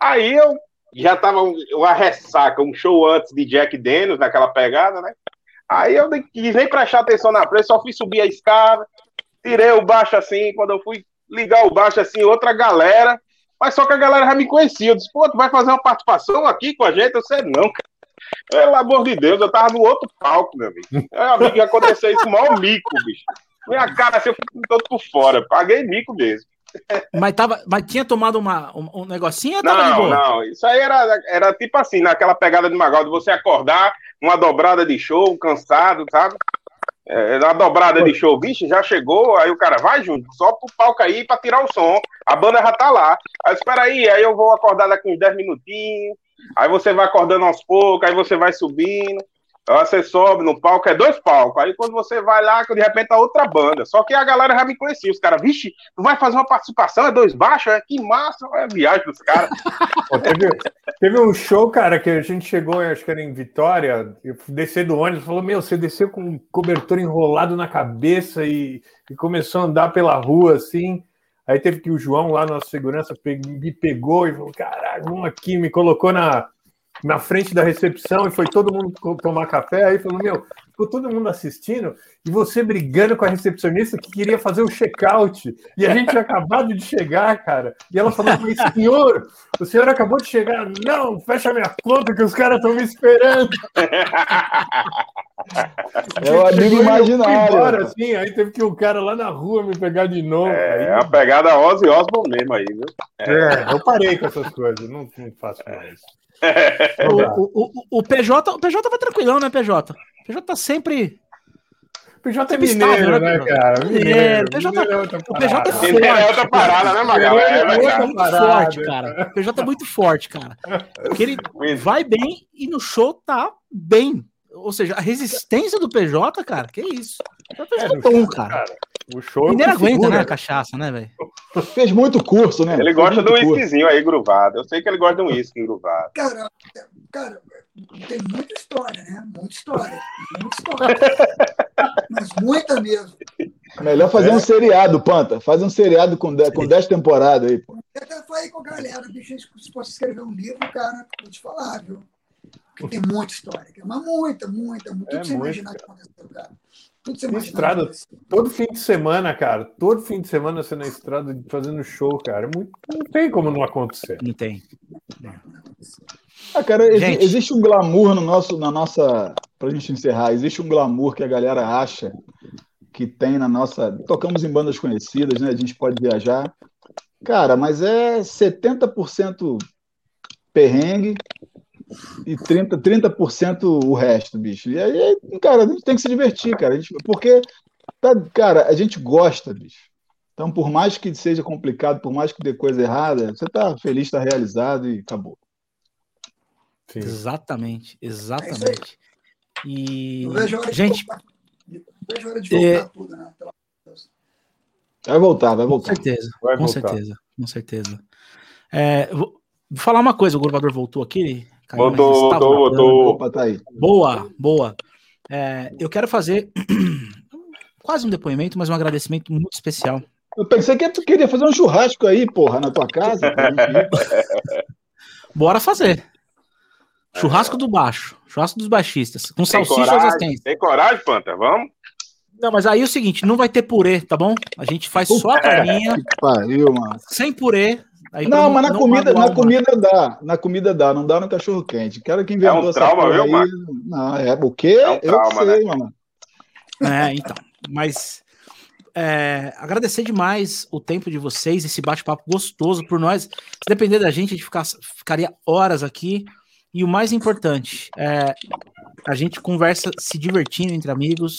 Aí eu já tava um- uma ressaca, um show antes de Jack Daniels, naquela pegada, né? Aí eu nem quis nem prestar atenção na frente, só fui subir a escada, tirei o baixo assim, quando eu fui ligar o baixo assim, outra galera, mas só que a galera já me conhecia. Eu disse, pô, tu vai fazer uma participação aqui com a gente? Eu sei, não, cara. Pelo amor de Deus, eu tava no outro palco, meu amigo. Meu amigo, aconteceu isso, maior mico, bicho. Minha cara, assim, eu fui todo por fora. Paguei mico mesmo. Mas, tava, mas tinha tomado uma, um, um negocinho Não, não. Isso aí era, era tipo assim, naquela pegada de Magal, de você acordar, uma dobrada de show, cansado, sabe? É, na dobrada de show, bicho, já chegou, aí o cara vai junto, só pro palco aí pra tirar o som. A banda já tá lá. Aí espera aí, aí eu vou acordar daqui uns 10 minutinhos. Aí você vai acordando aos poucos, aí você vai subindo. Você sobe no palco, é dois palcos. Aí quando você vai lá, de repente tá outra banda. Só que a galera já me conhecia. Os caras, vixe, tu vai fazer uma participação, é dois baixos? É, que massa, é a viagem dos caras. Teve, teve um show, cara, que a gente chegou, acho que era em Vitória, eu descer do ônibus, falou, meu, você desceu com um cobertor enrolado na cabeça e, e começou a andar pela rua, assim, aí teve que o João lá, nosso segurança, me pegou e falou, caralho, vamos aqui, me colocou na, na frente da recepção e foi todo mundo tomar café, aí falou, meu, ficou todo mundo assistindo e você brigando com a recepcionista que queria fazer o check-out, e a gente tinha acabado de chegar, cara, e ela falou, mas senhor, o senhor acabou de chegar. Não, fecha minha conta que os caras estão me esperando. É o amigo imaginário. Embora, assim, aí teve que o cara lá na rua me pegar de novo. É aí, uma pegada Ozzy Osbourne mesmo aí, viu? é, eu parei com essas coisas, não, não faço mais. O, o, o, o PJ, o PJ vai tranquilão, né, PJ? O PJ tá sempre. PJ é mineiro, né, né, cara? Mineiro, PJ Mineiro é o PJ é forte. Mineiro é outra parada, né, Magal? É, é O é muito parada. forte, cara. O PJ é muito forte, cara. Porque ele vai bem e no show tá bem. Ou seja, a resistência do PJ, cara, que isso. O PJ É, é bom, show, cara. O show é Mineiro que aguenta, segura. né, a cachaça, né, velho? Fez muito curso, né? Ele gosta de um whiskyzinho aí gruvado. Eu sei que ele gosta de um whisky gruvado. Cara, cara, tem muita história, né? Muita história. Muita história. Mas muita mesmo. Melhor fazer um seriado, Panta. Faz um seriado com 10 com 10 temporadas aí, pô. Eu até falei com a galera, bicho, se fosse escrever um livro, cara, vou te falar, viu? Porque tem muita história, cara, mas muita, muita, muita. Tudo É você imaginar que aconteceu, cara. Tudo você estrada. Todo fim de semana, cara. Todo fim de semana você na estrada fazendo show, cara. Muito, não tem como não acontecer. Não tem. Ah, cara, Gente. existe um glamour no nosso, na nossa. Pra gente encerrar, existe um glamour que a galera acha que tem na nossa. Tocamos em bandas conhecidas, né? A gente pode viajar. Cara, mas é 70% perrengue e 30%, 30% o resto, bicho. E aí, cara, a gente tem que se divertir, cara. Gente, porque, tá, cara, a gente gosta, bicho. Então, por mais que seja complicado, por mais que dê coisa errada, você tá feliz, tá realizado e acabou. Sim. Exatamente, exatamente. É e, gente, vejo a hora de voltar é... tudo, né? Vai voltar, vai voltar. Com certeza, vai com voltar. certeza, com certeza. É, vou falar uma coisa, o Gurvador voltou aqui. Caiu, voltou, voltou, voltou. Opa, tá aí. Boa, boa. É, eu quero fazer quase um depoimento, mas um agradecimento muito especial. Eu pensei que tu queria fazer um churrasco aí, porra, na tua casa. Bora fazer. Churrasco do baixo, churrasco dos baixistas, com tem salsicha coragem, Tem coragem, Panta? Vamos? Não, mas aí é o seguinte, não vai ter purê, tá bom? A gente faz só a carninha. pariu, mano. Sem purê. Não, mas na não comida, na comida dá. Na comida dá, não dá no cachorro quente. Quero que inventou é um trauma, viu, aí. Não, é o quê? É um trauma, Eu sei, né? mano. É, então. Mas é, agradecer demais o tempo de vocês, esse bate-papo gostoso por nós. Se depender da gente, a gente ficar, ficaria horas aqui. E o mais importante, é, a gente conversa se divertindo entre amigos,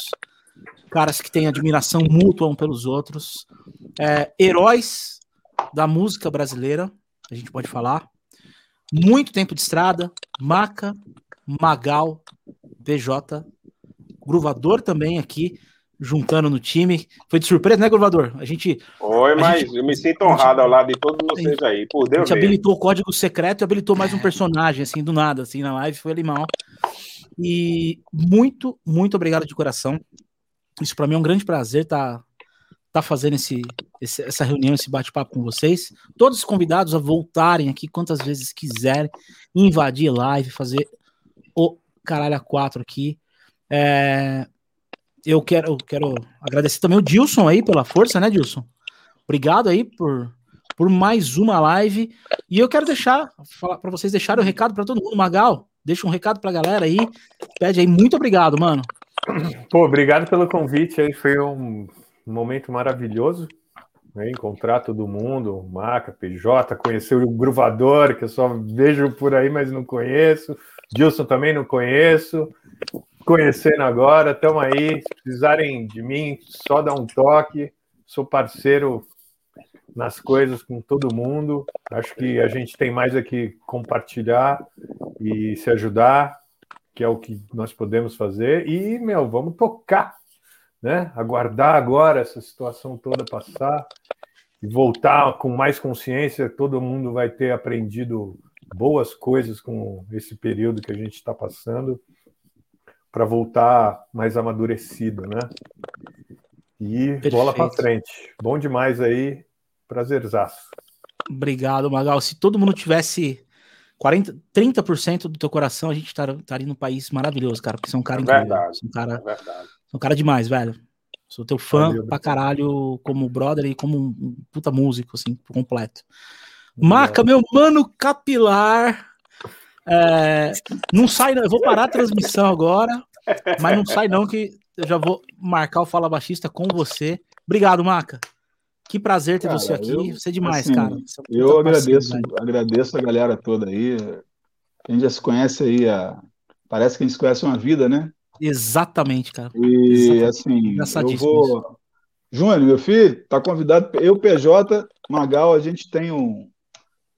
caras que têm admiração mútua um pelos outros, é, heróis da música brasileira, a gente pode falar. Muito tempo de estrada, Maca, Magal, PJ, Gruvador também aqui, juntando no time. Foi de surpresa, né, Gruvador? A gente. Oi, mas gente, eu me sinto honrado ao lado de todos vocês aí, por Deus. A gente habilitou o código secreto e habilitou mais um personagem, assim, do nada, assim, na live, foi animal. E muito, muito obrigado de coração. Isso para mim é um grande prazer estar tá, tá fazendo esse, esse, essa reunião, esse bate-papo com vocês. Todos os convidados a voltarem aqui quantas vezes quiserem, invadir live, fazer o caralho a quatro aqui. É, eu quero, eu quero agradecer também o Dilson aí pela força, né, Dilson? Obrigado aí por, por mais uma live. E eu quero deixar, para vocês deixarem o um recado para todo mundo. Magal, deixa um recado para a galera aí. Pede aí. Muito obrigado, mano. Pô, obrigado pelo convite aí, foi um momento maravilhoso. Né? Encontrar todo mundo, Maca, PJ, conhecer o Gruvador, que eu só vejo por aí, mas não conheço. Dilson também não conheço. Conhecendo agora, estamos aí. Se precisarem de mim, só dá um toque. Sou parceiro nas coisas com todo mundo. Acho que a gente tem mais aqui compartilhar e se ajudar que é o que nós podemos fazer, e, meu, vamos tocar, né? Aguardar agora essa situação toda passar e voltar com mais consciência. Todo mundo vai ter aprendido boas coisas com esse período que a gente está passando para voltar mais amadurecido, né? E Perfeito. bola para frente. Bom demais aí, prazerzaço. Obrigado, Magal. Se todo mundo tivesse 40, 30% do teu coração, a gente estaria tá, tá num país maravilhoso, cara, porque você é um cara é incrível. Verdade, é um cara, é verdade. Um cara demais, velho. Sou teu fã Valeu, pra caralho, como brother e como um puta músico, assim, completo. Maca, meu mano capilar. É, não sai, não. Eu vou parar a transmissão agora, mas não sai, não, que eu já vou marcar o Fala Baixista com você. Obrigado, Maca. Que prazer ter cara, você aqui. Eu, você é demais, assim, cara. Você é eu agradeço, agradeço a galera toda aí. A gente já se conhece aí, a... parece que a gente se conhece uma vida, né? Exatamente, cara. E Exatamente. assim, eu vou. Júnior, meu filho, tá convidado. Eu, PJ, Magal, a gente tem um,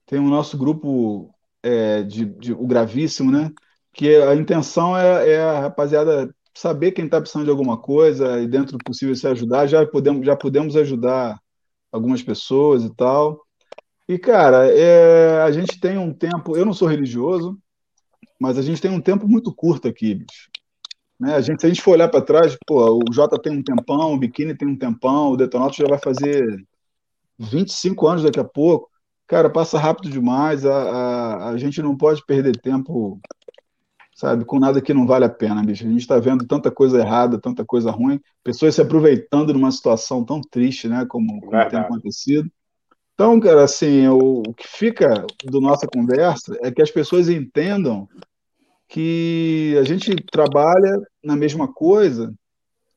tem um nosso grupo é, de, de, o Gravíssimo, né? Que a intenção é, é a rapaziada saber quem está precisando de alguma coisa e dentro do possível se ajudar. Já podemos, já podemos ajudar algumas pessoas e tal. E, cara, é, a gente tem um tempo. Eu não sou religioso, mas a gente tem um tempo muito curto aqui, bicho. Né? A gente, se a gente for olhar para trás, pô, o Jota tem um tempão, o Biquíni tem um tempão, o Detonato já vai fazer 25 anos daqui a pouco. Cara, passa rápido demais, a, a, a gente não pode perder tempo sabe? Com nada que não vale a pena, bicho. A gente está vendo tanta coisa errada, tanta coisa ruim, pessoas se aproveitando numa situação tão triste, né? Como, como tem acontecido. Então, cara, assim, o, o que fica do nossa conversa é que as pessoas entendam que a gente trabalha na mesma coisa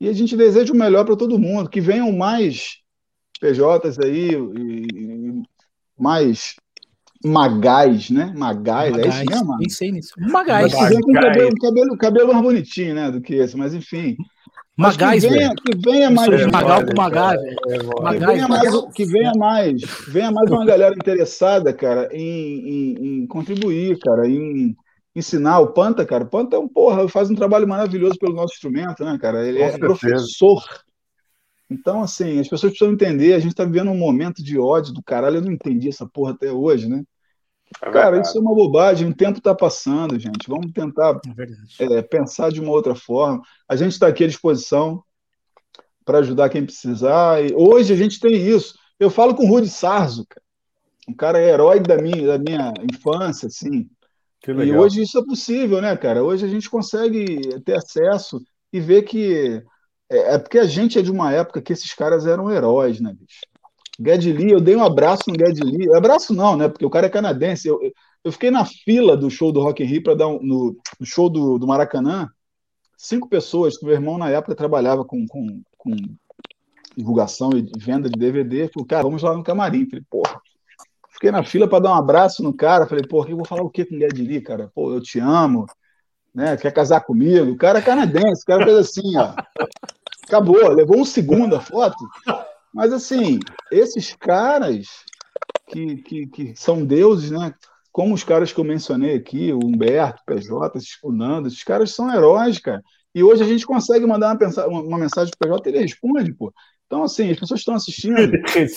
e a gente deseja o melhor para todo mundo, que venham mais PJs aí, e, e mais Magás, né? Magás, Magás, é isso mesmo? Pensei nisso. Magás. Magás. Um cabelo, cabelo, cabelo mais bonitinho, né, do que esse, mas enfim. Magás, que venha, que venha mais. É, Magal com Magás, Que venha mais, que venha mais, venha mais uma galera interessada, cara, em, em, em contribuir, cara, em ensinar o Panta, cara. O Panta é um porra, faz um trabalho maravilhoso pelo nosso instrumento, né, cara? Ele é professor. Então, assim, as pessoas precisam entender, a gente está vivendo um momento de ódio do caralho, eu não entendi essa porra até hoje, né? É cara, isso é uma bobagem, o tempo está passando, gente. Vamos tentar é é, pensar de uma outra forma. A gente está aqui à disposição para ajudar quem precisar. E hoje a gente tem isso. Eu falo com o Rudy Sarzo, cara. Um cara herói da minha, da minha infância, assim. E hoje isso é possível, né, cara? Hoje a gente consegue ter acesso e ver que. É, é porque a gente é de uma época que esses caras eram heróis, né, bicho? Geddy eu dei um abraço no Geddy Abraço não, né? Porque o cara é canadense. Eu, eu fiquei na fila do show do Rock in Rio para dar um, no, no, show do, do Maracanã. Cinco pessoas, meu irmão na época trabalhava com, com, com divulgação e venda de DVD. Falei, cara, vamos lá no camarim. Falei, porra. Fiquei na fila para dar um abraço no cara. Falei, porra, eu vou falar o que com o Geddy cara? Pô, eu te amo, né? Quer casar comigo? O cara é canadense, o cara fez assim, ó. Acabou, levou um segundo a foto. Mas, assim, esses caras que, que, que são deuses, né? Como os caras que eu mencionei aqui, o Humberto, o PJ, o Nando, esses caras são heróis, cara. E hoje a gente consegue mandar uma, uma mensagem para o PJ e ele responde, pô. Então, assim, as pessoas estão assistindo.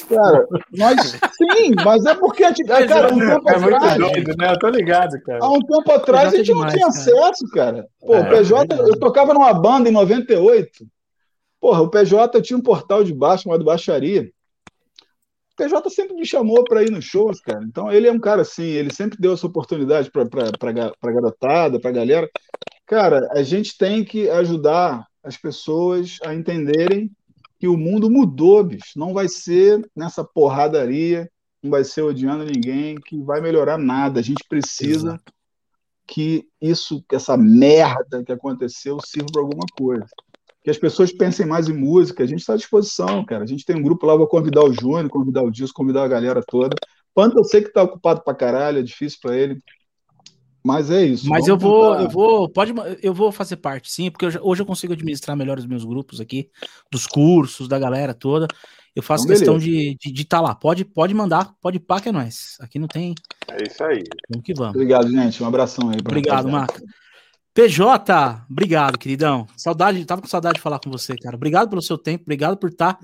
Cara, nós. Sim, mas é porque. Cara, um tempo é atrás. Muito doido, né? Eu tô ligado, cara. Há um tempo atrás a gente demais, não tinha cara. acesso, cara. Pô, é, o PJ, é eu tocava numa banda em 98. Porra, o PJ tinha um portal de baixo chamado Baixaria. O PJ sempre me chamou para ir nos shows, cara. Então ele é um cara assim, ele sempre deu essa oportunidade para a garotada, para a galera. Cara, a gente tem que ajudar as pessoas a entenderem que o mundo mudou, bicho. Não vai ser nessa porradaria, não vai ser odiando ninguém que vai melhorar nada. A gente precisa Exato. que isso, que essa merda que aconteceu sirva para alguma coisa que as pessoas pensem mais em música. A gente está à disposição, cara. A gente tem um grupo lá, vou convidar o Júnior, convidar o Disco, convidar a galera toda. Panta eu sei que está ocupado para caralho, é difícil para ele. Mas é isso. Mas eu vou, tentar... eu vou, pode, eu vou fazer parte, sim, porque eu, hoje eu consigo administrar melhor os meus grupos aqui, dos cursos, da galera toda. Eu faço então, questão de estar de, de tá lá. Pode, pode mandar, pode pá que é nós. Aqui não tem. É isso aí. Vamos que vamos. Obrigado, gente. Um abração aí. Obrigado, Marco. PJ, obrigado, queridão. Saudade, tava com saudade de falar com você, cara. Obrigado pelo seu tempo, obrigado por estar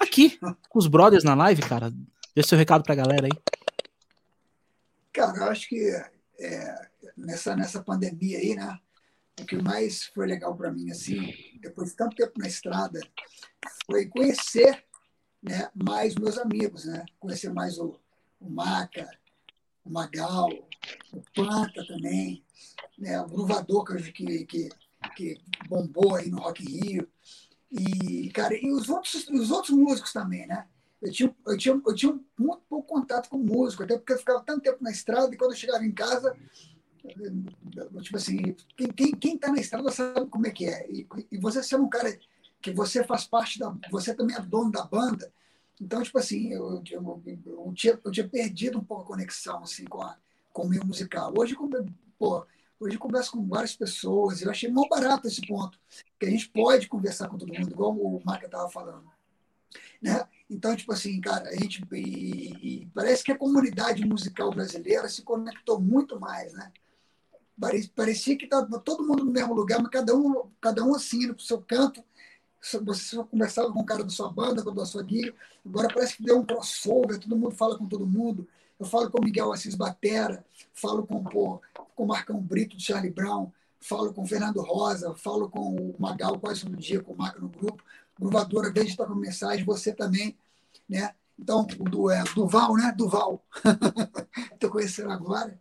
aqui com os brothers na live, cara. Dê seu recado pra galera aí. Cara, eu acho que é, nessa, nessa pandemia aí, né? O que mais foi legal para mim, assim, depois de tanto tempo na estrada, foi conhecer né, mais meus amigos, né? Conhecer mais o, o Maca, o Magal, o Planta também, né, o Gruvador que, que, que bombou aí no Rock Rio. E, cara, e os outros, os outros músicos também, né? Eu tinha, eu, tinha, eu tinha muito pouco contato com músico, até porque eu ficava tanto tempo na estrada e quando eu chegava em casa, tipo assim, quem, quem, quem tá na estrada sabe como é que é. E, e você ser um cara que você faz parte da. Você também é dono da banda. Então, tipo assim, eu, eu, eu, tinha, eu tinha perdido um pouco a conexão assim, com, a, com o meio musical. Hoje, pô, Hoje eu converso com várias pessoas, eu achei muito barato esse ponto, que a gente pode conversar com todo mundo, igual o Marca estava falando. Né? Então, tipo assim, cara, a gente. E, e parece que a comunidade musical brasileira se conectou muito mais, né? Parecia que estava todo mundo no mesmo lugar, mas cada um, cada um assim, indo para o seu canto. Você só conversava com o cara da sua banda, com o sua guia. Agora parece que deu um crossover, todo mundo fala com todo mundo. Eu falo com o Miguel Assis Batera, falo com, pô, com o Marcão Brito do Charlie Brown, falo com o Fernando Rosa, falo com o Magal quase todo dia, com o Marco no grupo. Gruvadora, desde estar com mensagem, você também, né? Então, o do, é, Duval, né? Duval. Estou conhecendo agora.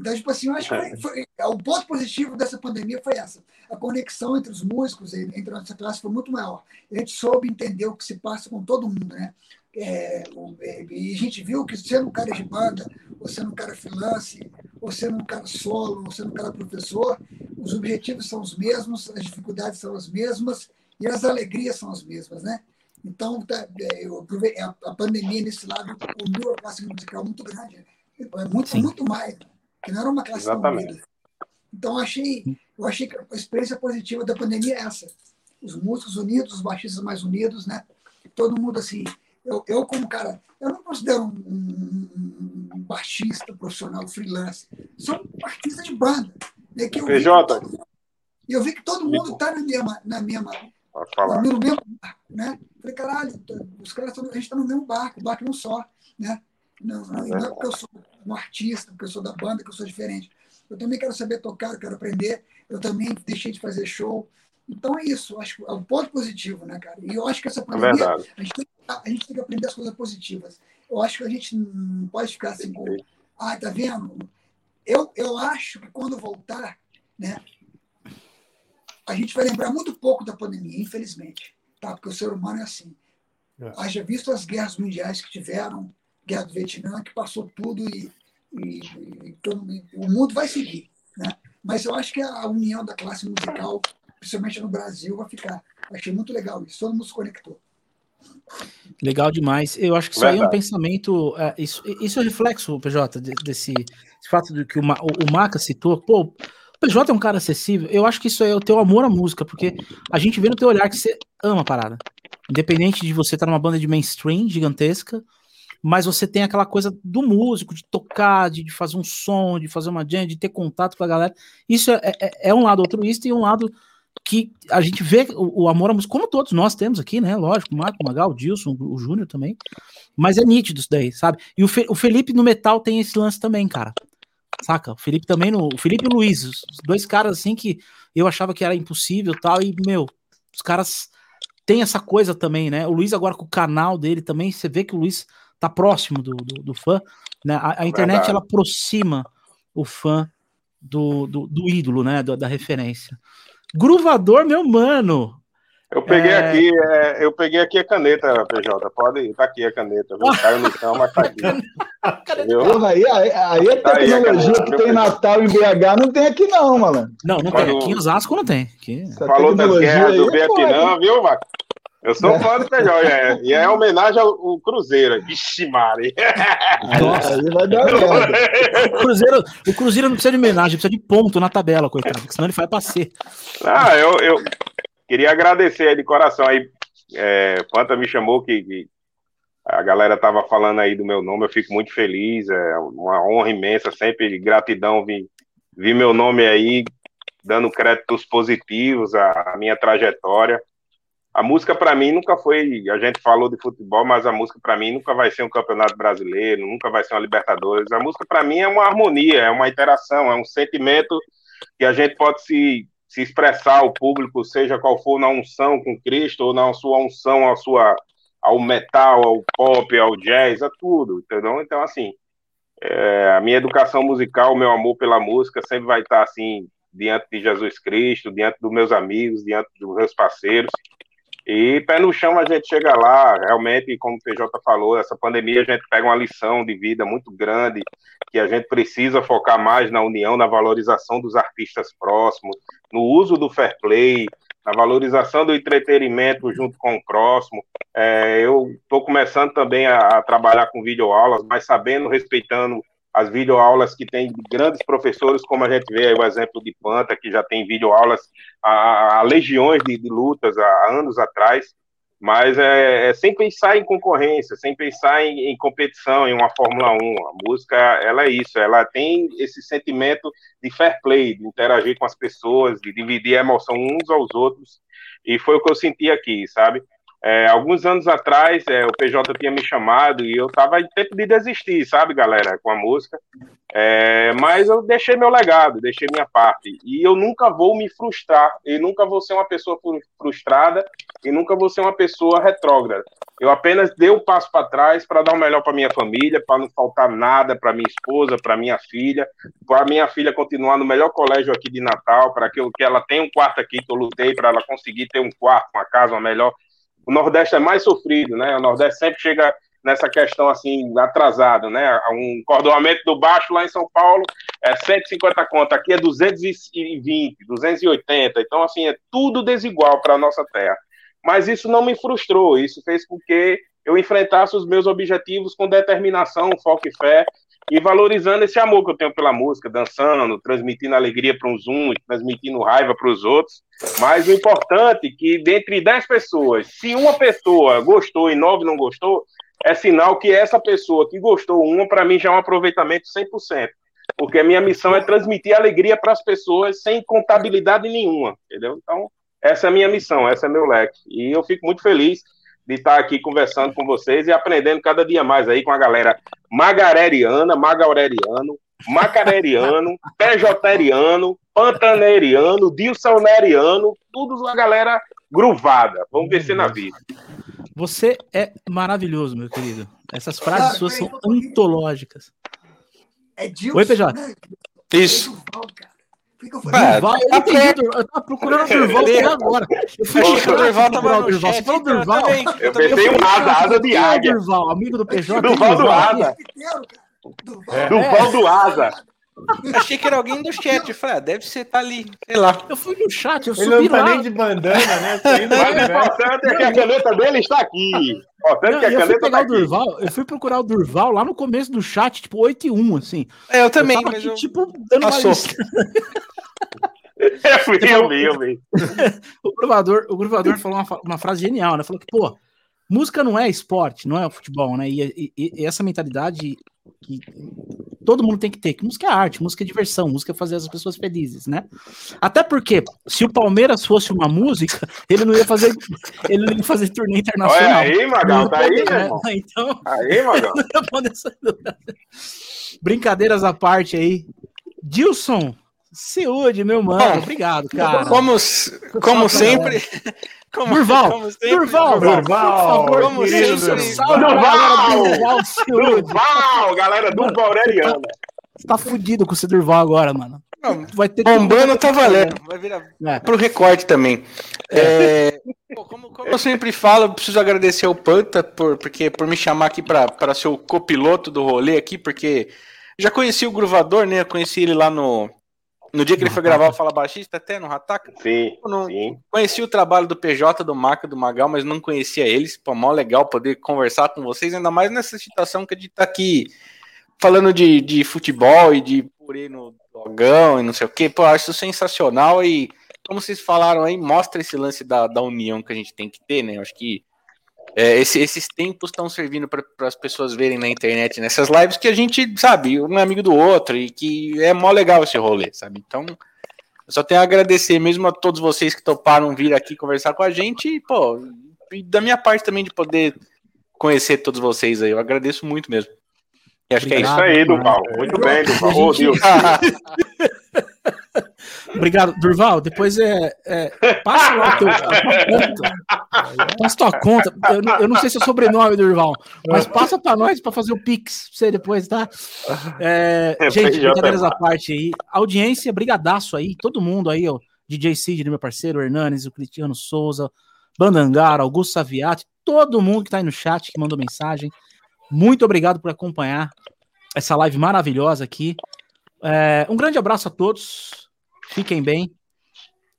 Então, tipo assim, eu acho que foi, foi, é, o ponto positivo dessa pandemia foi essa. A conexão entre os músicos, entre a nossa classe, foi muito maior. A gente soube entender o que se passa com todo mundo, né? É, é, e a gente viu que sendo um cara de banda, ou sendo um cara freelance, ou sendo um cara solo, ou sendo um cara professor, os objetivos são os mesmos, as dificuldades são as mesmas e as alegrias são as mesmas, né? Então, tá, é, eu a, pandemia nesse lado uniu a classe musical muito grande. É muito, muito mais, que não era uma classe Exatamente. tão unida. Então, achei, eu achei que a experiência positiva da pandemia é essa. Os músicos unidos, os baixistas mais unidos, né? Todo mundo assim. Eu, eu como cara, eu não considero um, um, um baixista profissional freelance. Sou um artista de banda. Né, que eu PJ. E eu vi que todo mundo está na mesma, na mesma, no mesmo barco, né? Falei, caralho, os caras estão, a gente está no mesmo barco, o barco não só, né? Não, não, não é porque eu sou um artista, porque eu sou da banda, que eu sou diferente. Eu também quero saber tocar, eu quero aprender. Eu também deixei de fazer show. Então é isso, acho que é um ponto positivo, né, cara? E eu acho que essa é pandemia, é a, gente tem, a gente tem que aprender as coisas positivas. Eu acho que a gente não pode ficar assim com, ah, tá vendo? Eu, eu acho que quando voltar, né, a gente vai lembrar muito pouco da pandemia, infelizmente, tá? Porque o ser humano é assim. É. Haja visto as guerras mundiais que tiveram, guerra do Vietnã, que passou tudo e, e, e todo, o mundo vai seguir, né? Mas eu acho que a união da classe musical principalmente no Brasil, vai ficar. Achei muito legal isso, todo mundo se conectou. Legal demais. Eu acho que isso Verdade. aí é um pensamento. É, isso, isso é reflexo, PJ, desse, desse fato de que o, o Maca citou. Pô, o PJ é um cara acessível. Eu acho que isso é o teu amor à música, porque a gente vê no teu olhar que você ama a parada. Independente de você estar numa banda de mainstream gigantesca, mas você tem aquela coisa do músico, de tocar, de, de fazer um som, de fazer uma jam, de ter contato com a galera. Isso é, é, é um lado altruísta e um lado que a gente vê o, o, amor à música, como todos nós temos aqui, né? Lógico, o Marco, Magal, o Dilson, o, Júnior também. Mas é nítido isso daí, sabe? E o, Fe, o Felipe no metal tem esse lance também, cara. Saca? O Felipe também no. O Felipe e o Luiz, os dois caras assim que eu achava que era impossível tal, e, meu, os caras têm essa coisa também, né? O Luiz agora com o canal dele também, você vê que o Luiz tá próximo do, do, do fã, né? A, a internet Verdade. ela aproxima o fã do, do, do ídolo, né? Da, da referência. Gruvador, meu mano. Eu peguei é... aqui, é, eu peguei aqui a caneta, PJ. Pode, tá aqui a caneta. Viu? Caiu no chão, mas tá aqui. Porra, aí, aí, aí a tecnologia tá aí, a que tem Natal em BH não tem aqui não, mano. Não, não Quando... tem. Aqui em Osasco não tem. Aqui... Falou das guerras do é Vietnã, viu, Vaca? Eu sou fã do PJ, é, e é homenagem ao, Cruzeiro. Vixe, Mari. Nossa, aí vai dar o Cruzeiro, o Cruzeiro não precisa de homenagem, precisa de ponto na tabela, coitado, porque senão ele vai pra ser. Ah, eu, eu queria agradecer aí de coração aí. É, Panta me chamou que, que, a galera tava falando aí do meu nome, eu fico muito feliz, é uma honra imensa, sempre gratidão vir, vir meu nome aí, dando créditos positivos à minha trajetória a música para mim nunca foi, a gente falou de futebol, mas a música para mim nunca vai ser um campeonato brasileiro, nunca vai ser uma Libertadores. A música para mim é uma harmonia, é uma interação, é um sentimento que a gente pode se, se expressar ao público, seja qual for na unção com Cristo ou na sua unção à sua ao metal, ao pop, ao jazz, a tudo, entendeu? Então assim, é, a minha educação musical, meu amor pela música sempre vai estar assim diante de Jesus Cristo, diante dos meus amigos, diante dos meus parceiros. E pé no chão a gente chega lá, realmente, como o PJ falou, essa pandemia a gente pega uma lição de vida muito grande, que a gente precisa focar mais na união, na valorização dos artistas próximos, no uso do fair play, na valorização do entretenimento junto com o próximo. É, eu estou começando também a, a, trabalhar com videoaulas, mas sabendo, respeitando as videoaulas que tem grandes professores, como a gente vê aí o exemplo de Panta, que já tem videoaulas há legiões de, de, lutas há anos atrás, mas é, é, sem pensar em concorrência, sem pensar em, em, competição, em uma Fórmula 1. A música, ela é isso, ela tem esse sentimento de fair play, de interagir com as pessoas, de dividir a emoção uns aos outros, e foi o que eu senti aqui, sabe? É, alguns anos atrás, é, o PJ tinha me chamado e eu estava em tempo de desistir, sabe, galera, com a música. É, mas eu deixei meu legado, deixei minha parte. E eu nunca vou me frustrar, e nunca vou ser uma pessoa frustrada, e nunca vou ser uma pessoa retrógrada. Eu apenas dei um passo para trás para dar o melhor para minha família, para não faltar nada para minha esposa, para minha filha, para minha filha continuar no melhor colégio aqui de Natal, para que, que ela tenha um quarto aqui que eu lutei para ela conseguir ter um quarto, uma casa, uma melhor o Nordeste é mais sofrido, né? O Nordeste sempre chega nessa questão assim, atrasado, né? Um cordoamento do baixo lá em São Paulo é 150 conto, aqui é 220, 280. Então, assim, é tudo desigual para a nossa terra. Mas isso não me frustrou, isso fez com que eu enfrentasse os meus objetivos com determinação, foco e fé. E valorizando esse amor que eu tenho pela música, dançando, transmitindo alegria para uns uns, transmitindo raiva para os outros. Mas o importante é que, dentre 10 pessoas, se uma pessoa gostou e nove não gostou, é sinal que essa pessoa que gostou uma, para mim, já é um aproveitamento 100%. Porque a minha missão é transmitir alegria para as pessoas sem contabilidade nenhuma, entendeu? Então, essa é a minha missão, essa é meu leque. E eu fico muito feliz de estar aqui conversando com vocês e aprendendo cada dia mais aí com a galera magareriana, magaureriano, macareriano, pejoteriano, pantaneriano, dilsoneriano, tudo a galera gruvada. Vamos descer na vida. Você é maravilhoso, meu querido. Essas frases suas são antológicas. É Dilson, Oi, PJ. né? Isso. Por que que eu falei? Durval, eu Durval. Tava procurando o Durval até agora. Eu fui que o Durval tava no Durval. Você falou então eu Durval? Eu também- pensei um asa, asa de é o águia. Durval, amigo do PJ. Durval do Asa. É. Durval do Asa. Achei que era alguém do chat. Eu falei, ah, deve ser, tá ali, sei lá. Eu fui no chat, eu Ele subi não tá lá. nem de bandana, né? Saindo Mas o importante é que a caneta dele está aqui. O importante é que a eu fui caneta pegar o aqui. Durval, eu fui procurar o Durval lá no começo do chat, tipo 8 e 1, assim. É, eu também, eu tava mas aqui, eu... tipo, dando Passou. Eu vi, eu vi. O gruvador, o gruvador falou uma, uma frase genial, né? Falou que, pô, música não é esporte, não é futebol, né? E, e- e essa mentalidade que todo mundo tem que ter, que música é arte, música é diversão, música é fazer as pessoas felizes, né? Até porque, se o Palmeiras fosse uma música, ele não ia fazer, ele não ia fazer turnê Olha internacional. aí, Magal, tá aí, Né? irmão. Então, Aí, Magal. Brincadeiras à parte aí. Dilson, Seude, meu mano, Bom, obrigado, cara. Como, como sempre... Como, Durval, como sempre, Durval, Durval, por favor, como sempre. Durval! Durval. Durval, galera do Aureliana. Você tá fudido com esse Durval agora, mano. Não, Vai ter que- Bombando tá valendo. Vai virar É. pro recorde também. É, pô, como, como eu sempre falo, eu preciso agradecer ao Panta por, porque, por me chamar aqui para ser o copiloto do rolê aqui, porque já conheci o Gruvador, né? Eu conheci ele lá no, no dia que ele foi gravar o Fala Baixista, até no Rataca. Sim, não- sim. Conheci o trabalho do PJ, do Maca, do Magal, mas não conhecia eles. Pô, mó legal poder conversar com vocês, ainda mais nessa situação que a gente tá aqui falando de, de futebol e de purê no dogão e não sei o quê. Pô, acho isso sensacional e, como vocês falaram aí, mostra esse lance da, da união que a gente tem que ter, né? Eu acho que é, esse- esses tempos estão servindo para as pessoas verem na internet, nessas lives, que a gente, sabe, um é amigo do outro e que é mó legal esse rolê, sabe? Então, eu só tenho a agradecer mesmo a todos vocês que toparam vir aqui conversar com a gente e, pô, e da minha parte também de poder conhecer todos vocês aí. Eu agradeço muito mesmo. E acho que é isso. Aí, Durval. Muito bem, Durval. Ô, Deus. Obrigado, Durval. Depois é, é, passa lá teu, a tua conta. Passa tua conta. Eu, não- eu não sei se é sobrenome, Durval, mas passa pra nós pra fazer o Pix pra você depois, tá? É, É, gente, brincadeiras à parte aí. Audiência, brigadaço aí. Todo mundo aí, ó. DJ Cid, meu parceiro, o Hernanes, o Cristiano Souza, Bandangara, Augusto Saviati, todo mundo que tá aí no chat, que mandou mensagem. Muito obrigado por acompanhar essa live maravilhosa aqui. É, um grande abraço a todos. Fiquem bem,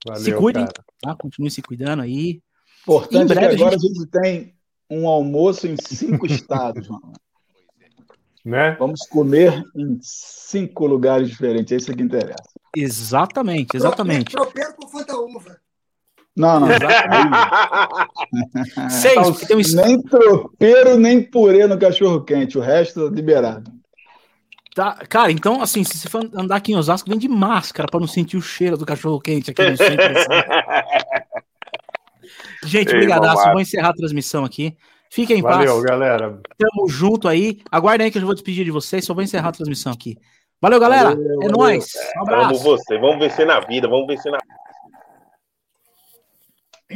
Valeu, se cuidem, cara. tá? Continue se cuidando aí. Importante Em breve que agora a a gente tem um almoço em cinco estados, mano. Né? Vamos comer em cinco lugares diferentes. É isso que interessa. Exatamente, exatamente. Tropeiro com Fanta Uva. Não, não. Seis, porque tem um Nem tropeiro, nem purê no cachorro quente. O resto liberado. Tá- Cara, então, assim, se você for andar aqui em Osasco, vem de máscara pra não sentir o cheiro do cachorro quente aqui no centro. Gente, brigadaço. Vou encerrar a transmissão aqui. Fiquem em Valeu, paz. galera. Tamo junto aí. Aguardem aí que eu vou despedir de vocês. Só vou encerrar a transmissão aqui. Valeu, galera. Valeu, é valeu. nóis. Um abraço. você. Vamos vencer na vida, vamos vencer na